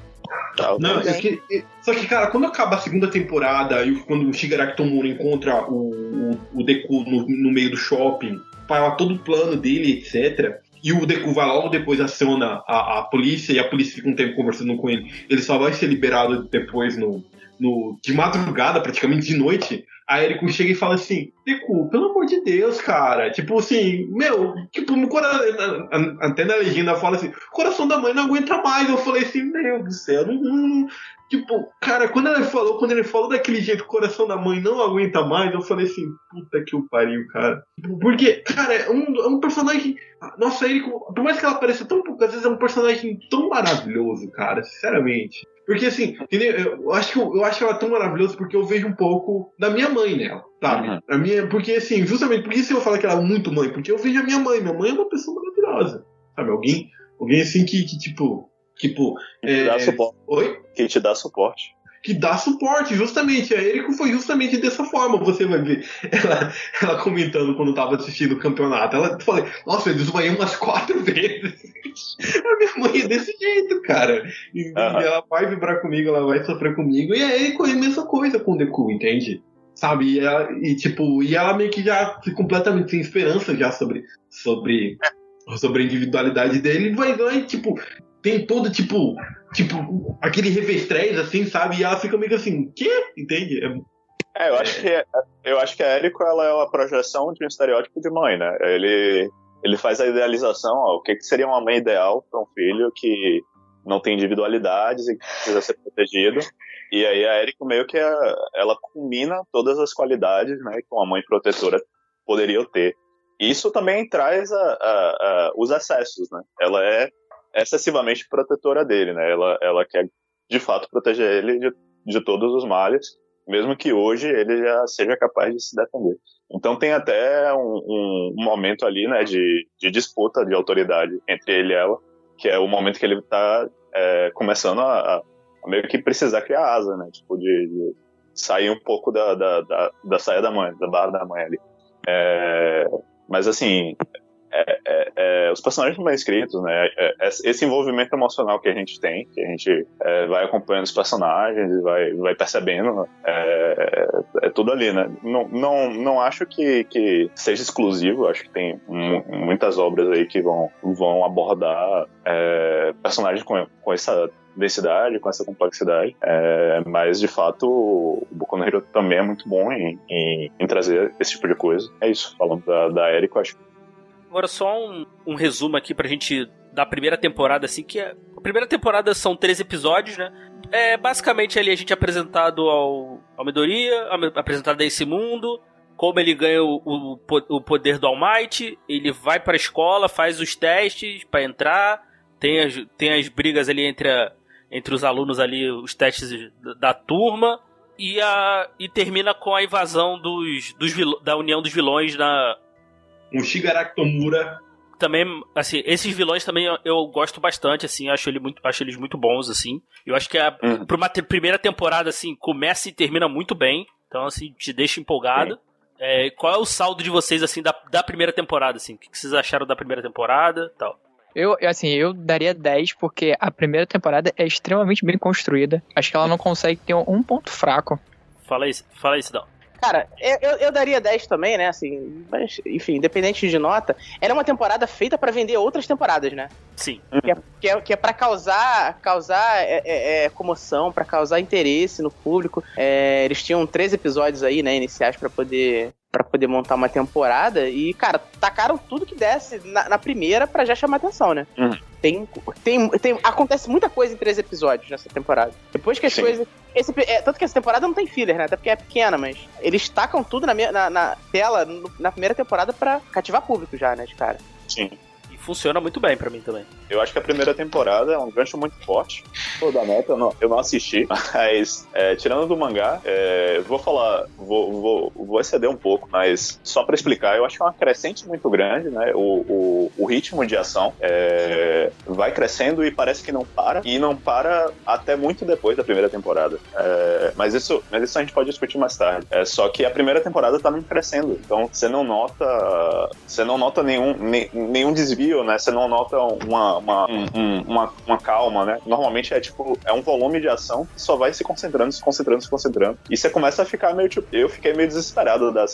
Speaker 2: Não, é que, é- só que, cara, quando acaba a segunda temporada e quando o Shigaraki Tomura encontra o, o, o Deku no, no meio do shopping, fala todo o plano dele, etc. E o Deku vai logo depois aciona a, a polícia e a polícia fica um tempo conversando com ele. Ele só vai ser liberado depois no, no de madrugada, praticamente de noite. A Eriko chega e fala assim: Deku, pelo amor de Deus, cara. Tipo assim, meu, tipo, no cora... a- até na legenda fala assim: coração da mãe não aguenta mais. Eu falei assim: meu do céu, não, Tipo, cara, quando ele falou, quando ele falou daquele jeito, coração da mãe não aguenta mais, eu falei assim, puta que o pariu, cara. Porque, cara, é um, é um personagem. Nossa, ele, por mais que ela pareça tão pouco, às vezes é um personagem tão maravilhoso, cara, sinceramente. Porque assim, entendeu? Eu acho que eu, eu acho ela tão maravilhosa porque eu vejo um pouco da minha mãe nela, sabe?
Speaker 5: Uhum.
Speaker 2: A minha, porque assim, justamente por isso eu falo que ela é muito mãe, porque eu vejo a minha mãe. Minha mãe é uma pessoa maravilhosa, sabe? Alguém, alguém assim que, que tipo, tipo,
Speaker 5: Que dá
Speaker 2: é,
Speaker 5: suporte.
Speaker 2: oi?
Speaker 5: Que te dá suporte.
Speaker 2: Que dá suporte, justamente. A Eriko foi justamente dessa forma. Você vai ver ela, ela comentando quando tava assistindo o campeonato. Ela falei, nossa, eu desmaiei umas quatro vezes. A minha mãe é desse jeito, cara. E, ela vai vibrar comigo, ela vai sofrer comigo. E a Eriko é a mesma coisa com o Deku, entende? Sabe? E, ela, e tipo, e ela meio que já completamente sem esperança já sobre, sobre, sobre a individualidade dele. Vai e, tipo, tem todo, tipo, tipo, aquele revestrez, assim, sabe? E ela fica meio assim, quê? Entende? É-
Speaker 5: É, eu acho que eu acho que a Eriko ela é uma projeção de um estereótipo de mãe, né? Ele ele faz a idealização, ó, o que, que seria uma mãe ideal para um filho que não tem individualidades e que precisa ser protegido. E aí a Eriko meio que é, ela combina todas as qualidades, né, que uma mãe protetora poderia ter. Isso também traz a- a- a- os excessos, né? Ela é excessivamente protetora dele, né? Ela, ela quer de fato proteger ele de, de todos os males mesmo que hoje ele já seja capaz de se defender. Então tem até um, um- momento ali, né, de, de disputa de autoridade entre ele e ela, que é o momento que ele tá é, começando a, a- a meio que precisar criar asa, né, tipo, de, de sair um pouco da, da, da, da saia da mãe, da barra da mãe ali. É, mas assim, é- é- é, os personagens bem escritos, né? é- esse envolvimento emocional que a gente tem, que a gente vai acompanhando os personagens e vai, vai percebendo, é, tudo ali, né? Não, não, não acho que, que seja exclusivo, acho que tem mu- muitas obras aí que vão, vão abordar personagens com, com essa densidade, com essa complexidade, é, mas de fato o Boku no Hero também é muito bom em, em, em trazer esse tipo de coisa. É isso, falando da, da acho que
Speaker 1: Agora só um, um resumo aqui pra gente da primeira temporada, assim, que é, a primeira temporada são três episódios, né? É basicamente ali a gente é apresentado ao, ao Midoriya, apresentado a esse mundo, como ele ganha o, o, o poder do All Might, ele vai pra escola, faz os testes pra entrar, tem as, tem as brigas ali entre, a- entre os alunos ali, os testes da, da turma, e, a, e termina com a invasão dos, dos vil- da União dos Vilões na,
Speaker 2: um Shigaraki Tomura.
Speaker 1: também, assim, esses vilões também eu, eu gosto bastante, assim, acho, ele muito, acho eles muito bons, assim. Eu acho que a,
Speaker 5: Uhum.
Speaker 1: pra uma te- primeira temporada, assim, começa e termina muito bem. Então, assim, te deixa empolgado. É, qual é o saldo de vocês, assim, da, da primeira temporada, assim? O que, que vocês acharam da primeira temporada e tal?
Speaker 3: Eu, assim, eu daria 10 porque a primeira temporada é extremamente bem construída. Acho que ela não consegue ter um ponto fraco.
Speaker 1: Fala aí, fala aí, Sidão.
Speaker 6: Cara, eu, eu- daria 10 também, né? Assim, mas, enfim, independente de nota, ela é uma temporada feita pra vender outras temporadas, né?
Speaker 1: Sim.
Speaker 6: Que é, que é, que é pra causar, causar é, é, é, comoção, pra causar interesse no público. É, eles tinham três episódios aí, né, iniciais pra poder para poder montar uma temporada e, cara, tacaram tudo que desse na, na primeira pra já chamar atenção, né?
Speaker 5: Uhum.
Speaker 6: Tem, tem, tem, acontece muita coisa em três episódios nessa temporada. Depois que as
Speaker 5: Sim.
Speaker 6: coisas esse, é, tanto que essa temporada não tem filler, né? Até porque é pequena, mas eles tacam tudo na, na, na tela no- na primeira temporada pra cativar público já, né, de cara.
Speaker 5: sim.
Speaker 1: Funciona muito bem pra mim também.
Speaker 5: Eu acho que a primeira temporada é um gancho muito forte. Pô, da neta, eu não, eu não assisti, mas é, tirando do mangá, é, vou falar, vou, vou, vou exceder um pouco, mas só pra explicar, eu acho que é uma crescente muito grande, né? O, o, o ritmo de ação é, vai crescendo e parece que não para, e não para até muito depois da primeira temporada. É, mas, isso, mas isso a gente pode discutir mais tarde. É, só que a primeira temporada tá crescendo, então você não nota você não nota nenhum, ne, nenhum desvio, né? Você não nota uma, uma, um, uma, uma calma, né? Normalmente é tipo, é um volume de ação que só vai se concentrando, se concentrando, se concentrando. E você começa a ficar meio tipo, eu fiquei meio desesperado da,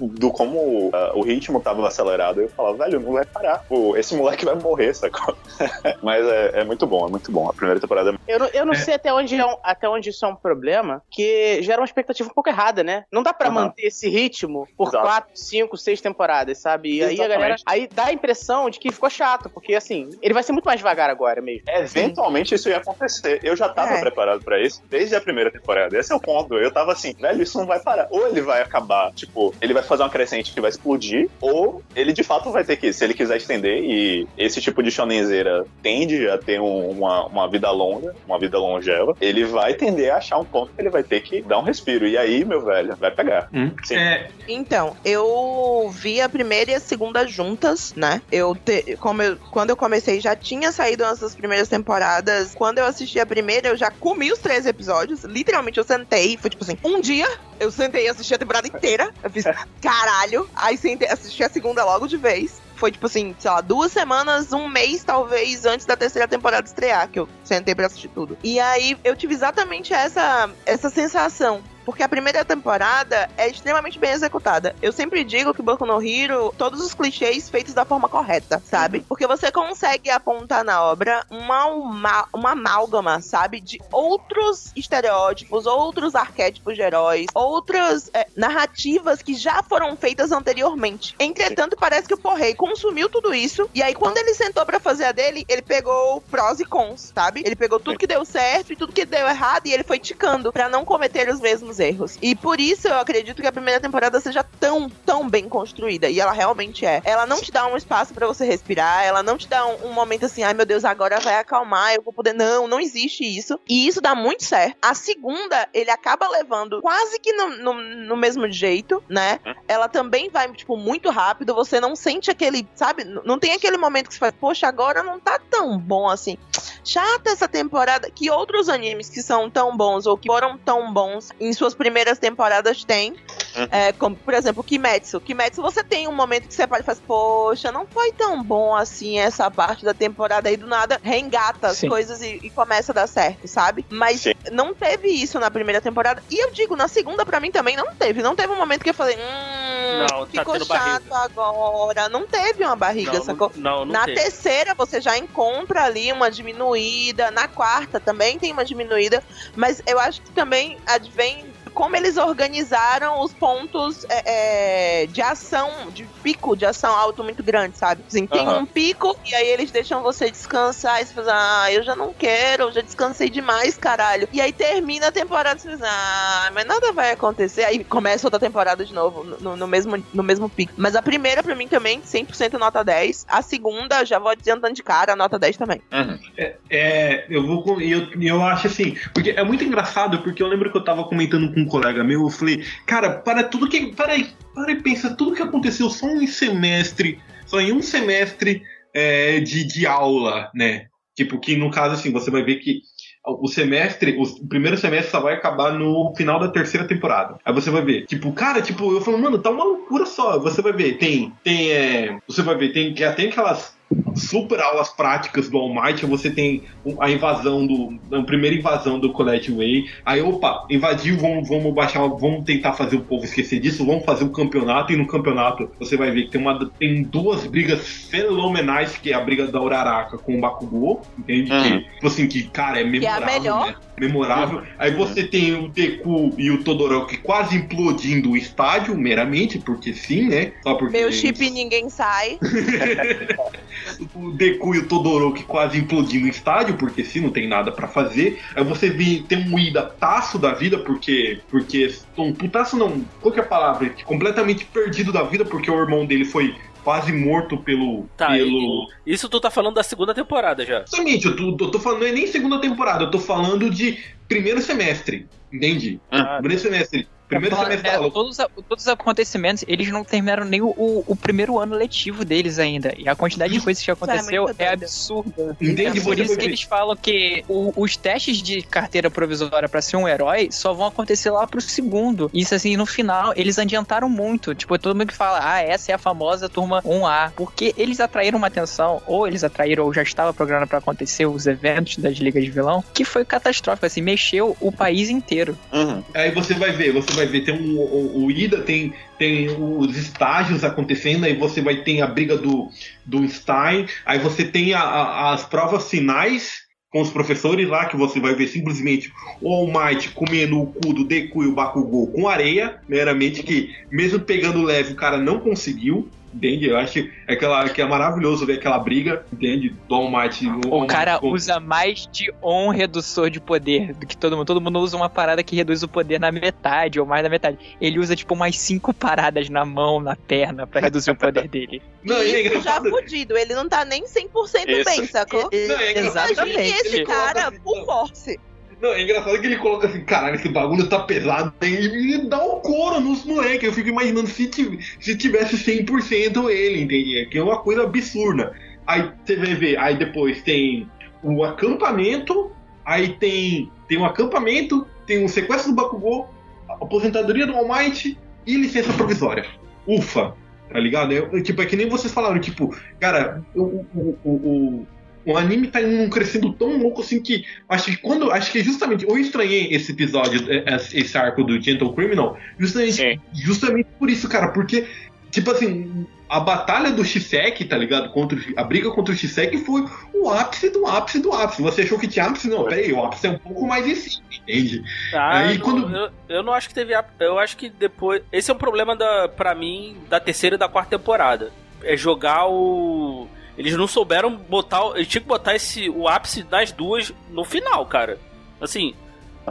Speaker 5: do como uh, o ritmo tava acelerado. Eu falava, velho, não vai parar. Pô, esse moleque vai morrer, sacou? Mas é, é, muito bom, é muito bom. A primeira temporada é...
Speaker 6: Eu não, eu não é. sei até onde, é um, até onde isso é um problema, que gera uma expectativa um pouco errada, né? Não dá para uhum. manter esse ritmo por Exato. quatro, cinco, seis temporadas, sabe? E aí a galera. Aí dá a impressão de que ficou chato, porque assim, ele vai ser muito mais devagar agora mesmo.
Speaker 5: Eventualmente isso ia acontecer. Eu já tava é. preparado para isso desde a primeira temporada. Esse é o ponto. Eu tava assim, velho, isso não vai parar. Ou ele vai acabar, tipo, ele vai fazer uma crescente que vai explodir, ou ele de fato vai ter que, se ele quiser estender, e esse tipo de shonenzeira tende a ter um, uma, uma vida longa, uma vida longeva, ele vai tender a achar um ponto que ele vai ter que dar um respiro. E aí, meu velho, vai pegar.
Speaker 4: Hum. É. Então, eu vi a primeira e a segunda juntas, né? Eu, te, como eu, quando eu comecei, já tinha saído essas primeiras temporadas. Quando eu assisti a primeira, eu já comi os três episódios. Literalmente, eu sentei, foi tipo assim, um dia eu sentei e assisti a temporada inteira. Eu fiz caralho. Aí sentei, assisti a segunda logo de vez foi tipo assim, sei lá, duas semanas, um mês talvez antes da terceira temporada estrear, que eu sentei pra assistir tudo. E aí eu tive exatamente essa, essa sensação porque a primeira temporada é extremamente bem executada. Eu sempre digo que Boku no Hero, todos os clichês feitos da forma correta, sabe? Porque você consegue apontar na obra uma, uma, uma amálgama, sabe? De outros estereótipos, outros arquétipos de heróis, outras é, narrativas que já foram feitas anteriormente. Entretanto, parece que o Porrei consumiu tudo isso, e aí quando ele sentou para fazer a dele, ele pegou prós e cons, sabe? Ele pegou tudo que deu certo e tudo que deu errado, e ele foi ticando para não cometer os mesmos mesmos erros. E por isso eu acredito que a primeira temporada seja tão, tão bem construída. E ela realmente é. Ela não te dá um espaço para você respirar, ela não te dá um, um, momento assim, ai meu Deus, agora vai acalmar, eu vou poder. Não, não existe isso. E isso dá muito certo. A segunda, ele acaba levando quase que no, no, no mesmo jeito, né? Ela também vai, tipo, muito rápido. Você não sente aquele, sabe? Não tem aquele momento que você faz, poxa, agora não tá tão bom assim. Chata essa temporada. Que outros animes que são tão bons ou que foram tão bons em suas primeiras temporadas tem. Uhum. É, como, por exemplo, Kimetsu. Kimetsu, você tem um momento que você pode fazer, poxa, não foi tão bom assim essa parte da temporada aí do nada, reengata as Sim. coisas e, e, começa a dar certo, sabe? Mas Sim. não teve isso na primeira temporada. E eu digo, na segunda, para mim também não teve. Não teve um momento que eu falei, hum, não, tá ficou chato barriga. agora. Não teve uma barriga, não, sacou? Não, não na teve. terceira, você já encontra ali uma diminuída. Na quarta também tem uma diminuída. Mas eu acho que também advém como eles organizaram os pontos é, é, de ação, de pico de ação alto muito grande, sabe? Assim, tem uhum. um pico e aí eles deixam você descansar e você fala, ah, eu já não quero, eu já descansei demais, caralho. E aí termina a temporada e você fala, ah, mas nada vai acontecer. Aí começa outra temporada de novo, no, no mesmo, no mesmo pico. Mas a primeira, pra mim, também, 100% nota 10. A segunda, já vou adiantando de cara, nota 10 também.
Speaker 2: Uhum. É, é, eu vou. Eu, eu acho assim, porque é muito engraçado, porque eu lembro que eu tava comentando com um colega meu, eu falei, cara, para tudo que. Para aí, para e pensa, tudo que aconteceu só em semestre, só em um semestre é, de, de aula, né? Tipo, que no caso, assim, você vai ver que o semestre, o primeiro semestre só vai acabar no final da terceira temporada. Aí você vai ver, tipo, cara, tipo, eu falo, mano, tá uma loucura só. Você vai ver, tem, tem, é, você vai ver, tem, tem aquelas super aulas práticas do All Might, você tem a invasão do. a primeira invasão do Colette Way. Aí, opa, invadiu, vamos, vamos baixar, vamos tentar fazer o povo esquecer disso, vamos fazer o um campeonato, e no campeonato você vai ver que tem, uma, tem duas brigas fenomenais, que é a briga da Uraraka com o Bakugou, entende? Uhum. Que, tipo assim, que, cara, é memorável. Que é a melhor. Né? Memorável. Aí você tem o Deku e o Todoroki quase implodindo o estádio, meramente, porque sim, né?
Speaker 4: Só porque. Meu chip ninguém sai.
Speaker 2: o Deku e o Todoroki quase implodindo o estádio, porque se não tem nada para fazer. Aí você vê, tem um Ida taço da vida, porque. Porque. Um putaço não. Qual que é a palavra? Completamente perdido da vida, porque o irmão dele foi quase morto pelo.
Speaker 1: Tá,
Speaker 2: pelo...
Speaker 1: Isso tu tá falando da segunda temporada já.
Speaker 2: Exatamente, eu tô, tô falando, não é nem segunda temporada, eu tô falando de primeiro semestre. Entende? Ah, primeiro semestre Primeiro
Speaker 3: Fala-
Speaker 2: semestre
Speaker 3: é, todos, todos os acontecimentos, eles não terminaram nem o, o- o primeiro ano letivo deles ainda. E a quantidade de coisas que aconteceu
Speaker 4: muito
Speaker 3: é,
Speaker 4: doido.
Speaker 3: absurda.
Speaker 2: Entende?
Speaker 3: É por isso que eles falam que o- os testes de carteira provisória pra ser um herói só vão acontecer lá pro segundo. Isso assim, no final, eles adiantaram muito. Tipo, todo mundo que fala, ah, essa é a famosa turma 1A. Porque eles atraíram uma atenção, ou eles atraíram, ou já estava programado pra acontecer os eventos das ligas de vilão, que foi catastrófico, assim, mexeu o país inteiro.
Speaker 5: Uhum.
Speaker 2: Aí você vai ver, você vai ver, tem um, o, o Ida, tem, tem os estágios acontecendo, aí você vai ter a briga do, do Stein, aí você tem a- a- as provas finais com os professores lá, que você vai ver simplesmente o All Might comendo o cu do Deku e o Bakugou com areia, meramente que, mesmo pegando leve, o cara não conseguiu. Entende? Eu acho que é, aquela, que é maravilhoso ver aquela briga, entende? Do All Might.
Speaker 3: O cara
Speaker 2: com-
Speaker 3: usa mais de um redutor de poder do que todo mundo. Todo mundo usa uma parada que reduz o poder na metade ou mais da metade. Ele usa tipo umas cinco paradas na mão, na perna, pra reduzir o poder dele.
Speaker 2: Não, e é
Speaker 4: Isso já fudido, ele não tá nem 100%
Speaker 5: Isso.
Speaker 4: bem, sacou?
Speaker 2: Não, é.
Speaker 4: Imagine esse cara por force.
Speaker 2: Não, é engraçado que ele coloca assim, caralho, esse bagulho tá pesado hein? e dá um couro nos moleques. Eu fico imaginando se, se tivesse 100% ele, entende? Que é uma coisa absurda. Aí você vai ver, aí depois tem o acampamento, aí tem, tem um acampamento, tem o sequestro do Bakugou, aposentadoria do All Might e licença provisória. Ufa, tá ligado? É, é, tipo, é que nem vocês falaram, tipo, cara, o, o, o, o, o anime tá num crescendo tão louco assim que acho que quando. Acho que justamente. Eu estranhei esse episódio, é, esse arco do Gentle Criminal, justamente,
Speaker 5: Sim.
Speaker 2: justamente por isso, cara, porque, tipo assim, a batalha do Shiseki, tá ligado? Contra, a briga contra o Shiseki foi o ápice do ápice do ápice. Você achou que tinha ápice? Não, peraí, o ápice é um pouco mais em cima, entende?
Speaker 1: Ah,
Speaker 2: Aí,
Speaker 1: não,
Speaker 2: quando-
Speaker 1: eu, eu não acho que teve. a- Eu acho que depois. Esse é um problema da, pra mim da terceira e da quarta temporada. É jogar o. Eles não souberam botar. o- Eles tinham que botar esse, o ápice das duas no final, cara. Assim,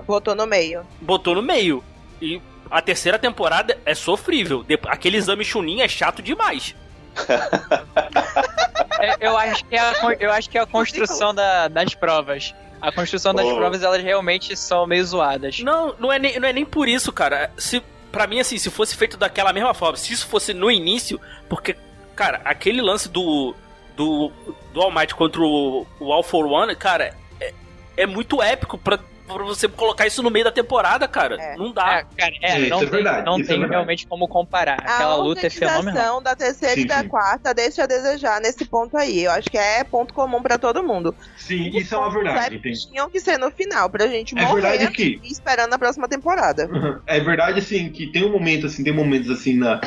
Speaker 4: Botou no meio.
Speaker 1: botou no meio. E a terceira temporada é sofrível. Aquele exame Chunin é chato demais.
Speaker 3: É, eu, acho que é a, eu acho que é a construção da- das provas. A construção das
Speaker 5: Oh.
Speaker 3: provas, elas realmente são meio zoadas.
Speaker 1: Não, não é nem, não é nem por isso, cara. Se, pra mim, assim, se fosse feito daquela mesma forma, se isso fosse no início, porque, cara, aquele lance do. Do. do All Might contra o, o All for One, cara, é, é muito épico pra, pra você colocar isso no meio da temporada, cara.
Speaker 4: É.
Speaker 1: Não dá.
Speaker 3: É, cara, é,
Speaker 2: isso
Speaker 3: não
Speaker 2: é
Speaker 3: tem,
Speaker 2: verdade,
Speaker 3: não
Speaker 2: isso é
Speaker 3: tem
Speaker 2: verdade.
Speaker 3: realmente como comparar. Aquela
Speaker 4: a
Speaker 3: luta é fenomenal.
Speaker 4: da terceira
Speaker 2: Sim,
Speaker 4: e da
Speaker 2: sim.
Speaker 4: quarta deixa a desejar nesse ponto aí. Eu acho que é ponto comum pra todo mundo.
Speaker 2: Sim, isso é uma verdade, entende?
Speaker 4: Tinham que ser no final, pra gente
Speaker 2: É
Speaker 4: morrer
Speaker 2: verdade que-
Speaker 4: e esperando a próxima temporada.
Speaker 2: É verdade, assim, que tem um momento, assim, tem momentos assim na,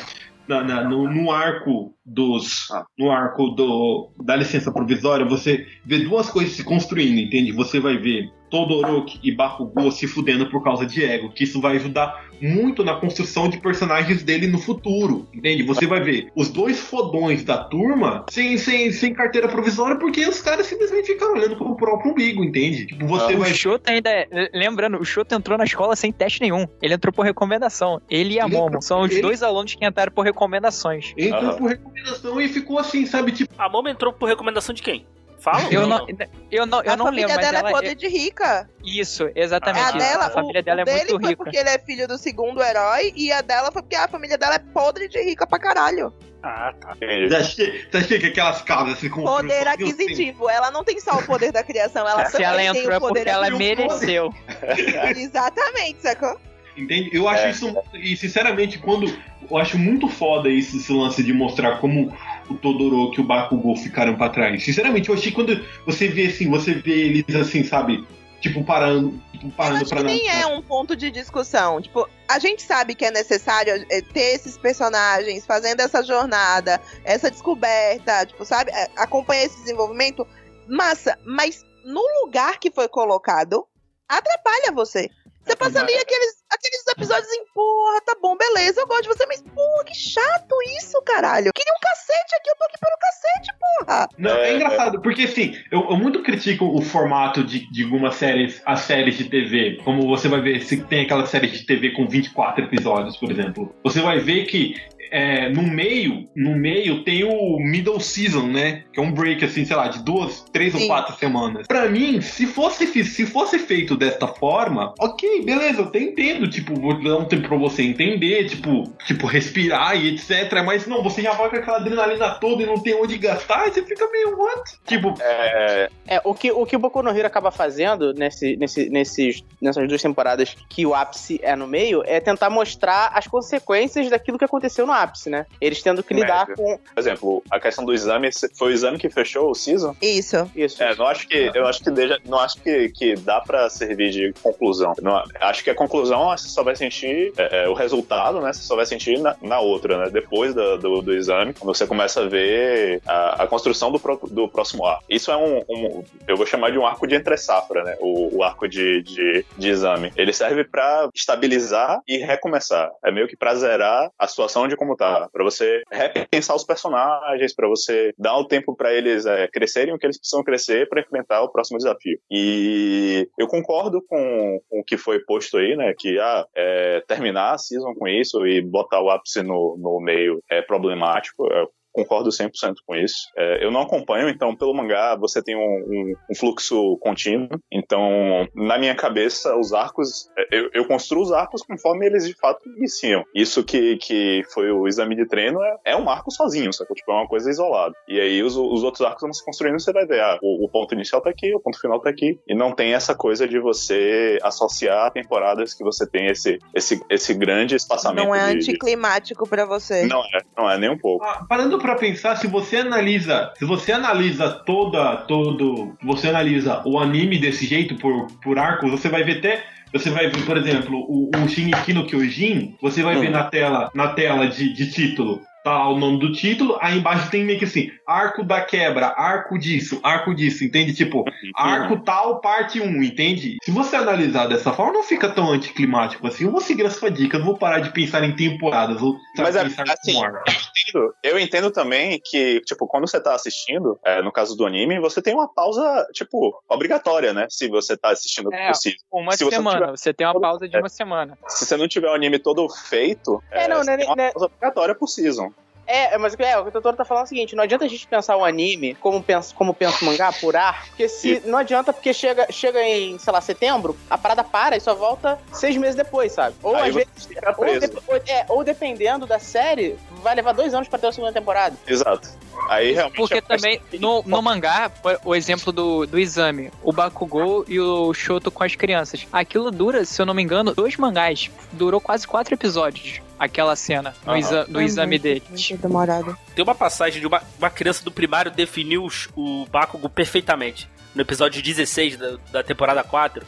Speaker 2: na- na- no, no arco dos. No arco do, da licença provisória, você vê duas coisas se construindo, entende? Você vai ver Todoroki e Bakugou se fudendo por causa de ego, que isso vai ajudar muito na construção de personagens dele no futuro, entende? Você vai ver os dois fodões da turma sem, sem, sem carteira provisória porque os caras simplesmente ficaram olhando pro próprio umbigo, entende? Tipo, você
Speaker 3: o
Speaker 2: vai
Speaker 3: Shota ainda é, lembrando, o Shota entrou na escola sem teste nenhum. Ele entrou por recomendação. Ele e a Momo são os
Speaker 2: ele-
Speaker 3: dois alunos que entraram por recomendações.
Speaker 2: entrou
Speaker 5: Aham.
Speaker 2: por recomendação e ficou assim, sabe? Tipo,
Speaker 1: A Momo entrou por recomendação de quem? Fala?
Speaker 3: Eu não, eu não, eu
Speaker 4: a
Speaker 3: não
Speaker 4: família
Speaker 3: lembro, mas
Speaker 4: dela
Speaker 3: ela
Speaker 4: é podre de rica.
Speaker 3: Isso,
Speaker 4: É
Speaker 3: exatamente.
Speaker 4: a
Speaker 3: isso.
Speaker 4: dela,
Speaker 3: a família
Speaker 4: o,
Speaker 3: dela
Speaker 4: o
Speaker 3: é
Speaker 4: dele
Speaker 3: muito
Speaker 4: foi
Speaker 3: rica.
Speaker 4: porque ele é filho do segundo herói e a dela foi porque a família dela é podre de rica pra caralho.
Speaker 1: Ah, tá.
Speaker 2: Você acha que, aquelas casas se
Speaker 4: Poder aquisitivo. Ela não tem só o poder da criação, ela
Speaker 3: Se ela
Speaker 4: tem
Speaker 3: entrou é
Speaker 4: o poder
Speaker 3: porque ela mereceu.
Speaker 4: Exatamente, sacou?
Speaker 2: Entende? Eu acho
Speaker 5: É.
Speaker 2: isso. E sinceramente, quando. Eu acho muito foda isso, esse lance de mostrar como o Todoroki e o Bakugou ficaram pra trás. Sinceramente, eu achei que quando você vê assim, você vê eles assim, sabe? Tipo, parando. Tipo,
Speaker 4: Eu
Speaker 2: parando
Speaker 4: acho
Speaker 2: pra
Speaker 4: que
Speaker 2: nada.
Speaker 4: nem é um ponto de discussão. Tipo, a gente sabe que é necessário é, ter esses personagens fazendo essa jornada, essa descoberta, tipo, sabe? É, Acompanhar esse desenvolvimento. Massa, mas no lugar que foi colocado, atrapalha você. Você passa ali aqueles, aqueles episódios em, porra, tá bom, beleza, eu gosto de você, mas, porra, que chato isso, caralho. Queria um cacete aqui, eu tô aqui pelo cacete, porra.
Speaker 2: Não, é,
Speaker 5: É,
Speaker 2: engraçado, porque assim, eu, eu muito critico o formato de, de algumas séries, as séries de TV. Como você vai ver, se tem aquela série de TV com 24 episódios, por exemplo. Você vai ver que é, no meio, no meio tem o middle season, né? Que é um break, assim, sei lá, de duas, três
Speaker 4: Sim.
Speaker 2: ou quatro semanas. Pra mim, se fosse, se fosse feito desta forma, ok, beleza, eu até entendo, tipo, vou dar um tempo pra você entender, tipo, tipo, respirar e etc. Mas não, você já vai com aquela adrenalina toda e não tem onde gastar, e você fica meio, what? Tipo,
Speaker 5: É,
Speaker 6: É, o que o, que o Boku no Hero acaba fazendo nesse, nesse, nesses, nessas duas temporadas que o ápice é no meio é tentar mostrar as consequências daquilo que aconteceu no ápice, né? Eles tendo que lidar
Speaker 5: Médio.
Speaker 6: com
Speaker 5: por exemplo, a questão do exame, foi o exame que fechou o season?
Speaker 4: Isso.
Speaker 6: isso.
Speaker 5: É, não acho que eu acho que deixa, não acho que, que dá pra servir de conclusão. Não, acho que a conclusão você só vai sentir é, é, o resultado, né? Você só vai sentir na, na outra, né? Depois da- do, do exame, quando você começa a ver a, a construção do, pro- do próximo arco. Isso é um, um- eu vou chamar de um arco de entre safra, né? O, o arco de, de, de exame. Ele serve pra estabilizar e recomeçar. É meio que pra zerar a situação de como tá, Pra você repensar os personagens, pra você dar o tempo pra eles é, crescerem o que eles precisam crescer pra enfrentar o próximo desafio. E eu concordo com, com o que foi posto aí, né? Que ah, é, terminar a season com isso e botar o ápice no, no meio é problemático. Eu concordo 100% com isso. É, eu não acompanho, então pelo mangá você tem um, um- um fluxo contínuo. Então, na minha cabeça, os arcos, é, eu, eu construo os arcos conforme eles de fato iniciam. Isso que, que foi o exame de treino é, é um arco sozinho, só que tipo, é uma coisa isolada. E aí os, os outros arcos vão se construindo, você vai ver, ah, o, o ponto inicial tá aqui, o ponto final tá aqui. E não tem essa coisa de você associar temporadas que você tem esse, esse, esse grande espaçamento.
Speaker 4: Não é
Speaker 5: de- de-
Speaker 4: anticlimático pra você.
Speaker 5: Não é, não é nem um pouco.
Speaker 2: Ah, parando pra pensar, se você analisa, se você analisa toda, todo, você analisa o anime desse jeito por, por arcos, você vai ver até, você vai ver, por exemplo, o, o Shingeki no Kyojin, você vai ver na tela, na tela de, de título, tá o nome do título, aí embaixo tem meio que assim, arco da quebra, arco disso, arco disso, entende? Tipo, arco tal, parte 1, entende? Se você analisar dessa forma, não fica tão anticlimático assim. Eu vou seguir a sua dica, eu não vou parar de pensar em temporadas, ou sabe,
Speaker 5: Mas é,
Speaker 2: pensar
Speaker 5: assim,
Speaker 2: arco.
Speaker 5: entendo- eu entendo também que, tipo, quando você tá assistindo, é, no caso do anime, você tem uma pausa, tipo, obrigatória, né? Se você tá assistindo
Speaker 3: É,
Speaker 5: possível.
Speaker 3: Uma
Speaker 5: Se você
Speaker 3: semana.
Speaker 5: tiver-
Speaker 3: Você tem uma pausa de uma semana.
Speaker 5: Se você não tiver o anime todo feito,
Speaker 6: É, não,
Speaker 5: você
Speaker 6: né,
Speaker 5: tem uma
Speaker 6: né-
Speaker 5: pausa obrigatória por season.
Speaker 6: É, mas é, o que o doutor tá falando é o seguinte: não adianta a gente pensar o anime como pensa, como pensa o mangá, por ar, porque se não adianta, porque chega, chega em, sei lá, setembro, a parada para e só volta seis meses depois, sabe? Ou
Speaker 5: Aí
Speaker 6: às vezes.
Speaker 5: fica
Speaker 6: Ou,
Speaker 5: preso.
Speaker 6: de- ou- é, ou dependendo da série, vai levar dois anos pra ter a segunda temporada.
Speaker 5: Exato. Aí realmente.
Speaker 3: Porque
Speaker 5: é
Speaker 3: também, no, no mangá, o- o exemplo do, do exame, o Bakugou e o Shoto com as crianças. Aquilo dura, se eu não me engano, dois mangás. Durou quase quatro episódios, aquela cena, no,
Speaker 5: Aham.
Speaker 3: exa- no exame deles.
Speaker 4: Muito demorado.
Speaker 1: Tem uma passagem de uma, uma criança do primário definiu os- o Bakugo perfeitamente. No episódio 16 da, da temporada 4,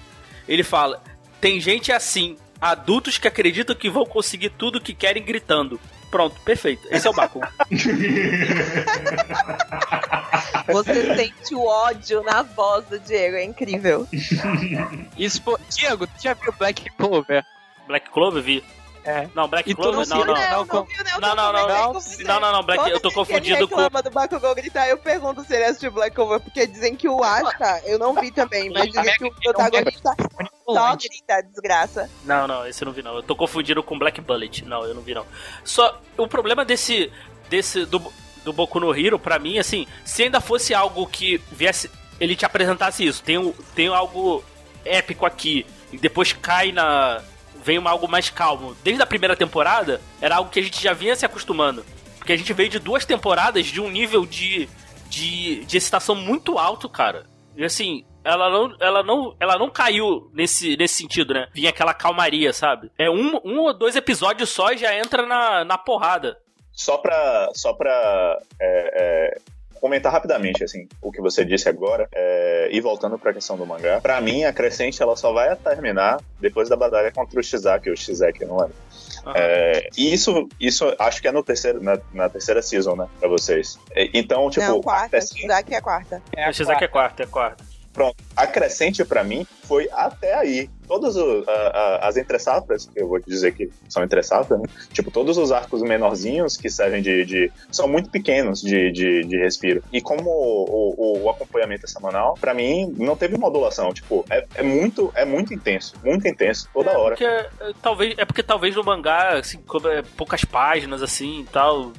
Speaker 1: ele fala: Tem gente assim, adultos que acreditam que vão conseguir tudo que querem gritando. Pronto, perfeito. Esse é o Bakugo.
Speaker 4: Você sente o ódio na voz do Diego, é incrível.
Speaker 3: Isso, Diego, tu já viu Black Clover?
Speaker 1: Black Clover, vi.
Speaker 3: É.
Speaker 1: Não, Black
Speaker 3: E
Speaker 1: Clover,
Speaker 3: não
Speaker 1: não, não.
Speaker 3: não,
Speaker 4: não, não,
Speaker 1: Não, não, não,
Speaker 4: Black
Speaker 1: não.
Speaker 4: Clover.
Speaker 1: Não, não, não, Black,
Speaker 4: Toda
Speaker 1: eu tô confundido com.
Speaker 4: do Bakugou gritar, eu pergunto se ele assistiu Black Clover, porque dizem que o Asta, eu não vi também, mas dizem que o protagonista só grita, desgraça.
Speaker 1: Não, não, esse eu não vi não. Eu tô confundindo com Black Bullet. Não, eu não vi não. Só o problema desse desse do, do Boku no Hero pra mim assim, se ainda fosse algo que viesse ele te apresentasse isso, tem um, tem algo épico aqui e depois cai na vem algo mais calmo. Desde a primeira temporada era algo que a gente já vinha se acostumando, porque a gente veio de duas temporadas de um nível de de, de excitação muito alto, cara. E assim, ela não, ela não, ela não caiu nesse, nesse sentido, né? Vinha aquela calmaria, sabe? É um, um ou dois episódios só e já entra na, na porrada.
Speaker 5: Só pra, só pra é, é, comentar rapidamente, assim, o que você disse agora, é, e voltando pra questão do mangá, pra mim, a Crescente, ela só vai terminar depois da batalha contra o Shizaki, ou Shizeki, não lembro. É, e isso, isso acho que é no terceiro, na, na terceira season, né, pra vocês. É, Então, tipo,
Speaker 4: não,
Speaker 5: a
Speaker 4: quarta,
Speaker 5: Crescente-
Speaker 4: Shizaki é a quarta.
Speaker 1: É, a Shizaki é quarta, é quarta.
Speaker 5: Pronto, a crescente pra mim foi até aí. Todas o- a- a- as entre-safras, que eu vou dizer que são entre-safras, né? Tipo, todos os arcos menorzinhos que servem de. de- são muito pequenos de, de, de respiro. E como o, o- o acompanhamento é semanal, pra mim não teve modulação. Tipo, é, é muito, é muito intenso. Muito intenso, toda
Speaker 1: É
Speaker 5: hora.
Speaker 1: porque, é, talvez, é porque talvez no mangá, assim, é poucas páginas, assim e tal.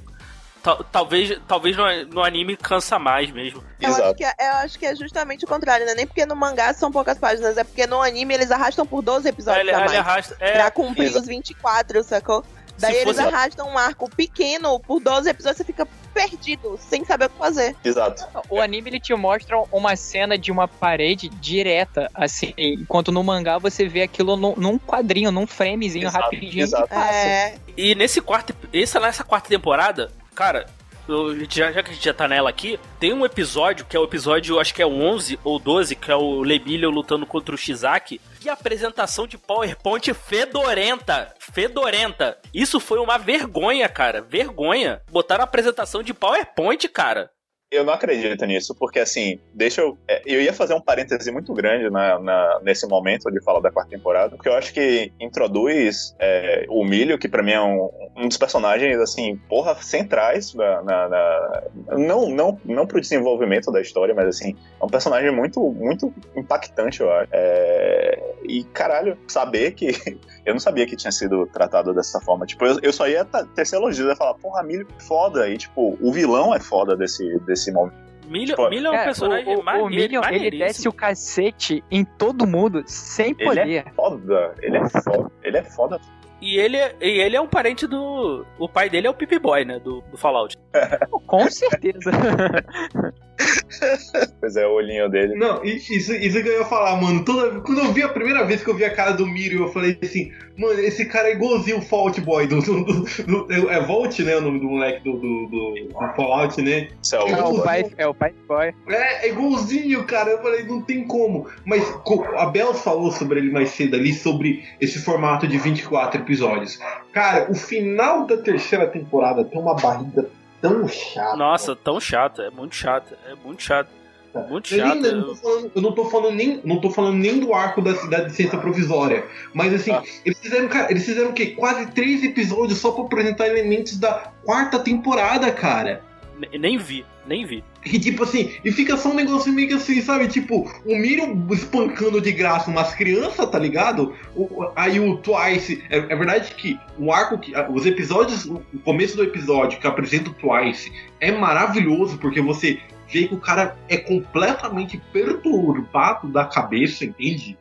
Speaker 1: Tal- talvez talvez no, no anime cansa mais mesmo.
Speaker 4: Eu acho,
Speaker 5: Exato.
Speaker 4: que é, eu acho que é justamente o contrário, né? Nem porque no mangá são poucas páginas, é porque no anime eles arrastam por 12 episódios
Speaker 1: ele,
Speaker 4: a mais.
Speaker 1: ele arrasta. É,
Speaker 4: Pra cumprir
Speaker 5: Exato.
Speaker 4: os 24, sacou? Daí
Speaker 1: Se
Speaker 4: eles
Speaker 1: fosse-
Speaker 4: arrastam um arco pequeno por 12 episódios, você fica perdido, sem saber o que fazer.
Speaker 5: Exato.
Speaker 3: O anime ele te mostra uma cena de uma parede direta, assim, enquanto no mangá você vê aquilo num, num quadrinho, num framezinho
Speaker 5: Exato,
Speaker 3: rapidinho
Speaker 5: exato.
Speaker 3: que passa.
Speaker 4: É,
Speaker 1: E nesse quarto, essa nessa quarta temporada, cara, eu- já, já que a gente já tá nela aqui, tem um episódio que é o episódio, acho que é o 11 ou 12, que é o Lemillion lutando contra o Shizaki. E a apresentação de PowerPoint fedorenta, fedorenta. Isso foi uma vergonha, cara, vergonha. Botaram a apresentação de PowerPoint, cara.
Speaker 5: Eu não acredito nisso, porque assim, deixa eu. é, Eu ia fazer um parêntese muito grande na, na- nesse momento de falar da quarta temporada, porque eu acho que introduz é, o Milho, que pra mim é um, um dos personagens, assim, porra, centrais na, na- na- não, não, não pro desenvolvimento da história, mas assim, é um personagem muito, muito impactante, eu acho. É, e caralho, saber que. Eu não sabia que tinha sido tratado dessa forma. Tipo, eu, eu só ia elogios, eu ia falar, porra, Milho, foda. E, tipo, o vilão é foda desse, desse momento.
Speaker 1: Milho,
Speaker 5: Tipo,
Speaker 1: Milho é um personagem
Speaker 3: o, o, o Minion, ele desce o cacete em todo mundo sem
Speaker 5: Ele
Speaker 3: poder.
Speaker 5: é foda, ele é foda, ele é foda.
Speaker 1: E ele, e ele é um parente do. O pai dele é o Pip Boy, né? Do, do Fallout.
Speaker 3: Com certeza.
Speaker 5: Pois é, o olhinho dele.
Speaker 2: Não, isso, isso que eu ia falar, mano. Toda, quando eu vi a primeira vez que eu vi a cara do Mirio, eu falei assim, mano, esse cara é igualzinho o Fault Boy do. do, do- do- é Volt, né? O nome do moleque do, do, do- do Fallout, né?
Speaker 5: Isso é o-
Speaker 3: É o pai, é o pai boy.
Speaker 2: É, é igualzinho, cara. Eu falei, não tem como. Mas a Bel falou sobre ele mais cedo ali, sobre esse formato de 24 episódios. Cara, o final da terceira temporada tem uma barriga tão chata.
Speaker 1: Nossa, tão chato, é muito chato, é muito chato. Muito
Speaker 2: Eu,
Speaker 1: chato.
Speaker 2: ainda não tô falando, eu não tô falando nem, não tô falando nem do arco da cidade de ciência provisória. Mas assim,
Speaker 5: Ah.
Speaker 2: eles fizeram, cara, eles fizeram o quê? Quase três episódios só pra apresentar elementos da quarta temporada, cara.
Speaker 1: Ne- Nem vi, nem vi.
Speaker 2: E tipo assim, e fica só um negócio meio que assim, sabe? Tipo, o Miriam espancando de graça umas crianças, tá ligado? O- aí o Twice. É, é verdade que o arco, que, os episódios, o começo do episódio que apresenta o Twice é maravilhoso, porque você vê que o cara é completamente perturbado da cabeça, entende?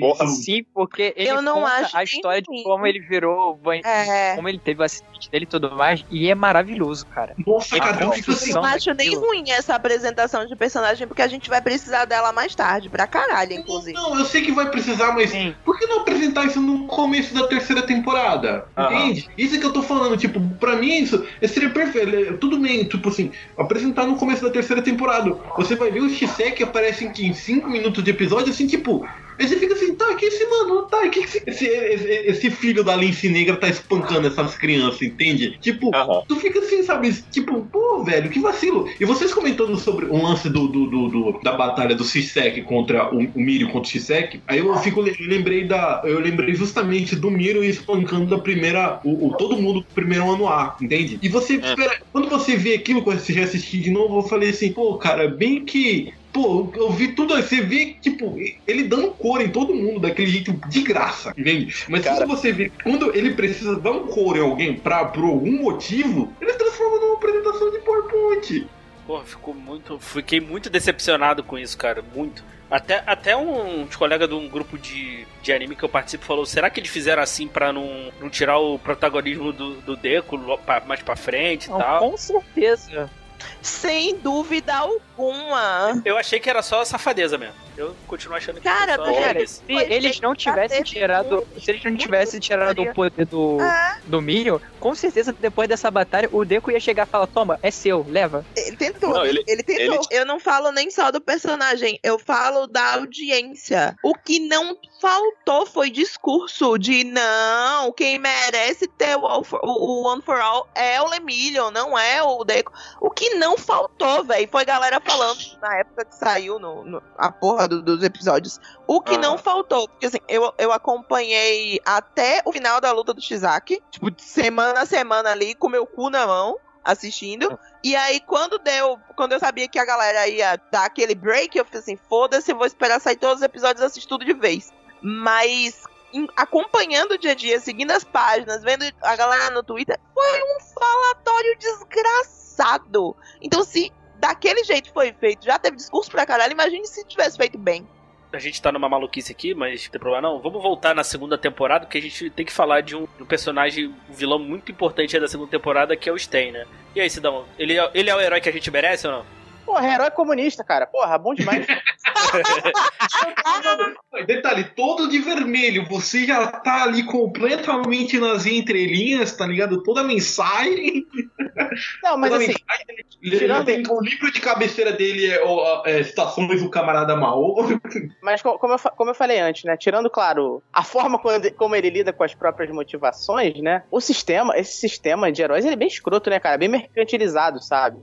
Speaker 5: Porra.
Speaker 3: Sim, porque ele
Speaker 4: Eu não
Speaker 3: conta
Speaker 4: acho
Speaker 3: a história de como ele virou
Speaker 4: é.
Speaker 3: como ele teve o acidente dele e tudo mais, e é maravilhoso, cara.
Speaker 2: Nossa, cara, eu fico assim.
Speaker 4: Eu não acho nem ruim essa apresentação de personagem, porque a gente vai precisar dela mais tarde, pra caralho, inclusive.
Speaker 2: Não, eu sei que vai precisar, mas
Speaker 3: Sim.
Speaker 2: por que não apresentar isso no começo da terceira temporada?
Speaker 5: Aham.
Speaker 2: Entende? Isso que eu tô falando, tipo, pra mim isso seria perfeito. É, Tudo bem, tipo assim, apresentar no começo da terceira temporada. Você vai ver o Shisek aparece em, em cinco minutos de episódio, assim, tipo. Aí você fica assim, tá, que esse mano, tá, que esse, esse, esse, filho da Lince Negra tá espancando essas crianças, entende? Tipo,
Speaker 5: Aham.
Speaker 2: tu fica assim, sabe? Tipo, pô, velho, que vacilo. E vocês comentando sobre o lance do, do, do- do- da batalha do Shisek contra o, o Miro contra o Shisek, aí eu fico eu lembrei da. Eu lembrei justamente do Miro espancando da primeira. O, o- todo mundo do primeiro ano A, entende? E você espera. Quando você vê aquilo, quando você já assistiu de novo, eu falei assim, pô, cara, bem que. Pô, eu vi tudo aí, você vê, tipo, ele dando cor em todo mundo daquele jeito de graça, entende? Mas
Speaker 5: Cara.
Speaker 2: quando você vê, quando ele precisa dar um cor em alguém pra, por algum motivo, ele transforma numa apresentação de PowerPoint.
Speaker 1: Porra, ficou muito. Fiquei muito decepcionado com isso, cara. Muito. Até, até um, uns colegas de um grupo de, de anime que eu participo falou: será que eles fizeram assim pra não, não tirar o protagonismo do, do Deco mais pra frente e
Speaker 3: Não,
Speaker 1: tal?
Speaker 3: com certeza.
Speaker 4: Sem dúvida alguma.
Speaker 1: Eu achei que era só safadeza mesmo. Eu continuo achando que
Speaker 4: Cara,
Speaker 1: só
Speaker 4: cara,
Speaker 1: preguiça.
Speaker 3: Se
Speaker 4: Foi
Speaker 3: eles não tivessem tirado. Se eles não tivessem tirado o poder do,
Speaker 4: É.
Speaker 3: do Minion, com certeza depois dessa batalha o Deku ia chegar e falar: Toma, é seu, leva.
Speaker 4: Ele tentou.
Speaker 5: Não,
Speaker 4: ele,
Speaker 5: ele-
Speaker 4: tentou.
Speaker 5: ele-
Speaker 4: Eu não falo nem só do personagem, eu falo da audiência. O que não faltou foi discurso de não, quem merece ter o, All for- o- o One for All é o Lemillion, não é o Deco. O que não faltou, velho, foi galera falando na época que saiu no, no- a porra do- dos episódios. O que
Speaker 5: Ah.
Speaker 4: não faltou, porque assim, eu, eu acompanhei até o final da luta do Shizaki, tipo, semana a semana ali, com meu cu na mão, assistindo. E aí, quando deu, quando eu sabia que a galera ia dar aquele break, eu falei assim, foda-se, eu vou esperar sair todos os episódios e assistir tudo de vez. Mas em- acompanhando o dia a dia, seguindo as páginas, vendo a galera no Twitter, foi um falatório desgraçado. Então, se daquele jeito foi feito, já teve discurso pra caralho, imagine se tivesse feito bem.
Speaker 1: A gente tá numa maluquice aqui, mas não tem problema não. Vamos voltar na segunda temporada, porque a gente tem que falar de um, de um personagem, um vilão muito importante aí da segunda temporada, que é o Stain, né? E aí, Sidão, ele é, ele é o herói que a gente merece ou não?
Speaker 6: Porra, herói comunista, cara. Porra, bom demais.
Speaker 2: Detalhe, todo de vermelho, você já tá ali completamente nas entrelinhas, tá ligado? Toda a mensagem.
Speaker 6: Não, mas
Speaker 2: toda
Speaker 6: assim,
Speaker 2: mensagem,
Speaker 6: tirando-
Speaker 2: tem- o livro de cabeceira dele é, ó, é Citações do Camarada Mao.
Speaker 6: Mas co- como eu, como eu falei antes, né? Tirando, claro, a forma como ele lida com as próprias motivações, né? O sistema, esse sistema de heróis, ele é bem escroto, né, cara? Bem mercantilizado, sabe?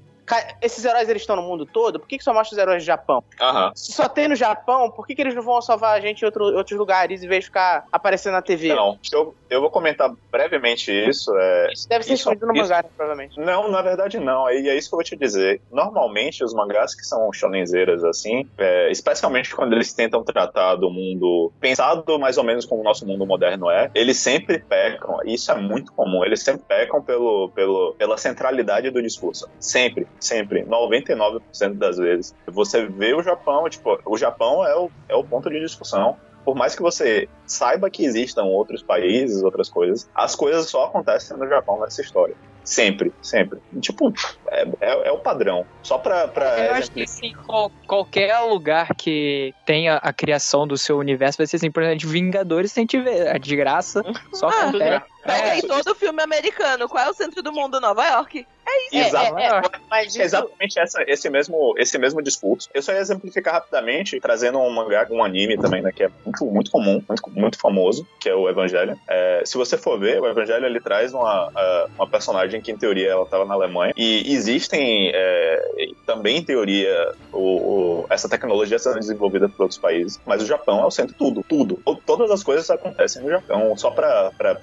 Speaker 6: Esses heróis, eles estão no mundo todo? Por que, que só mostra os heróis do Japão?
Speaker 5: Aham.
Speaker 6: Se só tem no Japão, por que, que eles não vão salvar a gente em outro- outros lugares em vez de ficar aparecendo na TV?
Speaker 5: Não, eu, eu vou comentar brevemente isso. É,
Speaker 6: Isso deve ser
Speaker 5: Isso-
Speaker 6: escondido no
Speaker 5: isso-
Speaker 6: mangá, provavelmente.
Speaker 5: Não, na verdade não. E é isso que eu vou te dizer. Normalmente os mangás que são shonenzeiras assim, é, especialmente quando eles tentam tratar do mundo pensado mais ou menos como o nosso mundo moderno é, eles sempre pecam. e Isso é muito comum. Eles sempre pecam pelo, pelo, pela centralidade do discurso. Sempre, sempre. 99% das vezes. Você vê o Japão, tipo, o Japão é o, é o ponto de discussão. Por mais que você saiba que existam outros países, outras coisas, as coisas só acontecem no Japão nessa história. Sempre, sempre. Tipo, é, é- é o padrão. Só pra. pra
Speaker 3: Eu acho que qual- qualquer lugar que tenha a criação do seu universo vai ser assim, por exemplo, Vingadores tem que ver. A desgraça só
Speaker 4: Ah,
Speaker 3: acontece.
Speaker 4: Pega
Speaker 3: É,
Speaker 4: aí todo filme americano. Qual é o centro do mundo? Nova York.
Speaker 5: Exato.
Speaker 6: É, é, é, mas isso,
Speaker 5: Exatamente essa- esse, mesmo, esse mesmo discurso. Eu só ia exemplificar rapidamente, trazendo um mangá, um anime também, né, que é muito, muito comum, muito, muito famoso, que é o Evangelho. É, se você for ver, o Evangelho ele traz uma, a- uma personagem que, em teoria, ela estava na Alemanha. E existem é, também, em teoria, o, o- essa tecnologia sendo desenvolvida por outros países. Mas o Japão é o centro de tudo, tudo. To- Todas as coisas acontecem no Japão, só pra, pra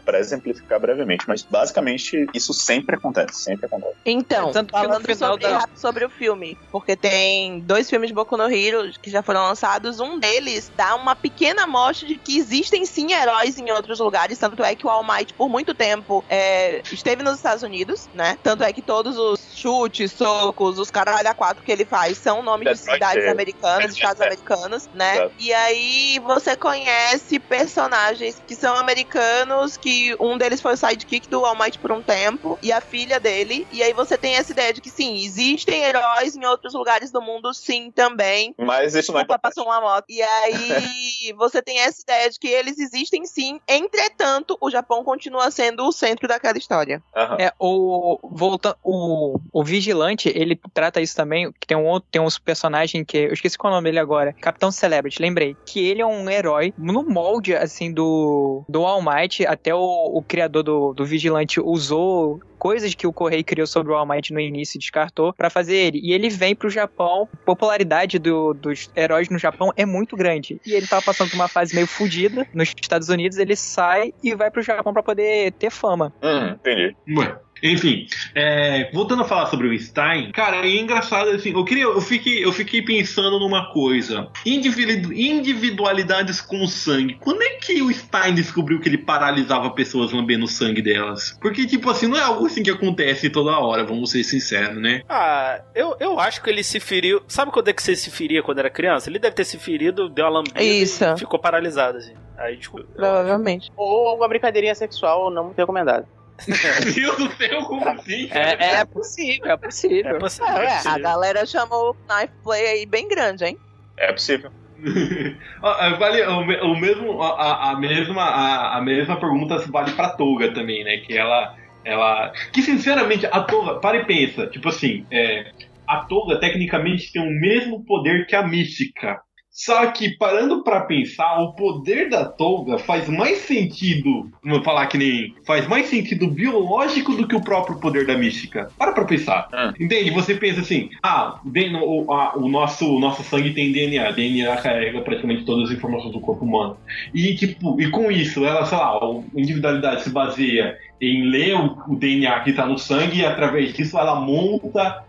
Speaker 5: exemplificar brevemente. Mas basicamente isso sempre acontece, sempre acontece.
Speaker 4: Então,
Speaker 3: É, tanto que no
Speaker 4: falando
Speaker 3: final
Speaker 4: sobre,
Speaker 3: da-
Speaker 4: rápido sobre o filme, porque tem dois filmes de Boku no Hero que já foram lançados, um deles dá uma pequena amostra de que existem sim heróis em outros lugares, tanto é que o All Might por muito tempo é, esteve nos Estados Unidos, né? Tanto é que todos os chutes, socos, os caralho a quatro que ele faz são nomes de
Speaker 5: Detroit
Speaker 4: cidades
Speaker 5: é-
Speaker 4: americanas, estados
Speaker 5: é.
Speaker 4: americanos, né? E aí você conhece personagens que são americanos, que um deles foi o sidekick do All Might por um tempo, e a filha dele. E aí você tem essa ideia de que sim, existem heróis em outros lugares do mundo, sim, também.
Speaker 5: Mas isso não é
Speaker 4: Opa, passou uma moto. E aí você tem essa ideia de que eles existem sim. Entretanto, o Japão continua sendo o centro daquela história.
Speaker 5: Aham.
Speaker 3: É, o, volta, o, o Vigilante, ele trata isso também, que tem um outro, tem um personagem que, eu esqueci qual é o nome dele agora, Capitão Celebrity, lembrei, que ele é um herói no molde, assim, do, do All Might, até o, o criador do, do Vigilante usou coisas que o Correio criou sobre o All Might no início e descartou pra fazer ele. E ele vem pro Japão, a popularidade do- dos heróis no Japão é muito grande. E ele tava passando por uma fase meio fodida nos Estados Unidos, ele sai e vai pro Japão pra poder ter fama.
Speaker 5: Uhum, entendi.
Speaker 2: Ué. Enfim, é, voltando a falar sobre o Stein, cara, é engraçado assim. Eu queria, eu fiquei, eu fiquei pensando numa coisa: Individu- individualidades com sangue. Quando é que o Stein descobriu que ele paralisava pessoas lambendo o sangue delas? Porque tipo assim, não é algo assim que acontece toda hora. Vamos ser sinceros, né?
Speaker 1: Ah, eu, eu acho que ele se feriu. Sabe quando é que você se feria quando era criança? Ele deve ter se ferido, deu uma lambida
Speaker 4: Isso.
Speaker 1: e ficou paralisado, assim. Aí, tipo,
Speaker 4: Provavelmente.
Speaker 6: ou alguma brincadeirinha sexual não muito recomendado.
Speaker 2: Meu Deus do céu, como assim?
Speaker 3: É, é possível, é possível.
Speaker 1: é possível.
Speaker 6: É,
Speaker 1: é
Speaker 6: é,
Speaker 4: A galera chamou o Knife Play aí bem grande, hein?
Speaker 5: É possível.
Speaker 2: Ah, ah, vale o, me- o mesmo a, a- mesma a, a mesma pergunta vale pra Toga também, né? Que ela ela que sinceramente a Toga para e pensa, tipo assim, é, a Toga tecnicamente tem o mesmo poder que a Mística. Só que, parando pra pensar, o poder da Toga faz mais sentido, vamos falar que nem. faz mais sentido biológico do que o próprio poder da mística. Para pra pensar.
Speaker 5: Hum.
Speaker 2: Entende? Você pensa assim: ah, o, a- o nosso, o nosso sangue tem DNA. DNA carrega praticamente todas as informações do corpo humano. E, tipo, e com isso, ela, sei lá, a individualidade se baseia em ler o, o DNA que tá no sangue e através disso ela monta.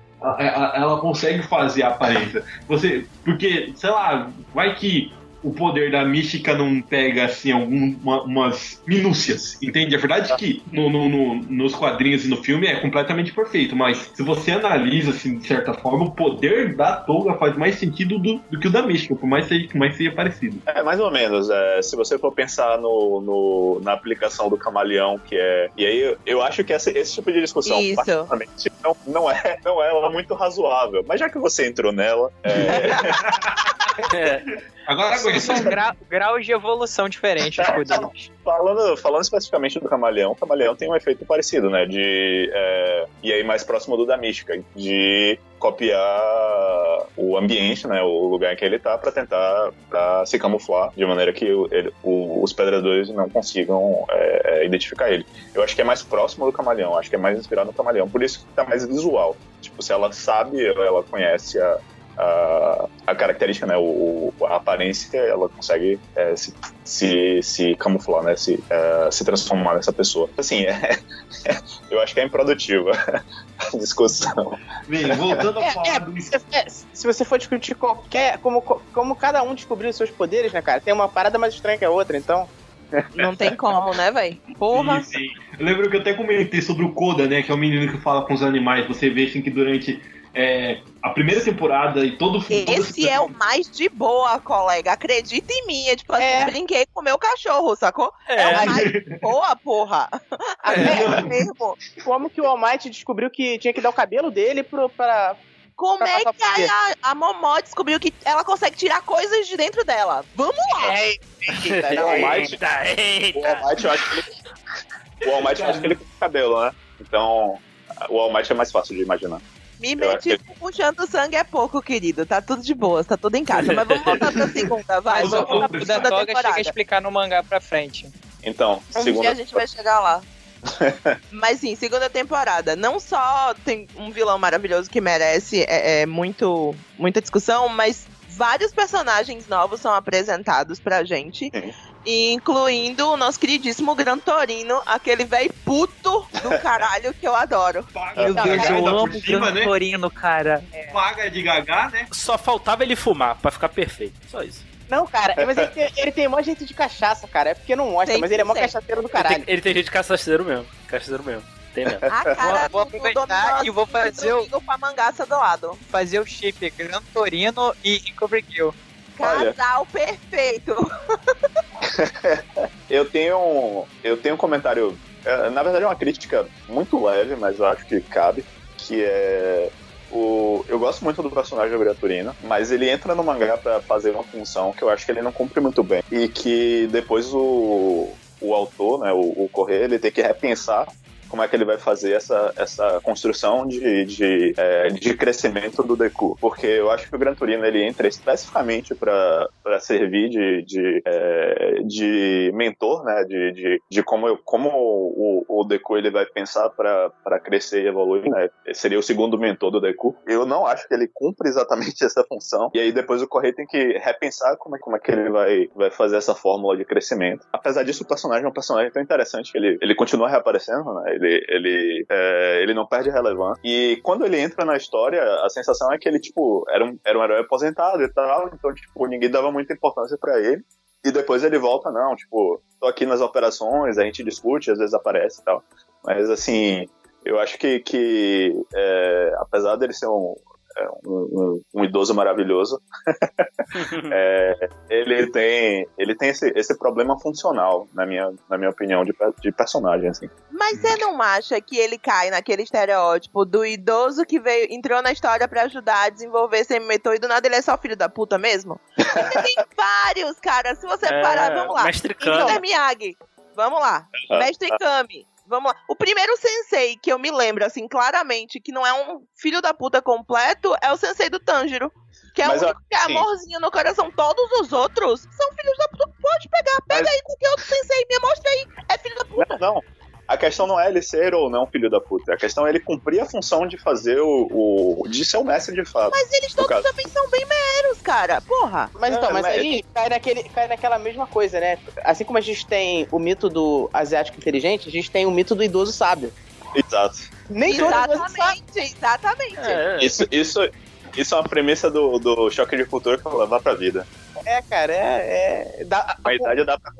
Speaker 2: Ela consegue fazer a aparência. Você. Porque, sei lá, vai que o poder da mística não pega assim algumas minúcias, entende? É verdade que no, no- no- nos quadrinhos e no filme é completamente perfeito, mas se você analisa assim, de certa forma, o poder da Toga faz mais sentido do, do que o da mística, por mais seja, que mais seja parecido.
Speaker 5: É, mais ou menos. é, se você for pensar no, no- na aplicação do camaleão, que é. E aí eu, eu acho que essa- esse tipo de discussão,
Speaker 4: Isso.
Speaker 5: particularmente, não, não, é, não é ela muito razoável. Mas já que você entrou nela, é,
Speaker 1: É,
Speaker 2: Agora
Speaker 3: São, gra- graus de evolução diferentes os
Speaker 5: falando, falando especificamente do camaleão, o camaleão tem um efeito parecido, né? De. é, e aí mais próximo do da mística, de copiar o ambiente, né? O lugar em que ele tá, pra tentar pra se camuflar de maneira que o- ele- o- os predadores não consigam é, é, identificar ele. Eu acho que é mais próximo do camaleão, acho que é mais inspirado no camaleão, por isso que tá mais visual. Tipo, se ela sabe, ela conhece a. A, a característica, né, o, o- a aparência, ela consegue é, se, se, se camuflar, né, se, é, se transformar nessa pessoa. Assim, é, eu acho que é improdutiva a discussão.
Speaker 2: Bem, voltando a
Speaker 6: É,
Speaker 2: falar
Speaker 6: é,
Speaker 2: do
Speaker 6: se, é, se você for discutir qualquer. Como, como cada um descobriu os seus poderes, né, cara? Tem uma parada mais estranha que a outra, então.
Speaker 4: Não tem como, né, velho? Porra.
Speaker 2: Sim, sim. Eu lembro que eu até comentei sobre o Koda, né? Que é o menino que fala com os animais. Você vê assim que durante é, a primeira temporada e todo todo
Speaker 4: Esse é o mais de boa, colega. Acredita em mim. É tipo assim,
Speaker 6: É.
Speaker 4: brinquei com o meu cachorro, sacou? É,
Speaker 1: é.
Speaker 4: o mais de boa, porra. É, mesmo.
Speaker 6: Como que o All Might descobriu que tinha que dar o cabelo dele pro, pra.
Speaker 4: Como
Speaker 6: Pra
Speaker 4: é que a, a Momó descobriu que ela consegue tirar coisas de dentro dela? Vamos lá!
Speaker 6: Eita,
Speaker 5: O All
Speaker 6: não,
Speaker 5: Might,
Speaker 1: Eita,
Speaker 5: o
Speaker 1: eita.
Speaker 5: All Might, eu acho que ele. O All Might, eu acho que ele tem cabelo, né? Então, o All Might é mais fácil de imaginar.
Speaker 4: Meti puxando sangue é pouco, querido. Tá tudo de boa, tá tudo em casa. Mas vamos voltar pra segunda, vai.
Speaker 2: Mas
Speaker 4: Vamos
Speaker 2: o-
Speaker 3: da
Speaker 4: segunda
Speaker 3: Toga chega a
Speaker 4: temporada.
Speaker 3: explicar no mangá pra frente.
Speaker 5: Então,
Speaker 4: Um
Speaker 5: segunda.
Speaker 4: dia a gente vai chegar lá. Mas sim, segunda temporada. Não só tem um vilão maravilhoso que merece é, é, muito, muita discussão, mas vários personagens novos são apresentados pra gente.
Speaker 5: Sim.
Speaker 4: Incluindo o nosso queridíssimo Gran Torino, aquele velho puto do caralho que eu adoro.
Speaker 2: Paga
Speaker 3: Meu
Speaker 2: de
Speaker 3: Deus, eu amo o
Speaker 2: cima,
Speaker 3: Gran
Speaker 2: né?
Speaker 3: Torino, cara.
Speaker 2: Paga de Gagá, né?
Speaker 1: Só faltava ele fumar pra ficar perfeito. Só isso.
Speaker 6: Não, cara, mas ele tem, ele tem mó jeito de cachaça, cara. É porque não mostra,
Speaker 4: Tem
Speaker 6: mas ele é mó cachaceiro do
Speaker 1: Ele tem,
Speaker 6: caralho.
Speaker 1: ele tem jeito de caçaceiro mesmo. Caçaceiro mesmo. Tem mesmo.
Speaker 4: A cara
Speaker 3: Vou-
Speaker 4: do-
Speaker 3: aproveitar e vou fazer o-
Speaker 4: Domingo com a mangaça do lado.
Speaker 3: Fazer o chip Gran Torino e Recovery Kill.
Speaker 5: Olha.
Speaker 4: Casal perfeito.
Speaker 5: Eu tenho, um- eu tenho um comentário. é, Na verdade, é uma crítica muito leve, mas eu acho que cabe. Que é. O, eu gosto muito do personagem do Gran Turino, mas ele entra no mangá pra fazer uma função que eu acho que ele não cumpre muito bem. E que depois o, o autor, né, o, o Correia, ele tem que repensar como é que ele vai fazer essa, essa construção de, de, é, de crescimento do Deku. Porque eu acho que o Gran Turino ele entra especificamente para servir de, de, é, de mentor, né? De, de, de como, eu, como o, o Deku ele vai pensar para crescer e evoluir, né? Seria o segundo mentor do Deku. Eu não acho que ele cumpre exatamente essa função. E aí depois o Correio tem que repensar como é, como é que ele vai, vai fazer essa fórmula de crescimento. Apesar disso, o personagem é um personagem tão interessante que ele, ele continua reaparecendo, né? Ele, ele, é, ele não perde relevância. E quando ele entra na história, a sensação é que ele, tipo, era um, era um herói aposentado e tal, então, tipo, ninguém dava muita importância pra ele. E depois ele volta, não, tipo, tô aqui nas operações, a gente discute, às vezes aparece e tal. Mas, assim, eu acho que, que é, apesar dele ser um, um, um, um idoso maravilhoso, é, ele tem, ele tem esse, esse problema funcional, na minha, na minha opinião, de, de personagem, assim.
Speaker 4: Mas você não acha que ele cai naquele estereótipo do idoso que veio, entrou na história pra ajudar a desenvolver semi-metou e do nada ele é só filho da puta mesmo? Tem vários, cara. Se você
Speaker 1: É,
Speaker 4: parar, vamos lá.
Speaker 1: Mestre
Speaker 4: Então,
Speaker 1: Kami.
Speaker 4: Miyagi. Vamos lá.
Speaker 5: Ah,
Speaker 4: Mestre Kami. Vamos lá. O primeiro sensei que eu me lembro, assim, claramente, que não é um filho da puta completo, é o sensei do Tanjiro. Que é
Speaker 5: Mas,
Speaker 4: o único que é amorzinho no coração. Todos os outros são filhos da puta. Pode pegar, pega
Speaker 5: Mas-
Speaker 4: aí qualquer outro sensei, me mostra aí. É filho da puta.
Speaker 5: Não, não. A questão não é ele ser ou não filho da puta. A questão é ele cumprir a função de fazer o. o- de ser o mestre de fato.
Speaker 4: Mas eles todos
Speaker 5: caso.
Speaker 4: também são bem meros, cara. Porra.
Speaker 6: Mas então,
Speaker 5: É,
Speaker 6: mas
Speaker 5: mas-
Speaker 6: aí cai, naquele, cai naquela mesma coisa, né? Assim como a gente tem o mito do asiático inteligente, a gente tem o mito do idoso sábio.
Speaker 5: Exato.
Speaker 6: Nem todo.
Speaker 4: Exatamente, exatamente.
Speaker 1: É,
Speaker 5: Isso, isso, isso é uma premissa do, do choque de cultura que eu vou levar pra vida.
Speaker 6: É, cara, é. é dá,
Speaker 5: A idade dá pra.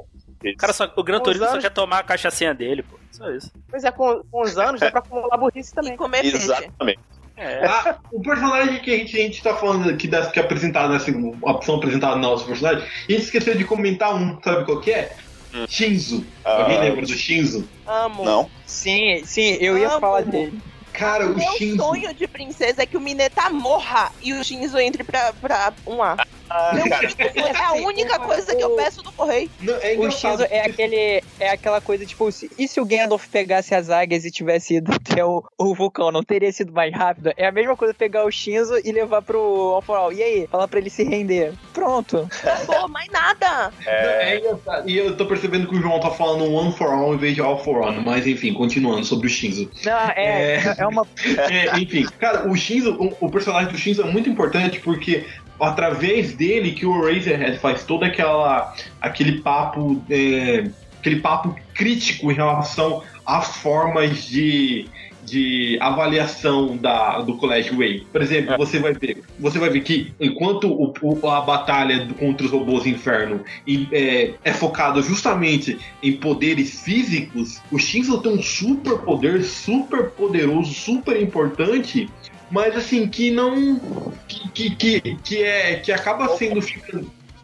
Speaker 1: O cara só, o Gran Turismo
Speaker 6: os
Speaker 1: só
Speaker 6: anos-
Speaker 1: quer tomar a cachaçinha dele, pô. Só isso.
Speaker 6: Pois é, com, com os anos dá pra acumular burrice
Speaker 4: E
Speaker 6: também.
Speaker 4: comer peixe.
Speaker 5: Exatamente.
Speaker 1: É.
Speaker 2: Ah, o personagem que a gente, a gente tá falando aqui, das, que é apresentado nessa a opção apresentada na nossa personagem, a gente esqueceu de comentar um, sabe qual que é?
Speaker 5: Hum.
Speaker 2: Shinzo.
Speaker 5: Ah,
Speaker 2: Alguém lembra do Shinzo?
Speaker 4: Amo.
Speaker 5: Não.
Speaker 3: Sim, sim, eu ia
Speaker 4: Amo.
Speaker 3: falar dele.
Speaker 2: Cara, o
Speaker 4: Meu
Speaker 2: Shinzo.
Speaker 4: sonho de princesa é que o Mineta morra e o Shinzo entre pra, pra um A. Sonho- é a única coisa que eu peço do correio.
Speaker 2: Não, é
Speaker 3: O. Shinzo é aquele. É aquela coisa, tipo, se- e se o Gandalf pegasse as águias e tivesse ido até o, o vulcão, não teria sido mais rápido? É a mesma coisa pegar o Shinzo e levar pro All for All. E aí? Falar pra ele se render. Pronto.
Speaker 4: Pô, mais nada.
Speaker 2: É engraçado. E eu tô percebendo que o João tá falando one for all em vez de all for one. Mas enfim, continuando sobre o Shinzo.
Speaker 3: Não, é,
Speaker 2: É.
Speaker 3: é. uma.
Speaker 2: É, enfim, cara, o Shinzo, o, o personagem do Shinzo é muito importante porque através dele que o Razorhead faz todo aquela aquele papo é, aquele papo crítico em relação às formas de de avaliação da, do Colégio Way. Por exemplo, você vai ver, você vai ver que enquanto o, o- a batalha contra os robôs inferno e, é, é focado justamente em poderes físicos, o Shinzo tem um super poder, super poderoso, super importante, mas assim, que não. que, que, que, que é. que acaba sendo.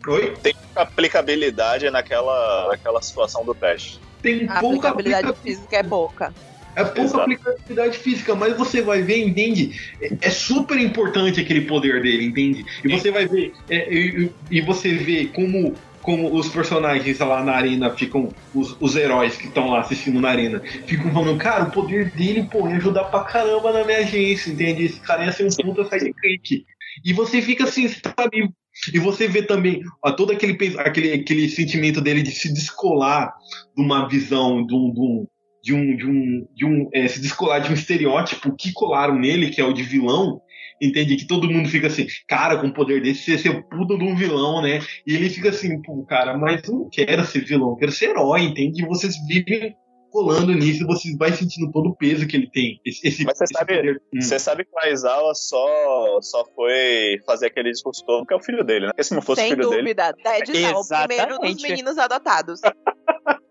Speaker 2: Oi?
Speaker 5: Tem aplicabilidade naquela, naquela situação do teste.
Speaker 2: Tem
Speaker 4: A
Speaker 2: pouca
Speaker 4: aplicabilidade
Speaker 2: aplica-
Speaker 4: física é pouca.
Speaker 2: É pouca
Speaker 5: Exato.
Speaker 2: aplicabilidade física, mas você vai ver, entende? É, é super importante aquele poder dele, entende? E você vai ver, é, e, e você vê como, como os personagens lá na arena ficam, os, os heróis que estão lá assistindo na arena, ficam falando, cara, o poder dele, pô, ia ajudar pra caramba na minha agência, entende? Esse cara ia ser um puta sidekick. E você fica assim, sabe? E você vê também ó, todo aquele, aquele, aquele sentimento dele de se descolar de uma visão, de um, de um, de um, de um, de um é, se descolar de um estereótipo que colaram nele, que é o de vilão, entende? Que todo mundo fica assim, cara, com o poder desse, você ser puta de um vilão, né? E ele fica assim, pô, cara, mas eu não quero ser vilão, eu quero ser herói, entende? E vocês vivem colando nisso, você vai sentindo todo o peso que ele tem. Esse, esse,
Speaker 5: Mas você
Speaker 2: esse
Speaker 5: sabe-
Speaker 2: poder. Hum.
Speaker 5: Você sabe que o Aizawa só, só foi fazer aquele discurso todo porque é o filho dele, né? Porque se não fosse o
Speaker 4: Sem
Speaker 5: filho dele.
Speaker 4: dúvida. Ted é o primeiro dos
Speaker 3: Exatamente.
Speaker 4: meninos adotados.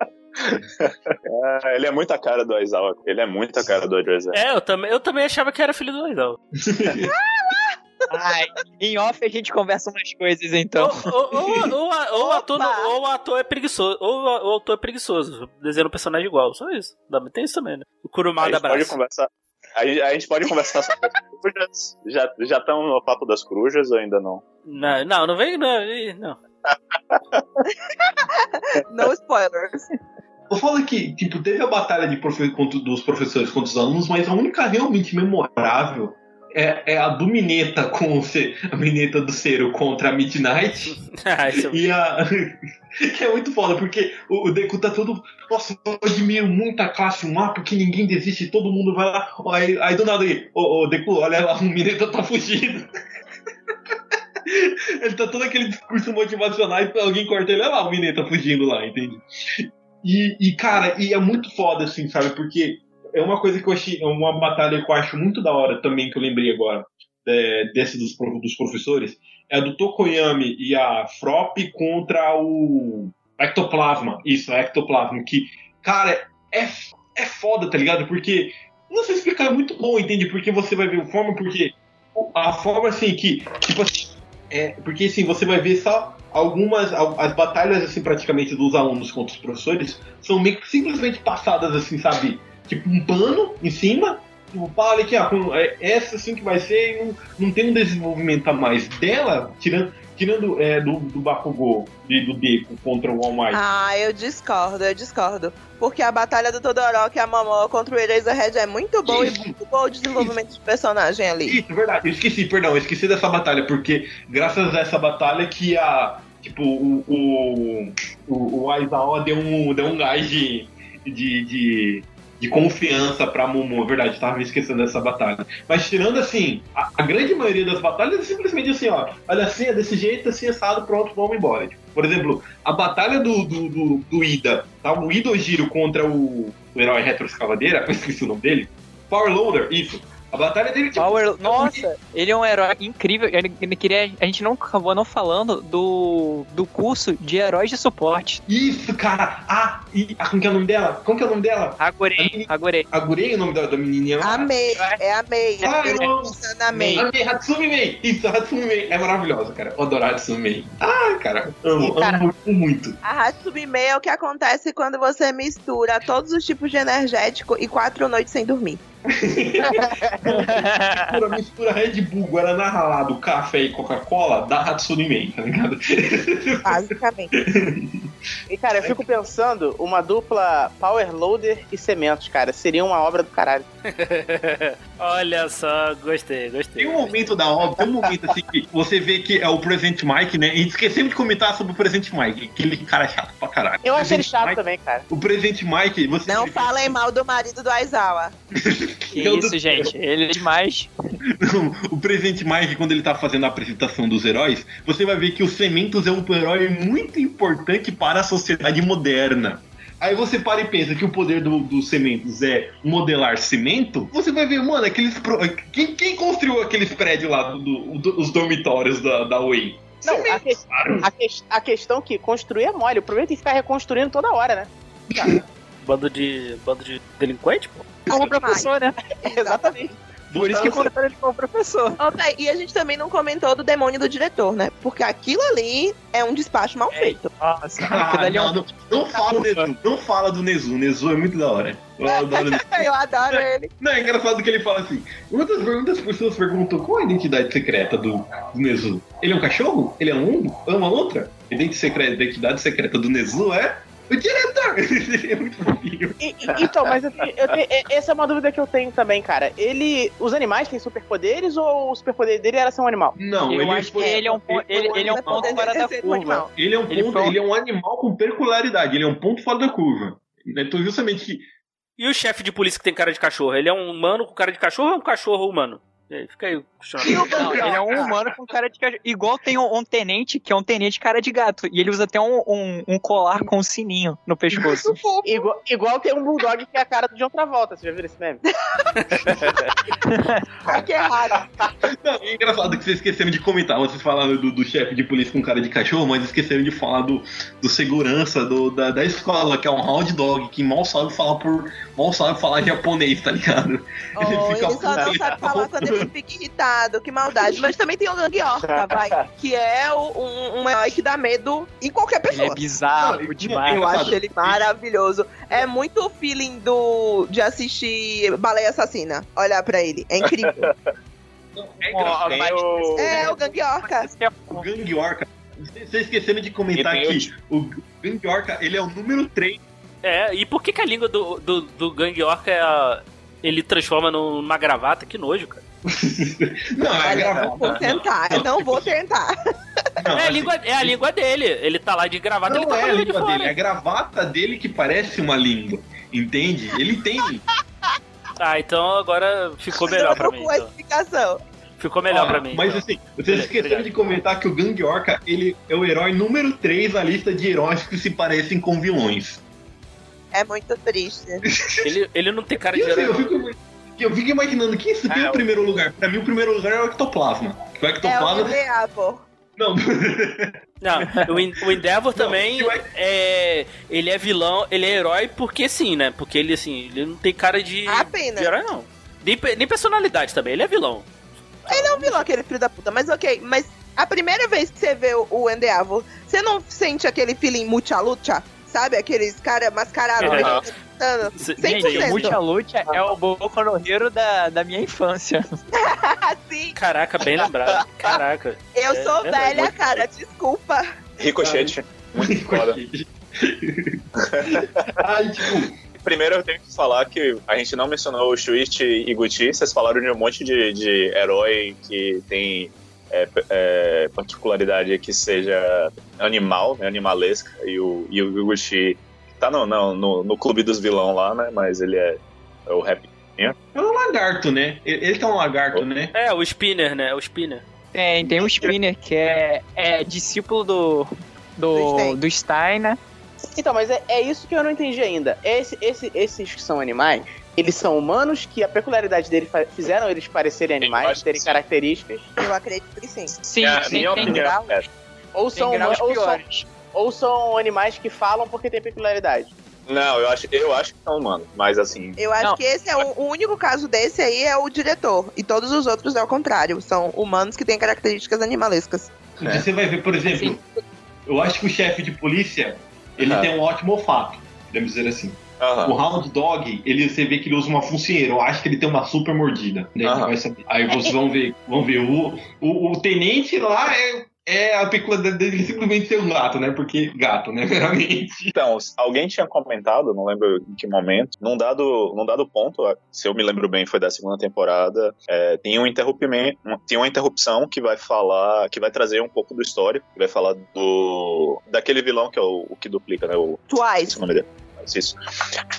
Speaker 5: é, ele é muito a cara do Aizawa. Ele é muito a cara do Aizawa.
Speaker 1: É, eu também, eu também achava que era filho do Aidal.
Speaker 3: Ai, em off a gente conversa umas coisas então.
Speaker 1: Ou, ou, ou, ou, ator, ou o ator é preguiçoso, ou o ator é preguiçoso, desenhando um personagem igual, só isso. Dá- Tem isso também, né? O
Speaker 5: A
Speaker 1: Kurumada
Speaker 5: gente pode
Speaker 1: abraça.
Speaker 5: conversar. A gente, a gente pode conversar sobre as corujas. Já já estão no papo das corujas ou ainda não?
Speaker 1: Não, não, não vem, não, não.
Speaker 4: No spoilers.
Speaker 2: Eu falo que, tipo, teve a batalha profe- dos professores contra os alunos, mas a única realmente memorável é, é a do Mineta com o Ce- a Mineta do Cero contra a Midnight.
Speaker 1: Ah, isso-
Speaker 2: E a. que é muito foda, porque o, o Deku tá todo. Nossa, eu admiro muito a classe 1A, porque ninguém desiste, todo mundo vai lá. Aí, aí do nada aí, ô, ô Deku, olha lá, o Mineta tá fugindo. ele tá todo aquele discurso motivacional e alguém corta ele, olha lá, o Mineta fugindo lá, entende? E, e, cara, e é muito foda, assim, sabe? Porque é uma coisa que eu achei, é uma batalha que eu acho muito da hora também, que eu lembrei agora, é, desse dos, dos professores, é a do Tokoyami e a Frop contra o Ectoplasma. Isso, a Ectoplasma. Que, cara, é, é foda, tá ligado? Porque, não sei explicar, é muito bom, entende? Porque você vai ver a forma, porque a forma, assim, que, tipo assim, é, porque assim, você vai ver só algumas, al- as batalhas, assim, praticamente dos alunos contra os professores, são meio que simplesmente passadas, assim, sabe? Tipo, um pano em cima, tipo, ó, com- é essa assim que vai ser, e não, não tem um desenvolvimento a mais dela, tirando, tirando é, do, do Bakugou e do Deku contra o All Might.
Speaker 4: Ah, eu discordo, eu discordo. Porque a batalha do Todoroki e a Momoa contra o Eraserhead é muito boa e muito bom o desenvolvimento de personagem ali.
Speaker 2: Isso, verdade. Eu esqueci, perdão, eu esqueci dessa batalha, porque graças a essa batalha que a. Tipo, o. O, o, o Aizawa deu um, deu um gás de. de, de de confiança pra é verdade, tava me esquecendo dessa batalha. Mas tirando assim, a, a grande maioria das batalhas é simplesmente assim, ó, olha assim, é desse jeito, assim, assado, pronto, vamos embora. Tipo, por exemplo, a batalha do, do, do, do Ida, tá? O Ida Ojiro contra o, o herói retroescavadeira, eu esqueci o nome dele, Power Loader, isso. A batalha dele, tipo,
Speaker 3: Power... Nossa, ele é um herói incrível. Ele, ele queria. A gente não acabou não falando do, do curso de heróis de suporte.
Speaker 2: Isso, cara! Ah, e, ah, como que é o nome dela? Como que é o nome dela?
Speaker 3: Agorei, agorei.
Speaker 2: Agurei o nome da, da menininha lá?
Speaker 4: A Mei, é a Mei.
Speaker 2: Ah,
Speaker 4: Eu
Speaker 2: eu
Speaker 4: tô
Speaker 2: amo.
Speaker 4: pensando na Mei.
Speaker 2: A Mei, Hatsumi Mei! Isso, a Hatsumi Mei. É maravilhosa, cara. Eu adoro a Hatsumi Mei. Ah, cara, amo,
Speaker 6: Cara.
Speaker 2: amo muito.
Speaker 4: A Hatsumi Mei é o que acontece quando você mistura todos os tipos de energético e quatro noites sem dormir.
Speaker 2: Mistura, mistura Red Bull, Guaraná ralado, café e Coca-Cola, dá Hatsune Mei, tá ligado?
Speaker 4: Basicamente.
Speaker 6: E, cara, eu fico pensando, uma dupla Power Loader e Cementos, cara, seria uma obra do caralho.
Speaker 1: Olha só, gostei, gostei.
Speaker 2: Tem um momento da obra, tem um momento assim que você vê que é o Presente Mike, né? E esquecemos de comentar sobre o Presente Mike, aquele cara chato pra caralho.
Speaker 6: Eu achei ele chato
Speaker 2: Mike-
Speaker 6: também, cara.
Speaker 2: O Presente Mike, você.
Speaker 4: Não falem mal do marido do Aizawa.
Speaker 3: Que
Speaker 2: Meu
Speaker 3: isso,
Speaker 2: Deus.
Speaker 3: gente. Ele é demais.
Speaker 2: Não, o Presente Mike, quando ele tá fazendo a apresentação dos heróis, você vai ver que o Cementos é um herói muito importante para a sociedade moderna. Aí você para e pensa que o poder do, do Cementos é modelar cimento, você vai ver, mano, aqueles. pro- Quem, quem construiu aqueles prédios lá, do, do- os dormitórios da, da Way?
Speaker 6: Não, a, que- a, que- a questão que construir é mole. O problema é que tem que ficar reconstruindo toda hora, né?
Speaker 1: Bando de. bando de delinquente, pô.
Speaker 3: Como professor, né?
Speaker 6: Exatamente.
Speaker 3: Por isso que contaram ele como professor.
Speaker 4: Thay, e a gente também não comentou do demônio do diretor, né? Porque aquilo ali é um despacho mal feito.
Speaker 3: Nossa,
Speaker 2: Ah,
Speaker 3: ali é
Speaker 2: não,
Speaker 3: um...
Speaker 2: não, não fala do Nezu, não fala do Nezu. Nezu é muito da hora. Eu adoro Nezu.
Speaker 4: Eu adoro ele.
Speaker 2: Não, é engraçado que ele fala assim. Muitas, muitas pessoas perguntam qual a identidade secreta do, do Nezu. Ele é um cachorro? Ele é um umbo? Ama outra? Identi- secre- Identidade secreta do Nezu é o diretor. Ele é muito fofinho.
Speaker 6: E- então, mas eu eu e- essa é uma dúvida que eu tenho também, cara. Ele. Os animais têm superpoderes ou o superpoder dele era ser um animal?
Speaker 2: Não,
Speaker 3: Eu
Speaker 2: ele
Speaker 3: acho que
Speaker 2: foi-
Speaker 3: ele é um, ponto- ele, ele é um ponto fora da
Speaker 4: um
Speaker 3: curva.
Speaker 2: Ele é um
Speaker 3: Ele
Speaker 2: ponto,
Speaker 3: foi
Speaker 2: ele é um animal com peculiaridade, ele é um ponto fora da curva. Então, justamente que
Speaker 1: E o chefe de polícia que tem cara de cachorro? Ele é um humano com cara de cachorro ou é um cachorro humano? E aí, fica aí o questionamento.
Speaker 3: Não, ele é um humano com cara de cachorro. Igual tem um, um tenente, que é um tenente cara de gato. E ele usa até um, um, um colar com um sininho no pescoço.
Speaker 6: Igual, igual tem um bulldog que é a cara do John Travolta. Você já viu esse meme?
Speaker 4: Ai, que errado.
Speaker 2: Não, é engraçado que vocês esqueceram de comentar. Vocês falaram do, do chefe de polícia com cara de cachorro, mas esqueceram de falar do, do segurança do, da, da escola, que é um hound dog, que mal sabe falar por. mal sabe falar japonês, tá ligado?
Speaker 4: Oh, ele só não sabe falar quando ele fica irritado, que maldade. Mas também tem o Ganguiorca, vai. Que é o- um, um herói que dá medo em qualquer
Speaker 3: Ele
Speaker 4: pessoa.
Speaker 3: é bizarro
Speaker 2: Não,
Speaker 3: demais.
Speaker 4: Eu acho ele maravilhoso. É muito o feeling do, de assistir Baleia Assassina. Olhar pra ele. É incrível.
Speaker 2: É engraçado.
Speaker 3: mas-
Speaker 5: o-
Speaker 4: é, o
Speaker 3: que é
Speaker 2: O Gang Orca. Vocês esqueceram de comentar que o Gang Orca, ele é o número 3.
Speaker 1: É, e por que, que a língua do, do, do Gang Orca é a- ele transforma numa gravata? Que nojo, cara.
Speaker 2: Não, é gravata.
Speaker 4: não vou tentar. Eu não vou tentar.
Speaker 2: Não,
Speaker 1: é, a língua, é a língua dele. Ele tá lá de gravata, ele
Speaker 2: Não
Speaker 1: tá
Speaker 2: é a
Speaker 1: de
Speaker 2: língua
Speaker 1: fora.
Speaker 2: dele, é a gravata dele que parece uma língua. Entende? Ele tem.
Speaker 1: Ah, então agora ficou melhor pra mim. Então.
Speaker 4: explicação.
Speaker 1: Ficou melhor
Speaker 2: Ó,
Speaker 1: pra mim.
Speaker 2: Mas
Speaker 1: então.
Speaker 2: assim, vocês esqueceram de comentar que o Gang Orca, ele é o herói número 3 na lista de heróis que se parecem com vilões.
Speaker 4: É muito triste.
Speaker 1: ele, ele não tem cara
Speaker 2: E
Speaker 1: de
Speaker 2: assim,
Speaker 1: herói.
Speaker 2: eu, fico, eu fico imaginando quem isso tem
Speaker 1: Ah,
Speaker 2: o
Speaker 1: o-
Speaker 2: primeiro lugar. Pra mim, o primeiro lugar é o Ectoplasma. O
Speaker 4: É o
Speaker 2: Ectoplasma.
Speaker 4: Endeavor.
Speaker 2: não,
Speaker 1: Não, o, En- o Endeavor
Speaker 2: Não,
Speaker 1: também
Speaker 2: o
Speaker 1: é. Ele é vilão, ele é herói porque sim, né? Porque ele, assim, ele não tem cara de, de herói, não. Nem, nem personalidade também, ele é vilão.
Speaker 4: Ele é um vilão, aquele filho da puta. Mas ok, mas a primeira vez que você vê o, o Endeavor, você não sente aquele feeling mucha lucha? Sabe? Aqueles cara mascarado
Speaker 1: Aham.
Speaker 4: gritando.
Speaker 1: Se-
Speaker 3: Gente,
Speaker 4: 100%.
Speaker 3: o Mucha Lucha é o Boku no Hero da, da minha infância.
Speaker 4: Sim,
Speaker 1: Caraca, bem lembrado. Caraca.
Speaker 4: Eu
Speaker 1: É
Speaker 4: sou
Speaker 1: verdade.
Speaker 4: velha, cara, desculpa.
Speaker 5: Ricochete, muito foda.
Speaker 2: Ai, tipo,
Speaker 5: Primeiro eu tenho que falar que a gente não mencionou o Shuichi e Gucci, vocês falaram de um monte de, de herói que tem é, é, particularidade que seja animal, né, animalesca, e o, e o tá no, no, no, no clube dos vilão lá, né, mas ele é, é o rap.
Speaker 2: é um lagarto, né? Ele, ele tá um lagarto, né?
Speaker 1: É, o Spinner, né? O Spinner.
Speaker 3: Tem, tem o Spinner, que é, é discípulo do,
Speaker 4: Do
Speaker 3: do,
Speaker 4: Stein.
Speaker 3: do Stein, né?
Speaker 6: Então, mas é, é isso que eu não entendi ainda. Esse, esse, esses que são animais, eles são humanos que a peculiaridade deles fizeram eles parecerem animais, terem características,
Speaker 4: Eu acredito que sim.
Speaker 3: Sim,
Speaker 5: É, a
Speaker 3: sim,
Speaker 5: minha
Speaker 3: tem,
Speaker 5: opinião
Speaker 3: grau,
Speaker 5: é
Speaker 6: ou
Speaker 3: tem
Speaker 6: são,
Speaker 3: graus
Speaker 6: ou, são, ou são animais que falam porque têm peculiaridade.
Speaker 5: Não, eu acho, eu acho que são humanos, mas assim,
Speaker 4: Eu acho
Speaker 3: Não.
Speaker 4: que esse é o, o único caso desse aí é o diretor. E todos os outros é o contrário. São humanos que têm características animalescas.
Speaker 5: É.
Speaker 2: Você vai ver, por exemplo,
Speaker 3: Sim.
Speaker 2: eu acho que o chefe de polícia, ele tem um ótimo olfato, podemos dizer assim.
Speaker 5: Aham.
Speaker 2: O Hound Dog, ele, você vê que ele usa uma focinheira. Eu acho que ele tem uma super mordida. Né? Saber. Aí vocês vão ver, vão ver. O, o, o tenente lá é, é a peculiaridade dele simplesmente ser um gato, né? Porque gato, né? Realmente.
Speaker 5: Então, alguém tinha comentado, não lembro em que momento, num dado, num dado ponto, se eu me lembro bem, foi da segunda temporada, é, tem um interrompimento, tem uma interrupção que vai falar, que vai trazer um pouco do histórico, que vai falar do daquele vilão que é o, o que duplica, né? O,
Speaker 4: Twice.
Speaker 5: é o nome dele. Isso.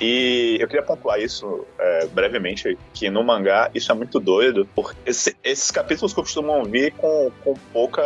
Speaker 5: E eu queria pontuar isso é, brevemente, que no mangá isso é muito doido, porque esse- esses capítulos costumam vir com, com pouca.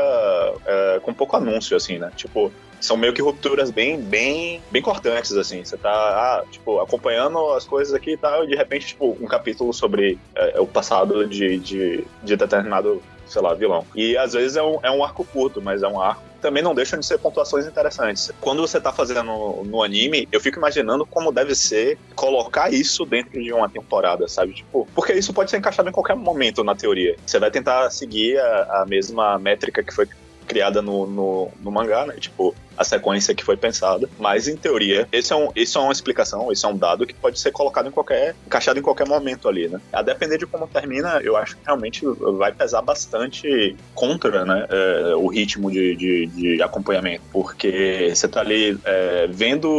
Speaker 5: é, com pouco anúncio, assim, né? Tipo, são meio que rupturas bem, bem, bem cortantes, assim. Você tá, ah, tipo, acompanhando as coisas aqui e tal, e de repente, tipo, um capítulo sobre é, o passado de, de, de determinado, sei lá, vilão. E às vezes é um, é um arco curto, mas é um arco também não deixa de ser pontuações interessantes. Quando você tá fazendo no, no anime, eu fico imaginando como deve ser colocar isso dentro de uma temporada, sabe? Tipo, porque isso pode ser encaixado em qualquer momento, na teoria. Você vai tentar seguir a, a mesma métrica que foi criada no, no, no mangá, né? Tipo, a sequência que foi pensada. Mas, em teoria, esse é um, isso é uma explicação, isso é um dado que pode ser colocado em qualquer. encaixado em qualquer momento ali, né? A depender de como termina, eu acho que realmente vai pesar bastante contra, né? é, o ritmo de, de, de acompanhamento. Porque você tá ali é, vendo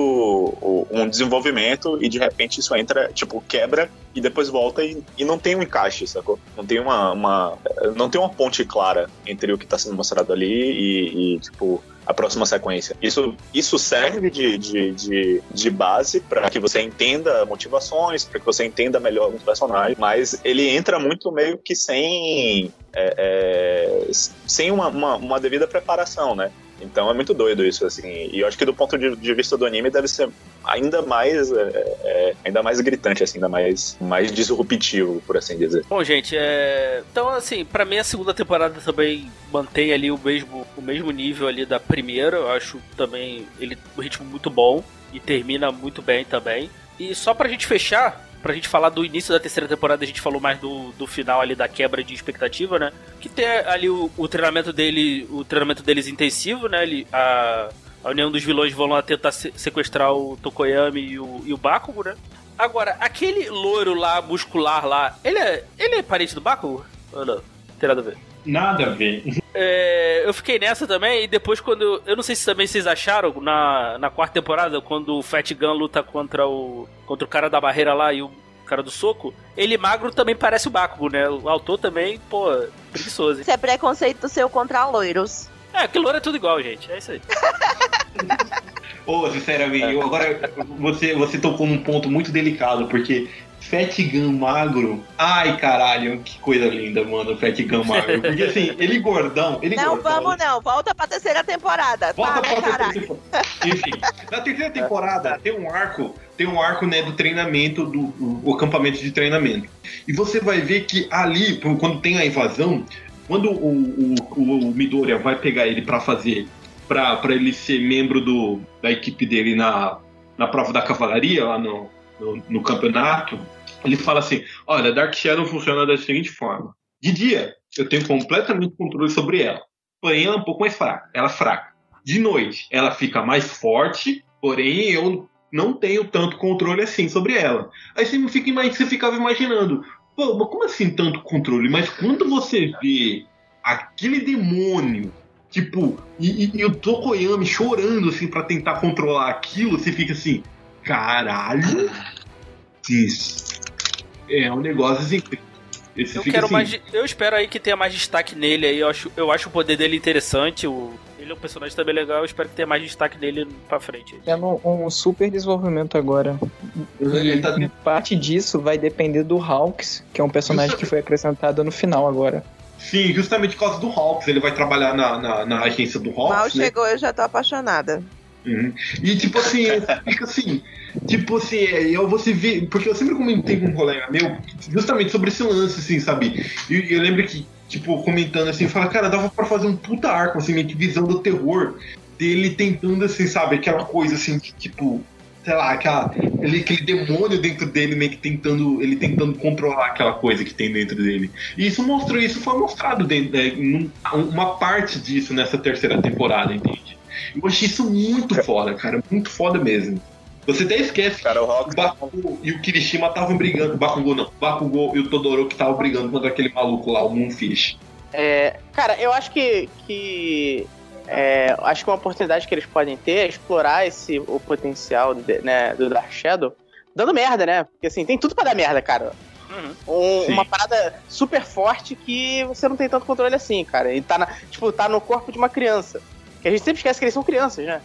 Speaker 5: um desenvolvimento e de repente isso entra, tipo, quebra e depois volta e, e não tem um encaixe, sacou? Não tem uma, uma não tem uma ponte clara entre o que tá sendo mostrado ali e, e, tipo a próxima sequência. Isso, isso serve de, de, de, de base para que você entenda motivações, para que você entenda melhor alguns personagens, mas ele entra muito meio que sem é, é, sem uma, uma, uma devida preparação, né? Então é muito doido isso, assim. E eu acho que do ponto de, de vista do anime deve ser ainda mais é, é, ainda mais gritante, assim, ainda mais, mais disruptivo, por assim dizer.
Speaker 1: Bom, gente, é... então assim, pra mim a segunda temporada também mantém ali o mesmo, o mesmo nível ali da primeira. Eu acho também ele um ritmo muito bom e termina muito bem também. E só pra gente fechar, pra gente falar do início da terceira temporada, a gente falou mais do, do final ali da quebra de expectativa, né? Que tem ali o, o treinamento dele, o treinamento deles intensivo, né? Ele, a, a união dos vilões vão lá tentar se- sequestrar o Tokoyami e o, e o Bakugo, né? Agora, aquele loiro lá, muscular lá, ele é, ele é parente do Bakugo? Ou não? Não tem nada a ver.
Speaker 2: Nada a ver.
Speaker 1: É, eu fiquei nessa também, e depois quando. Eu, eu não sei se também vocês acharam, na, na quarta temporada, quando o Fat Gun luta contra o. contra o cara da barreira lá e o cara do soco, ele magro também parece o Bakugo, né? O autor também, pô, preguiçoso. hein?
Speaker 4: Isso é preconceito seu contra loiros.
Speaker 1: É, que louro é tudo igual, gente. É isso aí.
Speaker 2: Ô, sinceramente, eu agora você, você tocou num ponto muito delicado, porque Fat Gun magro. Ai, caralho, que coisa linda, mano, Fat Gun magro. Porque assim, ele gordão, ele
Speaker 4: não,
Speaker 2: gordão.
Speaker 4: vamos não. Volta pra terceira temporada.
Speaker 2: Volta
Speaker 4: Para,
Speaker 2: pra terceira
Speaker 4: caralho.
Speaker 2: temporada. Enfim, na terceira temporada tem um arco, tem um arco né, do treinamento, do, do- o acampamento de treinamento. E você vai ver que ali, quando tem a invasão, quando o, o, o, o Midoriya vai pegar ele pra fazer, pra, pra ele ser membro do, da equipe dele na, na prova da cavalaria, lá no, no, no campeonato, ele fala assim: olha, Dark Shadow funciona da seguinte forma. De dia, eu tenho completamente controle sobre ela. Porém, ela é um pouco mais fraca. Ela é fraca. De noite, ela fica mais forte, porém eu não tenho tanto controle assim sobre ela. Aí você, fica, você ficava imaginando pô, mas como assim tanto controle? Mas quando você vê aquele demônio, tipo, e, e, e o Tokoyami chorando assim para tentar controlar aquilo, você fica assim, caralho, isso é um negócio assim. Esse
Speaker 1: Eu quero
Speaker 2: assim,
Speaker 1: mais. Eu espero aí que tenha mais destaque nele aí. Eu acho, eu acho o poder dele interessante. O, ele é um personagem também legal. Eu espero que tenha mais destaque dele pra frente.
Speaker 3: Tendo um super desenvolvimento agora.
Speaker 2: Ele tá-
Speaker 3: E parte disso vai depender do Hawks, que é um personagem que foi acrescentado no final agora.
Speaker 2: Sim, justamente por causa do Hawks. Ele vai trabalhar na, na, na agência do Hawks.
Speaker 4: Mal
Speaker 2: né?
Speaker 4: chegou, eu já tô apaixonada.
Speaker 2: Uhum. E tipo assim, fica assim, tipo assim, é, eu você vê, porque eu sempre comentei com um colega meu, justamente sobre esse lance, assim, sabe? E eu, lembro que, tipo, comentando assim, fala, cara, dava pra fazer um puta arco, assim, meio que visão do terror, dele tentando, assim, sabe, aquela coisa assim, que, tipo, sei lá, aquela, ele, aquele demônio dentro dele, meio que tentando, ele tentando controlar aquela coisa que tem dentro dele. E isso mostrou, isso foi mostrado dentro, é, num- uma parte disso nessa terceira temporada, entende? Eu achei isso muito foda, cara, muito foda mesmo. Você até esquece
Speaker 5: Cara, o Hawks
Speaker 2: o Bakugou e o Kirishima estavam brigando, Bakugou não, Bakugou e o Todoroki estavam brigando contra aquele maluco lá, o Moonfish.
Speaker 6: É, cara, eu acho que. que é, acho que uma oportunidade que eles podem ter é explorar esse, o potencial do, né, do Dark Shadow dando merda, né? Porque assim, tem tudo pra dar merda, cara.
Speaker 1: Uhum.
Speaker 6: Um- uma parada super forte que você não tem tanto controle assim, cara. E tá, na, tipo, tá no corpo de uma criança. Que a gente sempre esquece que eles são crianças, né?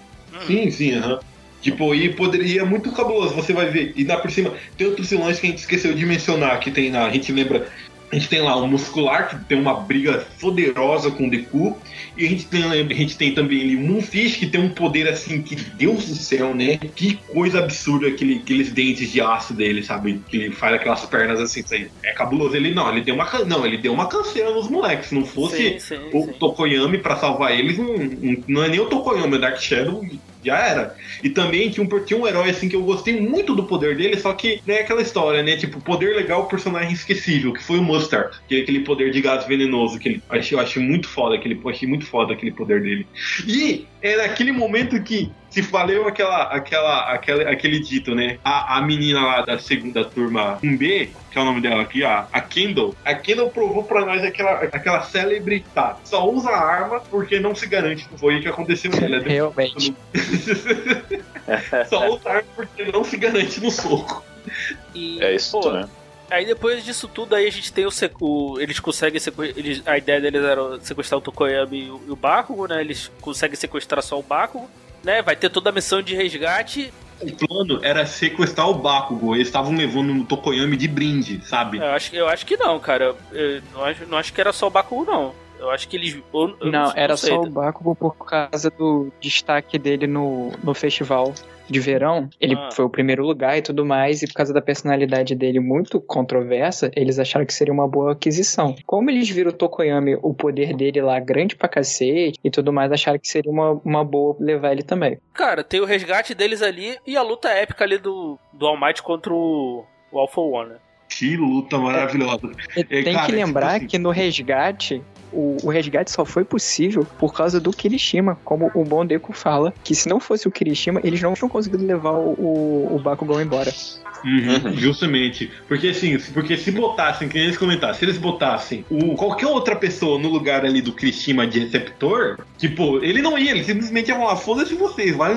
Speaker 2: Sim, sim, aham. Tipo, e poderia, é muito cabuloso, você vai ver. E dá por cima, tem outros vilões que a gente esqueceu de mencionar, que tem na. A gente lembra. A gente tem lá o Muscular, que tem uma briga poderosa com o Deku. E a gente tem, a gente tem também ali o Moonfish, que tem um poder assim, que Deus do céu, né? Que coisa absurda aquele, aqueles dentes de aço dele, sabe? Que ele faz aquelas pernas assim. É cabuloso. Ele não, ele deu uma não, ele deu uma canseira nos moleques. Se não fosse
Speaker 1: Sim, sim,
Speaker 2: o
Speaker 1: sim.
Speaker 2: Tokoyami pra salvar eles, não, não- não é nem o Tokoyami, é o Dark Shadow já era. E também tinha um, tinha um herói assim que eu gostei muito do poder dele, só que né, aquela história, né? Tipo, poder legal, personagem esquecível, que foi o Mustard, que é aquele poder de gás venenoso que ele achei, eu achei muito foda, aquele, eu achei muito foda aquele poder dele. E é naquele momento que se valeu aquela, aquela, aquela, aquele dito, né? A, a menina lá da segunda turma 1B, que é o nome dela aqui, a, a Kendall, a Kendall provou pra nós aquela, aquela célebre, tá, só usa arma porque não se garante que foi o que aconteceu nela.
Speaker 3: Realmente.
Speaker 2: Só usa arma porque não se garante no soco.
Speaker 1: E,
Speaker 5: É isso,
Speaker 1: pô,
Speaker 5: né?
Speaker 1: Aí depois disso tudo, aí a gente tem o, o- eles conseguem eles, a ideia deles era sequestrar o Tokoyami e o, e o Bakugo, né? Eles conseguem sequestrar só o Bakugo, né? Vai ter toda a missão de resgate.
Speaker 2: O plano era sequestrar o Bakugo, eles estavam levando no Tokoyami de brinde, sabe?
Speaker 1: Eu acho, eu acho que não, cara. Eu não acho, não acho que era só o Bakugo, não. Eu acho que eles. eu
Speaker 3: Não, era
Speaker 1: sei.
Speaker 3: só o Bakugo por causa do destaque dele no, no festival de verão. Ele
Speaker 1: Ah.
Speaker 3: foi o primeiro lugar e tudo mais, e por causa da personalidade dele muito controversa, eles acharam que seria uma boa aquisição. Como eles viram o Tokoyami, o poder dele lá grande pra cacete e tudo mais, acharam que seria uma, uma boa levar ele também.
Speaker 1: Cara, tem o resgate deles ali e a luta épica ali do, do All Might contra o, o Alpha One, né?
Speaker 2: Que luta maravilhosa.
Speaker 3: E
Speaker 2: É,
Speaker 3: Tem
Speaker 2: cara,
Speaker 3: que
Speaker 2: tipo
Speaker 3: lembrar
Speaker 2: assim-
Speaker 3: que no resgate, o, o resgate só foi possível por causa do Kirishima, como o Bom fala, que se não fosse o Kirishima, eles não tinham conseguido levar o, o, o Bakugou embora.
Speaker 2: Uhum, justamente. Porque assim, se- porque se botassem, que nem eles comentaram, se eles botassem o, qualquer outra pessoa no lugar ali do Krishima de receptor, tipo, ele não ia, ele simplesmente ia falar, foda-se vocês, vai,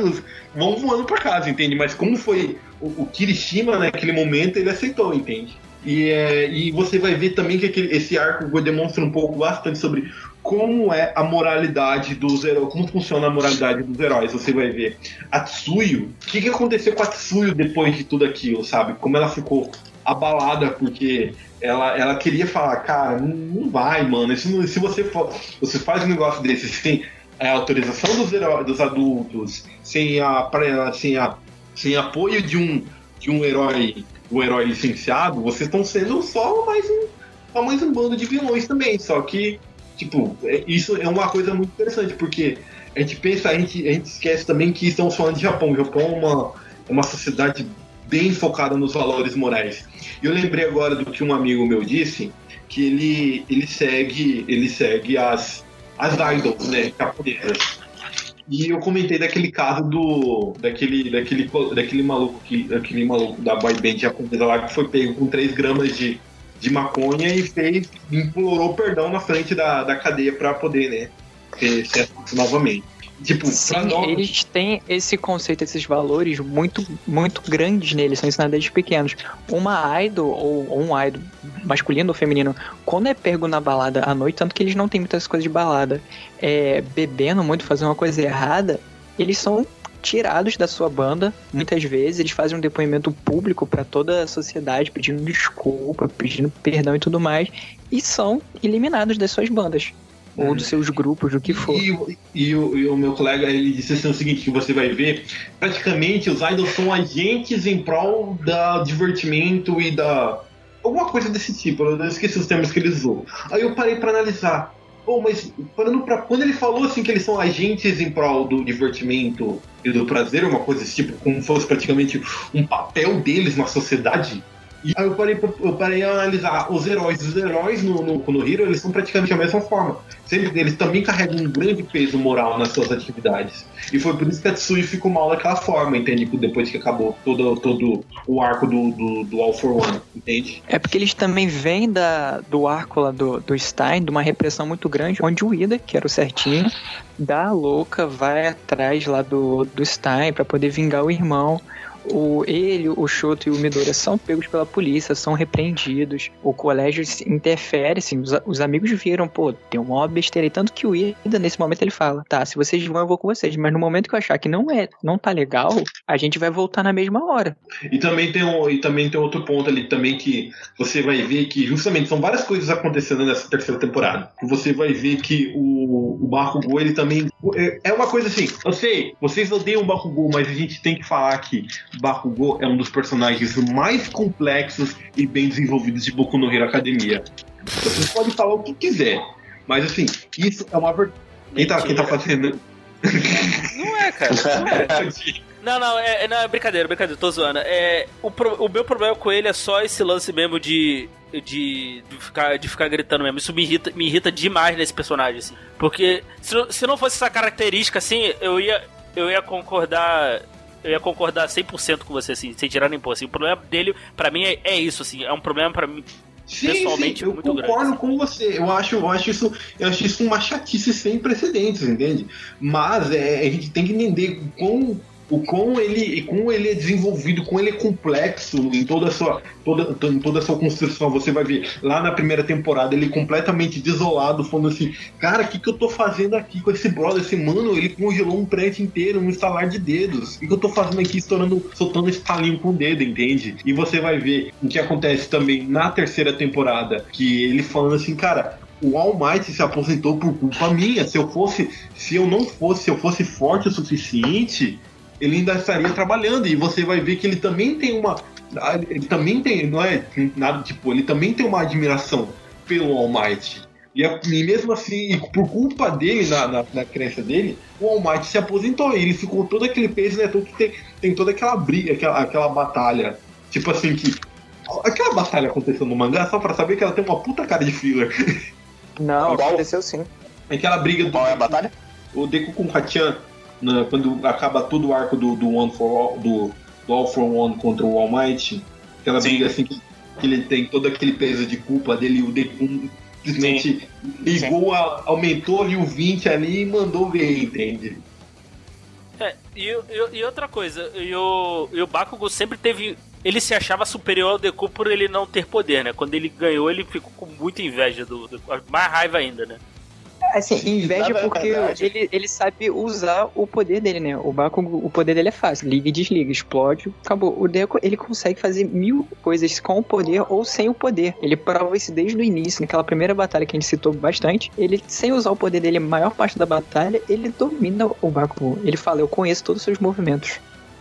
Speaker 2: vão voando pra casa, entende? Mas como foi o, o Kirishima naquele momento, ele aceitou, entende? E, é, e você vai ver também que aquele, esse arco demonstra um pouco bastante sobre como é a moralidade dos heróis, como funciona a moralidade dos heróis. Você vai ver a Tsuyu, o que, que aconteceu com a Tsuyu depois de tudo aquilo, sabe? Como ela ficou abalada porque ela, ela queria falar, cara, não, não vai, mano. Isso se você, for, você faz um negócio desse sem a autorização dos, heróis, dos adultos, sem a, sem a sem apoio de um de um herói um herói licenciado, vocês estão sendo só mais um só mais um bando de vilões também. Só que tipo é- isso é uma coisa muito interessante porque a gente pensa a gente, a gente esquece também que estamos falando de Japão. O Japão é uma é uma sociedade bem focada nos valores morais. E eu lembrei agora do que um amigo meu disse que ele ele segue ele segue as as idols né japonesas e eu comentei daquele caso do. daquele. daquele, daquele maluco que. daquele maluco da boy band japonesa lá que foi pego com 3 gramas de de maconha e fez, implorou perdão na frente da, da cadeia pra poder, né, ser, ser novamente. Tipo,
Speaker 3: Sim,
Speaker 2: nós,
Speaker 3: eles têm esse conceito, esses valores muito, muito grandes neles, são ensinados desde pequenos. Uma idol, ou, ou um idol, masculino ou feminino, quando é pego na balada à noite, tanto que eles não têm muitas coisas de balada, é, bebendo muito, fazendo uma coisa errada, eles são tirados da sua banda, muitas vezes, eles fazem um depoimento público pra toda a sociedade, pedindo desculpa, pedindo perdão e tudo mais, e são eliminados das suas bandas. Ou dos seus grupos, do que for.
Speaker 2: E, o- e o, e o meu colega ele disse assim o seguinte que você vai ver praticamente os idols são agentes em prol da divertimento e da alguma coisa desse tipo eu esqueci os termos que ele usou. Aí eu parei pra analisar. Pô, mas parando pra, quando ele falou assim que eles são agentes em prol do divertimento e do prazer uma coisa desse tipo como fosse praticamente um papel deles na sociedade e aí eu parei, eu parei a analisar os heróis. Os heróis no, no, no Hero, eles são praticamente a mesma forma. Sempre eles também carregam um grande peso moral nas suas atividades. E foi por isso que a Tsui ficou mal daquela forma, entende? Depois que acabou todo, todo o arco do, do, do All for One, entende?
Speaker 3: É porque eles também vêm da, do arco lá do, do Stein, de uma repressão muito grande, onde o Ida, que era o certinho, da louca, vai atrás lá do, do Stein pra poder vingar o irmão. O, ele, o Shoto e o Midora são pegos pela polícia, são repreendidos. O colégio interfere, assim, os, os amigos viram, pô, tem uma maior besteira aí. Tanto que o Ida, nesse momento, ele fala: tá, se vocês vão, eu vou com vocês. Mas no momento que eu achar que não é, não tá legal, a gente vai voltar na mesma hora.
Speaker 2: E também tem um, e também tem outro ponto ali também que você vai ver que justamente são várias coisas acontecendo nessa terceira temporada. Você vai ver que o, o Bakugou, ele também é, é uma coisa assim, eu sei, vocês odeiam o Bakugou, mas a gente tem que falar que Bakugou é um dos personagens mais complexos e bem desenvolvidos de Boku no Hero Academia. Vocês podem falar o que quiser, mas assim, isso é uma verdade. Quem tá, quem tá fazendo.
Speaker 1: Não é, cara. Não é. Não, não, é, é- não, é brincadeira, brincadeira, tô zoando. É, o, pro- o meu problema com ele é só esse lance mesmo de. De, de, ficar, de ficar gritando mesmo. Isso me irrita, me irrita demais nesse personagem, assim. Porque se, não- se não fosse essa característica, assim, eu ia, eu ia concordar. Eu ia concordar 100% com você, assim, sem tirar nem pôr. Assim, o problema dele, pra mim, é, é isso, assim. É um problema pra mim,
Speaker 2: Sim,
Speaker 1: pessoalmente,
Speaker 2: sim, eu
Speaker 1: muito grande.
Speaker 2: concordo com você. Eu acho, eu acho isso, eu acho isso uma chatice sem precedentes, entende? Mas é, a gente tem que entender com o quão ele, como ele é desenvolvido, como ele é complexo em toda a sua, toda, em toda a sua construção. Você vai ver lá na primeira temporada ele completamente desolado, falando assim, cara, o que, que eu tô fazendo aqui com esse brother? Esse mano, ele congelou um prédio inteiro, um estalar de dedos. O que, que eu tô fazendo aqui, estourando, soltando estalinho com o dedo, entende? E você vai ver o que acontece também na terceira temporada, que ele falando assim, cara, o All Might se aposentou por culpa minha. Se eu fosse, se eu não fosse, se eu fosse forte o suficiente, ele ainda estaria trabalhando. E você vai ver que ele também tem uma. Ele também tem, não é nada tipo, ele também tem uma admiração pelo All Might. E, é- e mesmo assim, e por culpa dele, na, na, na crença dele, o All Might se aposentou. E ele ficou todo aquele peso, né? Todo que tem, tem toda aquela briga, aquela, aquela batalha. Tipo assim, que. Aquela batalha aconteceu no mangá, só pra saber que ela tem uma puta cara de filler.
Speaker 3: Não, aconteceu sim.
Speaker 2: Aquela briga do.
Speaker 5: Qual é a batalha?
Speaker 2: O Deku com o Hachan, né, quando acaba todo o arco do, do One for All, do, do All for One contra o All Might, aquela
Speaker 5: Sim.
Speaker 2: briga assim que, que ele tem todo aquele peso de culpa dele, o Deku simplesmente ligou, a- aumentou ali o 20 ali e mandou ver, entende?
Speaker 1: É, e, e- e outra coisa, e o, e o Bakugo sempre teve. Ele se achava superior ao Deku por ele não ter poder, né? Quando ele ganhou, ele ficou com muita inveja do, do mais raiva ainda, né?
Speaker 3: Assim, inveja porque
Speaker 5: verdade-
Speaker 3: ele, ele sabe usar o poder dele, né? O Bakugo, o poder dele é fácil. Liga e desliga, explode, acabou. O Deku, ele consegue fazer mil coisas com o poder ou sem o poder. Ele prova isso desde o início, naquela primeira batalha que a gente citou bastante. Ele, sem usar o poder dele a maior parte da batalha, ele domina o Bakugo. Ele fala, eu conheço todos os seus movimentos.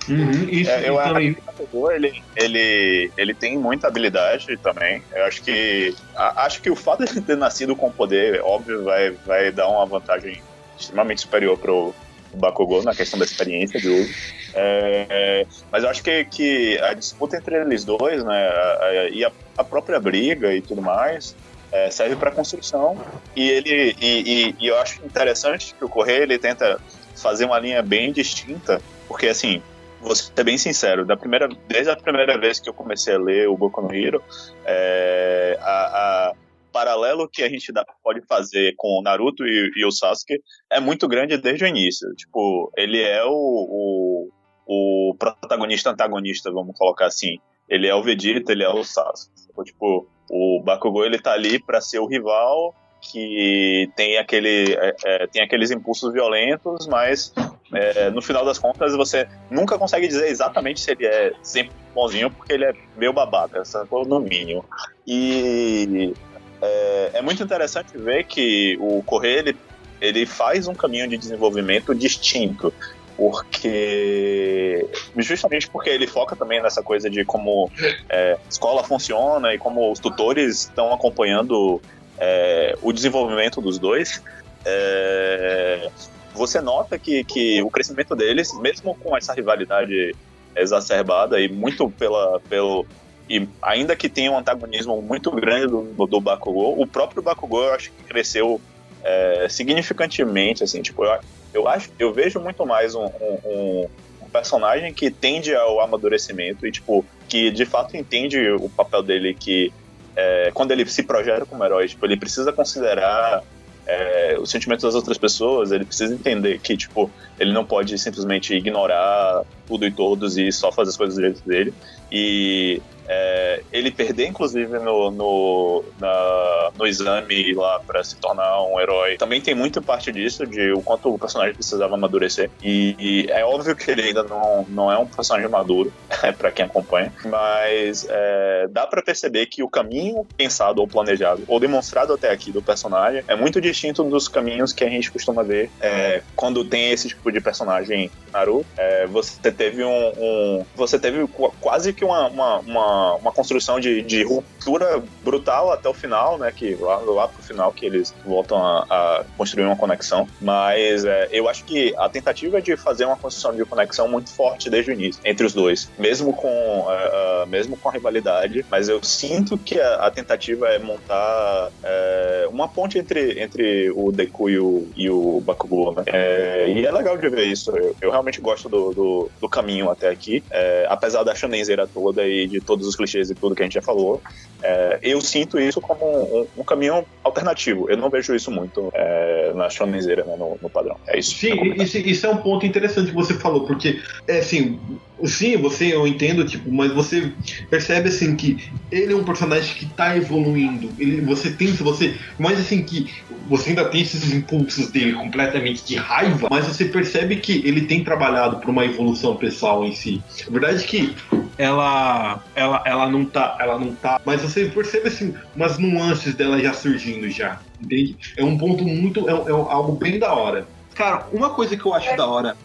Speaker 2: Uhum, isso
Speaker 5: É, eu acho
Speaker 2: também.
Speaker 5: que o Bakugou, ele, ele, ele tem muita habilidade também. Eu acho que a- acho que o fato de ele ter nascido com poder, óbvio, vai, vai dar uma vantagem extremamente superior pro Bakugou na questão da experiência de uso. É, é, mas eu acho que, que a disputa entre eles dois, né, e a, a própria briga e tudo mais, é, serve para construção. E ele e, e- e eu acho interessante que o Correia ele tenta fazer uma linha bem distinta, porque assim vou ser bem sincero, da primeira, desde a primeira vez que eu comecei a ler o Boku no Hero, é, a, a paralelo que a gente dá, pode fazer com o Naruto e, e, o Sasuke é muito grande desde o início. Tipo, ele é o, o, o protagonista antagonista, vamos colocar assim. Ele é o Vegeta, ele é o Sasuke. Tipo, o Bakugou ele tá ali para ser o rival que tem aquele é, é, tem aqueles impulsos violentos, mas é, no final das contas você nunca consegue dizer exatamente se ele é sempre bonzinho, porque ele é meio babaca, essa no mínimo. E é, é, muito interessante ver que o Correio ele, ele faz um caminho de desenvolvimento distinto porque justamente porque ele foca também nessa coisa de como é, escola funciona e como os tutores estão acompanhando é, o desenvolvimento dos dois, é, você nota que, que o crescimento deles, mesmo com essa rivalidade exacerbada e muito pela, pelo, e ainda que tenha um antagonismo muito grande do, do Bakugou, o próprio Bakugou eu acho que cresceu é, significantemente, assim, tipo, eu, eu acho, eu vejo muito mais um, um, um, personagem que tende ao amadurecimento e, tipo, que de fato entende o papel dele que é, quando ele se projeta como herói, tipo, ele precisa considerar é, os sentimentos das outras pessoas, ele precisa entender que, tipo, ele não pode simplesmente ignorar tudo e todos e só fazer as coisas do jeito dele. E é, ele perder, inclusive, no, no, na, no exame lá para se tornar um herói, também tem muito parte disso, de o quanto o personagem precisava amadurecer. E, e é óbvio que ele ainda não, não é um personagem maduro, para quem acompanha, mas é, dá para perceber que o caminho pensado ou planejado, ou demonstrado até aqui do personagem, é muito distinto dos caminhos que a gente costuma ver é, quando tem esse tipo de personagem Naruto. É, você teve um, um, Você teve quase que uma, uma, uma uma, construção de, de ruptura brutal até o final, né? Que lá, lá pro final que eles voltam a, a construir uma conexão. Mas é, eu acho que a tentativa é de fazer uma construção de conexão muito forte desde o início entre os dois, mesmo com, uh, mesmo com a rivalidade. Mas eu sinto que a, a tentativa é montar uh, uma ponte entre, entre o Deku e o, e o Bakugou, né? É, e é legal de ver isso. Eu, eu realmente gosto do, do, do, caminho até aqui, é, apesar da shonenzeira toda e de todos os clichês e tudo que a gente já falou, é, eu sinto isso como um, um, caminho alternativo. Eu não vejo isso muito é, na shonenzeira, né, no, no, padrão. É isso.
Speaker 2: Sim, isso, isso, é um ponto interessante que você falou, porque, é assim, sim, você, eu entendo, tipo, mas você percebe, assim, que ele é um personagem que tá evoluindo. Ele, você tem, você, mas assim, que você ainda tem esses impulsos dele completamente de raiva, mas você percebe que ele tem trabalhado para uma evolução pessoal em si. A verdade é que ela, ela, ela não tá, ela não tá, mas você percebe assim umas nuances dela já surgindo já, entende? É um ponto muito, é, é algo bem da hora. Cara, uma coisa que eu acho da hora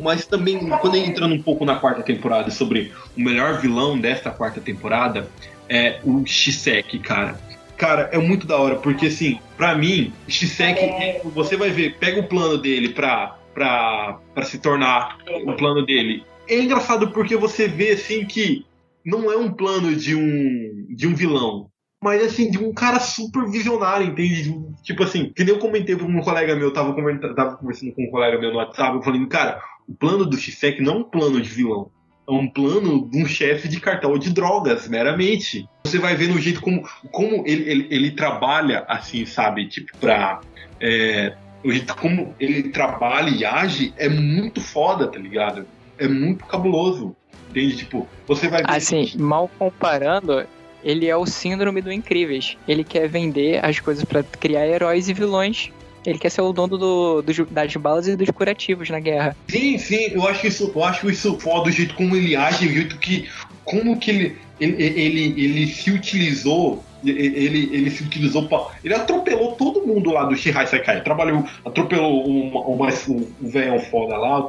Speaker 2: mas também quando entrando um pouco na quarta temporada sobre o melhor vilão desta quarta temporada é o Shiseki, cara. Cara, é muito da hora, porque assim, pra mim, Shiseki, você vai ver, pega o plano dele pra, pra, pra se tornar o plano dele. É engraçado porque você vê assim que não é um plano de um de um vilão, mas assim, de um cara super visionário, entende? Tipo assim, que nem eu comentei com um colega meu, tava, tava conversando com um colega meu no WhatsApp, eu falei, cara, o plano do Shisek não é um plano de vilão. É um plano de um chefe de cartel de drogas, meramente. Você vai ver no jeito como, como ele, ele, ele trabalha, assim, sabe? Tipo, pra. É, o jeito como ele trabalha e age é muito foda, tá ligado? é muito cabuloso. Entende? Tipo, você vai ver.
Speaker 3: Assim, mal comparando, ele é o síndrome do Incríveis. Ele quer vender as coisas para criar heróis e vilões. Ele quer ser o dono do, do, das balas e dos curativos na guerra.
Speaker 2: Sim, sim, eu acho isso, eu acho isso foda, do jeito como ele age, do jeito que. Como que ele, ele, ele, ele se utilizou ele, ele se utilizou pra, Ele atropelou todo mundo lá do Shihai Sekai. Trabalhou, atropelou o um, um, um foda lá,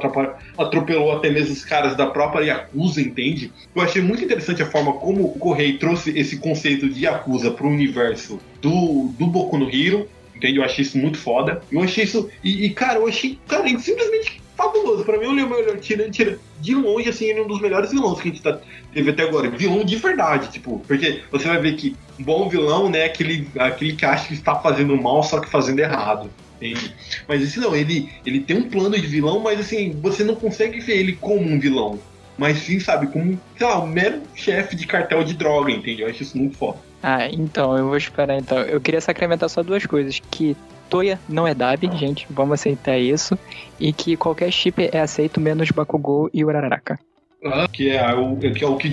Speaker 2: atropelou até mesmo os caras da própria Yakuza, entende? Eu achei muito interessante a forma como o Correio trouxe esse conceito de Yakuza pro universo do, do Boku no Hero. Entende? Eu achei isso muito foda. Eu achei isso. E, e cara, eu achei. Cara, simplesmente fabuloso. Pra mim, o melhor, tira, tira, de longe, assim, ele é um dos melhores vilões que a gente tá, teve até agora. Vilão de verdade, tipo, porque você vai ver que um bom vilão, né, aquele, aquele que acha que está fazendo mal, só que fazendo errado. Entende? Mas esse não, ele, ele tem um plano de vilão, mas assim, você não consegue ver ele como um vilão. mas sim, sabe, como, sei lá, um mero chefe de cartel de droga, entende? Eu acho isso muito foda.
Speaker 3: Ah, então, eu vou esperar então. Eu queria sacramentar só duas coisas. Que Toya não é Dab, gente, vamos aceitar isso. E que qualquer chip é aceito, menos Bakugou e Uraraka.
Speaker 2: Ah, que é o que, é o que,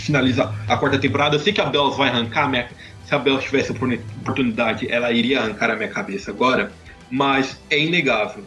Speaker 2: finaliza a quarta temporada. Eu sei que a Bells vai arrancar a minha. Se a Bells tivesse oportunidade, ela iria arrancar a minha cabeça agora. Mas é inegável.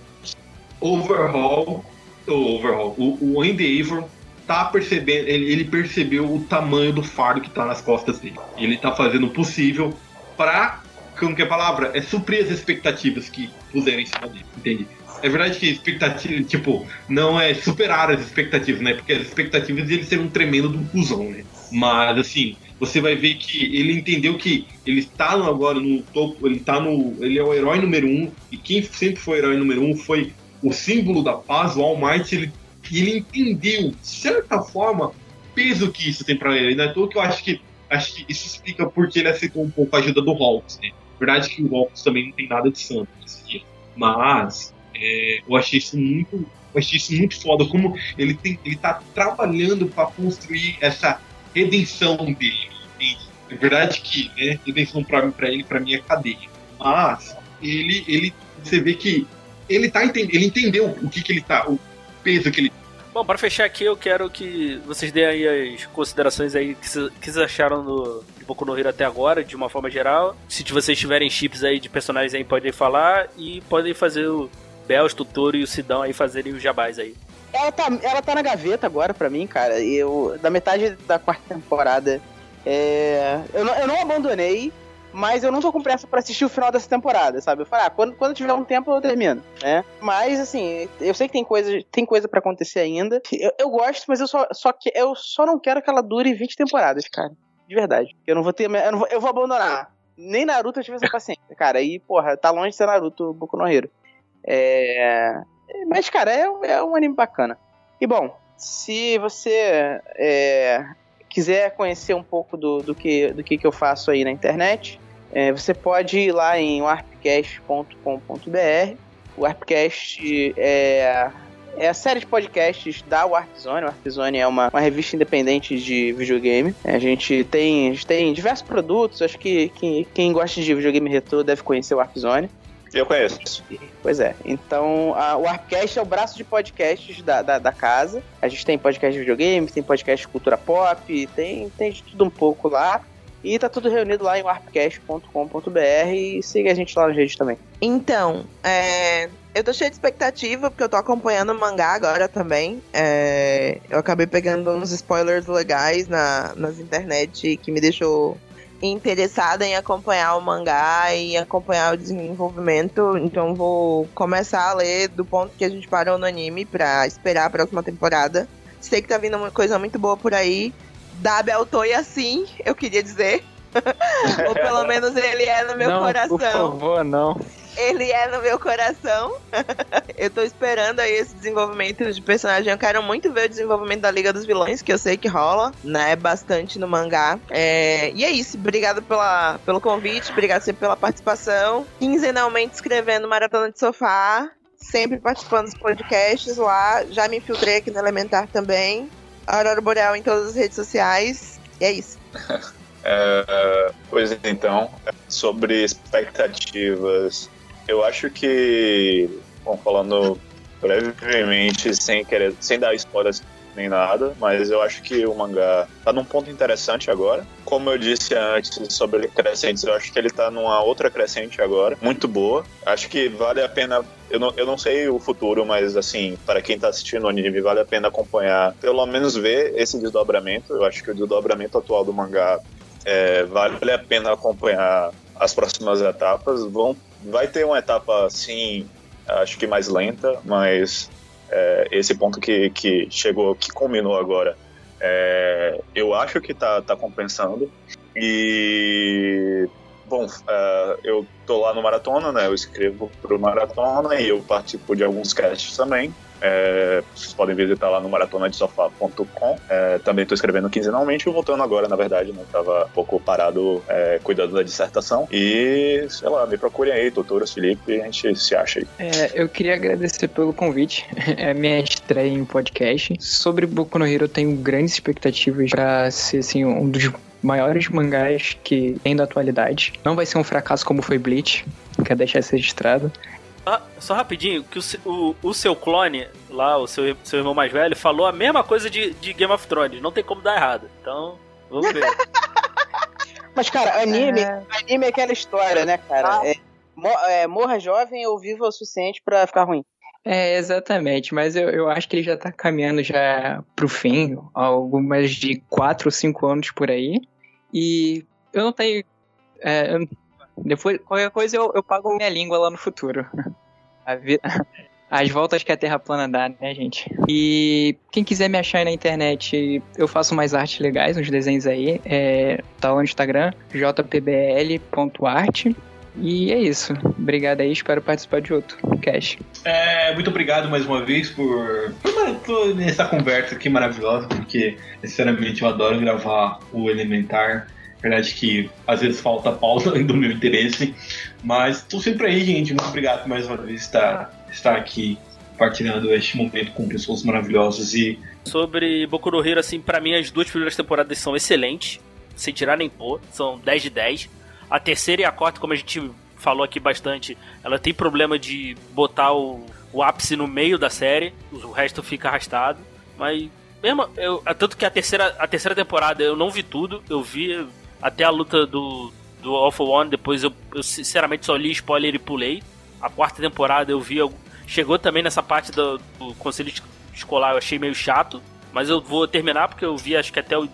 Speaker 2: Overhaul. O overhaul. O, o Endeavor tá percebendo. Ele, ele percebeu o tamanho do fardo que tá nas costas dele. Ele tá fazendo o possível pra. Como que é a palavra? É suprir as expectativas que puseram em cima dele. Entende? É verdade que expectativa, tipo, não é superar as expectativas, né? Porque as expectativas de ele ser um tremendo um cuzão, né? Mas, assim, você vai ver que ele entendeu que ele está agora no topo, ele tá no. Ele é o herói número um, e quem sempre foi herói número um foi o símbolo da paz, o All Might, ele, ele entendeu, de certa forma, peso que isso tem pra ele. Não é que eu acho que. Acho que isso explica porque ele aceitou um pouco a ajuda do Hawks, né? Verdade que o Hawks também não tem nada de santo. Mas é, eu achei isso muito. Eu achei isso muito foda, como ele, tem, ele tá trabalhando para construir essa redenção dele. entende? É verdade que né, redenção pra ele, pra mim, é cadeia. Mas ele, ele, você vê que ele, tá, enten- ele entendeu o que, que ele tá, o peso que ele
Speaker 1: Bom, para fechar aqui, eu quero que vocês deem aí as considerações aí que cê- que vocês acharam do Boku no Hero até agora, de uma forma geral. Se vocês tiverem chips aí de personagens aí, podem falar e podem fazer o Bells, Totoro e o Sidão aí fazerem os jabás aí.
Speaker 6: Ela tá, ela tá na gaveta agora pra mim, cara. Eu, da metade da quarta temporada, é, eu, não, eu não abandonei, mas eu não tô com pressa pra assistir o final dessa temporada, sabe? Eu falei, ah, quando, quando tiver um tempo eu termino, né? Mas, assim, eu sei que tem coisa, tem coisa pra acontecer ainda. Eu, eu gosto, mas eu só, só, que, eu só não quero que ela dure 20 temporadas, cara. De verdade. Eu não vou ter. Eu, vou, eu vou abandonar. Nem Naruto eu tive essa paciência, cara. E, porra, tá longe de ser Naruto Boku no Hero. É. Mas, cara, é, é um anime bacana. E bom, se você é, quiser conhecer um pouco do, do, que, do que, que eu faço aí na internet, é, você pode ir lá em warpcast.com.br. O Warpcast é, é a série de podcasts da Warpzone. A Warpzone é uma, uma revista independente de videogame. A gente tem, a gente tem diversos produtos. Acho que, que quem gosta de videogame retrô deve conhecer o Warpzone.
Speaker 5: Eu conheço.
Speaker 6: Pois é. Então, a, o Warpcast é o braço de podcasts da, da, da casa. A gente tem podcast de videogame, tem podcast de cultura pop, tem, tem de tudo um pouco lá. E tá tudo reunido lá em warpcast.com.br e siga a gente lá nas redes também.
Speaker 4: Então, é, eu tô cheia de expectativa, porque eu tô acompanhando o mangá agora também. É, eu acabei pegando uns spoilers legais na, nas internet que me deixou interessada em acompanhar o mangá e acompanhar o desenvolvimento. Então vou começar a ler do ponto que a gente parou no anime pra esperar a próxima temporada. Sei que tá vindo uma coisa muito boa por aí. Da Beltoia sim, eu queria dizer. Ou pelo menos ele é no meu
Speaker 3: não,
Speaker 4: coração
Speaker 3: por favor, não.
Speaker 4: ele é no meu coração. eu tô esperando aí esse desenvolvimento de personagem. Eu quero muito ver o desenvolvimento da Liga dos Vilões, que eu sei que rola, né? Bastante no mangá. É, E é isso. Obrigado pela, pelo convite, obrigado sempre pela participação. Quinzenalmente escrevendo Maratona de Sofá. Sempre participando dos podcasts lá. Já me infiltrei aqui no Elementar também. Aurora Boreal em todas as redes sociais. E é isso.
Speaker 5: É, pois então, sobre expectativas, eu acho que, bom, falando brevemente, sem querer, sem dar spoilers nem nada, mas eu acho que o mangá tá num ponto interessante agora. Como eu disse antes sobre crescentes, eu acho que ele tá numa outra crescente agora, muito boa. Acho que vale a pena. Eu não, eu não sei o futuro, mas assim, para quem tá assistindo o anime, vale a pena acompanhar, pelo menos ver esse desdobramento. Eu acho que o desdobramento atual do mangá é, vale a pena acompanhar as próximas etapas. Vão, vai ter uma etapa, assim, acho que mais lenta, mas é, esse ponto que, que chegou, que culminou agora, é, eu acho que tá, tá compensando. E, bom, é, eu tô lá no Maratona, né? Eu escrevo pro Maratona e eu participo de alguns casts também. É, vocês podem visitar lá no maratonadesofá.com. É, também estou escrevendo quinzenalmente e voltando agora, na verdade, né? Tava um pouco parado é, cuidando da dissertação. E, sei lá, me procurem aí, Doutora Felipe, a gente se acha aí.
Speaker 3: É, eu queria agradecer pelo convite. É minha estreia em podcast. Sobre Boku no Hero, eu tenho grandes expectativas para ser assim, um dos maiores mangás que tem da atualidade. Não vai ser um fracasso como foi Bleach, quer deixar isso registrado.
Speaker 1: Ah, só rapidinho, que o, o, o, seu clone, lá, o seu, seu irmão mais velho, falou a mesma coisa de, de Game of Thrones. Não tem como dar errado. Então, vamos ver.
Speaker 6: Mas, cara, anime é, anime é aquela história, né, cara?
Speaker 3: Ah.
Speaker 6: É, é, morra jovem ou viva o suficiente para ficar ruim.
Speaker 3: É, exatamente, mas eu, eu acho que ele já tá caminhando já pro fim, algumas de 4 ou 5 anos por aí. E eu não tenho. É, depois, qualquer coisa eu, eu pago minha língua lá no futuro. As voltas que a Terra plana dá, né, gente? E quem quiser me achar aí na internet, eu faço mais artes legais, uns desenhos aí. É, tá lá no Instagram, jpbl.art. E é isso. Obrigado aí, espero participar de outro cast.
Speaker 2: É, muito obrigado mais uma vez por, por conversa aqui maravilhosa, porque sinceramente eu adoro gravar o Elementar. Verdade que às vezes falta pauta do meu interesse, mas estou sempre aí, gente. Muito obrigado mais uma vez estar, estar aqui compartilhando este momento com pessoas maravilhosas e
Speaker 1: sobre Boku no Hero, assim, para mim as duas primeiras temporadas são excelentes, sem tirar nem pôr, são 10 de 10. A terceira e a quarta, como a gente falou aqui bastante, ela tem problema de botar o, o ápice no meio da série, o resto fica arrastado. Mas mesmo eu, tanto que a terceira, a terceira temporada eu não vi tudo, eu vi até a luta do do Alpha One, depois eu, eu sinceramente só li spoiler e pulei. A quarta temporada eu vi chegou também nessa parte do, do conselho escolar, eu achei meio chato, mas eu vou terminar porque eu vi acho que até o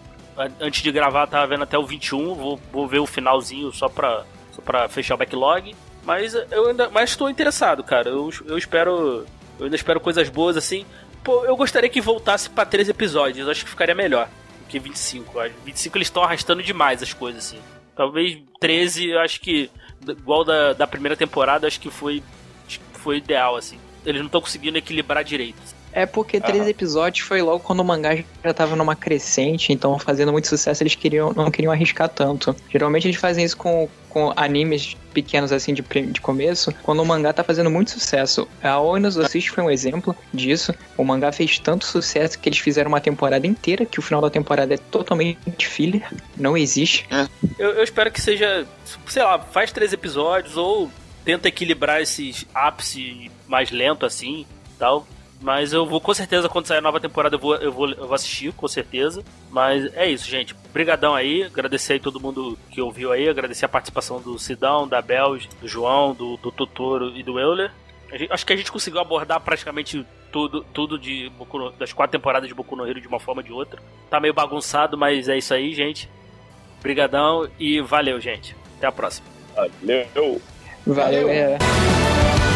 Speaker 1: antes de gravar, tava vendo até o 21. Vou, vou ver o finalzinho só pra, só pra fechar o backlog. Mas eu ainda. Mas estou interessado, cara. Eu, eu espero. Eu ainda espero coisas boas assim. Pô, eu gostaria que voltasse para três episódios. Acho que ficaria melhor que 25. 25 eles estão arrastando demais as coisas, assim. Talvez 13, eu acho que. Igual da, da primeira temporada, acho que foi. Foi ideal, assim. Eles não estão conseguindo equilibrar direito.
Speaker 3: É porque três episódios foi logo quando o mangá já tava numa crescente, então fazendo muito sucesso eles queriam, não queriam arriscar tanto. Geralmente eles fazem isso com, com animes pequenos assim de, de começo, quando o mangá tá fazendo muito sucesso. A Oinos Assist foi um exemplo disso. O mangá fez tanto sucesso que eles fizeram uma temporada inteira, que o final da temporada é totalmente filler, não existe.
Speaker 1: É. Eu, eu espero que seja, sei lá, faz três episódios ou tenta equilibrar esses ápice mais lento assim, tal mas eu vou, com certeza, quando sair a nova temporada, eu vou, eu vou, eu vou assistir, com certeza. Mas é isso, gente. Brigadão aí. Agradecer aí todo mundo que ouviu aí. Agradecer a participação do Sidão, da Bel, do João, do, do Totoro e do Euler. Acho que a gente conseguiu abordar praticamente tudo, tudo de no, das quatro temporadas de Boku no Hero de uma forma ou de outra. Tá meio bagunçado, mas é isso aí, gente. Brigadão e valeu, gente. Até a próxima.
Speaker 5: Valeu.
Speaker 3: Valeu. valeu.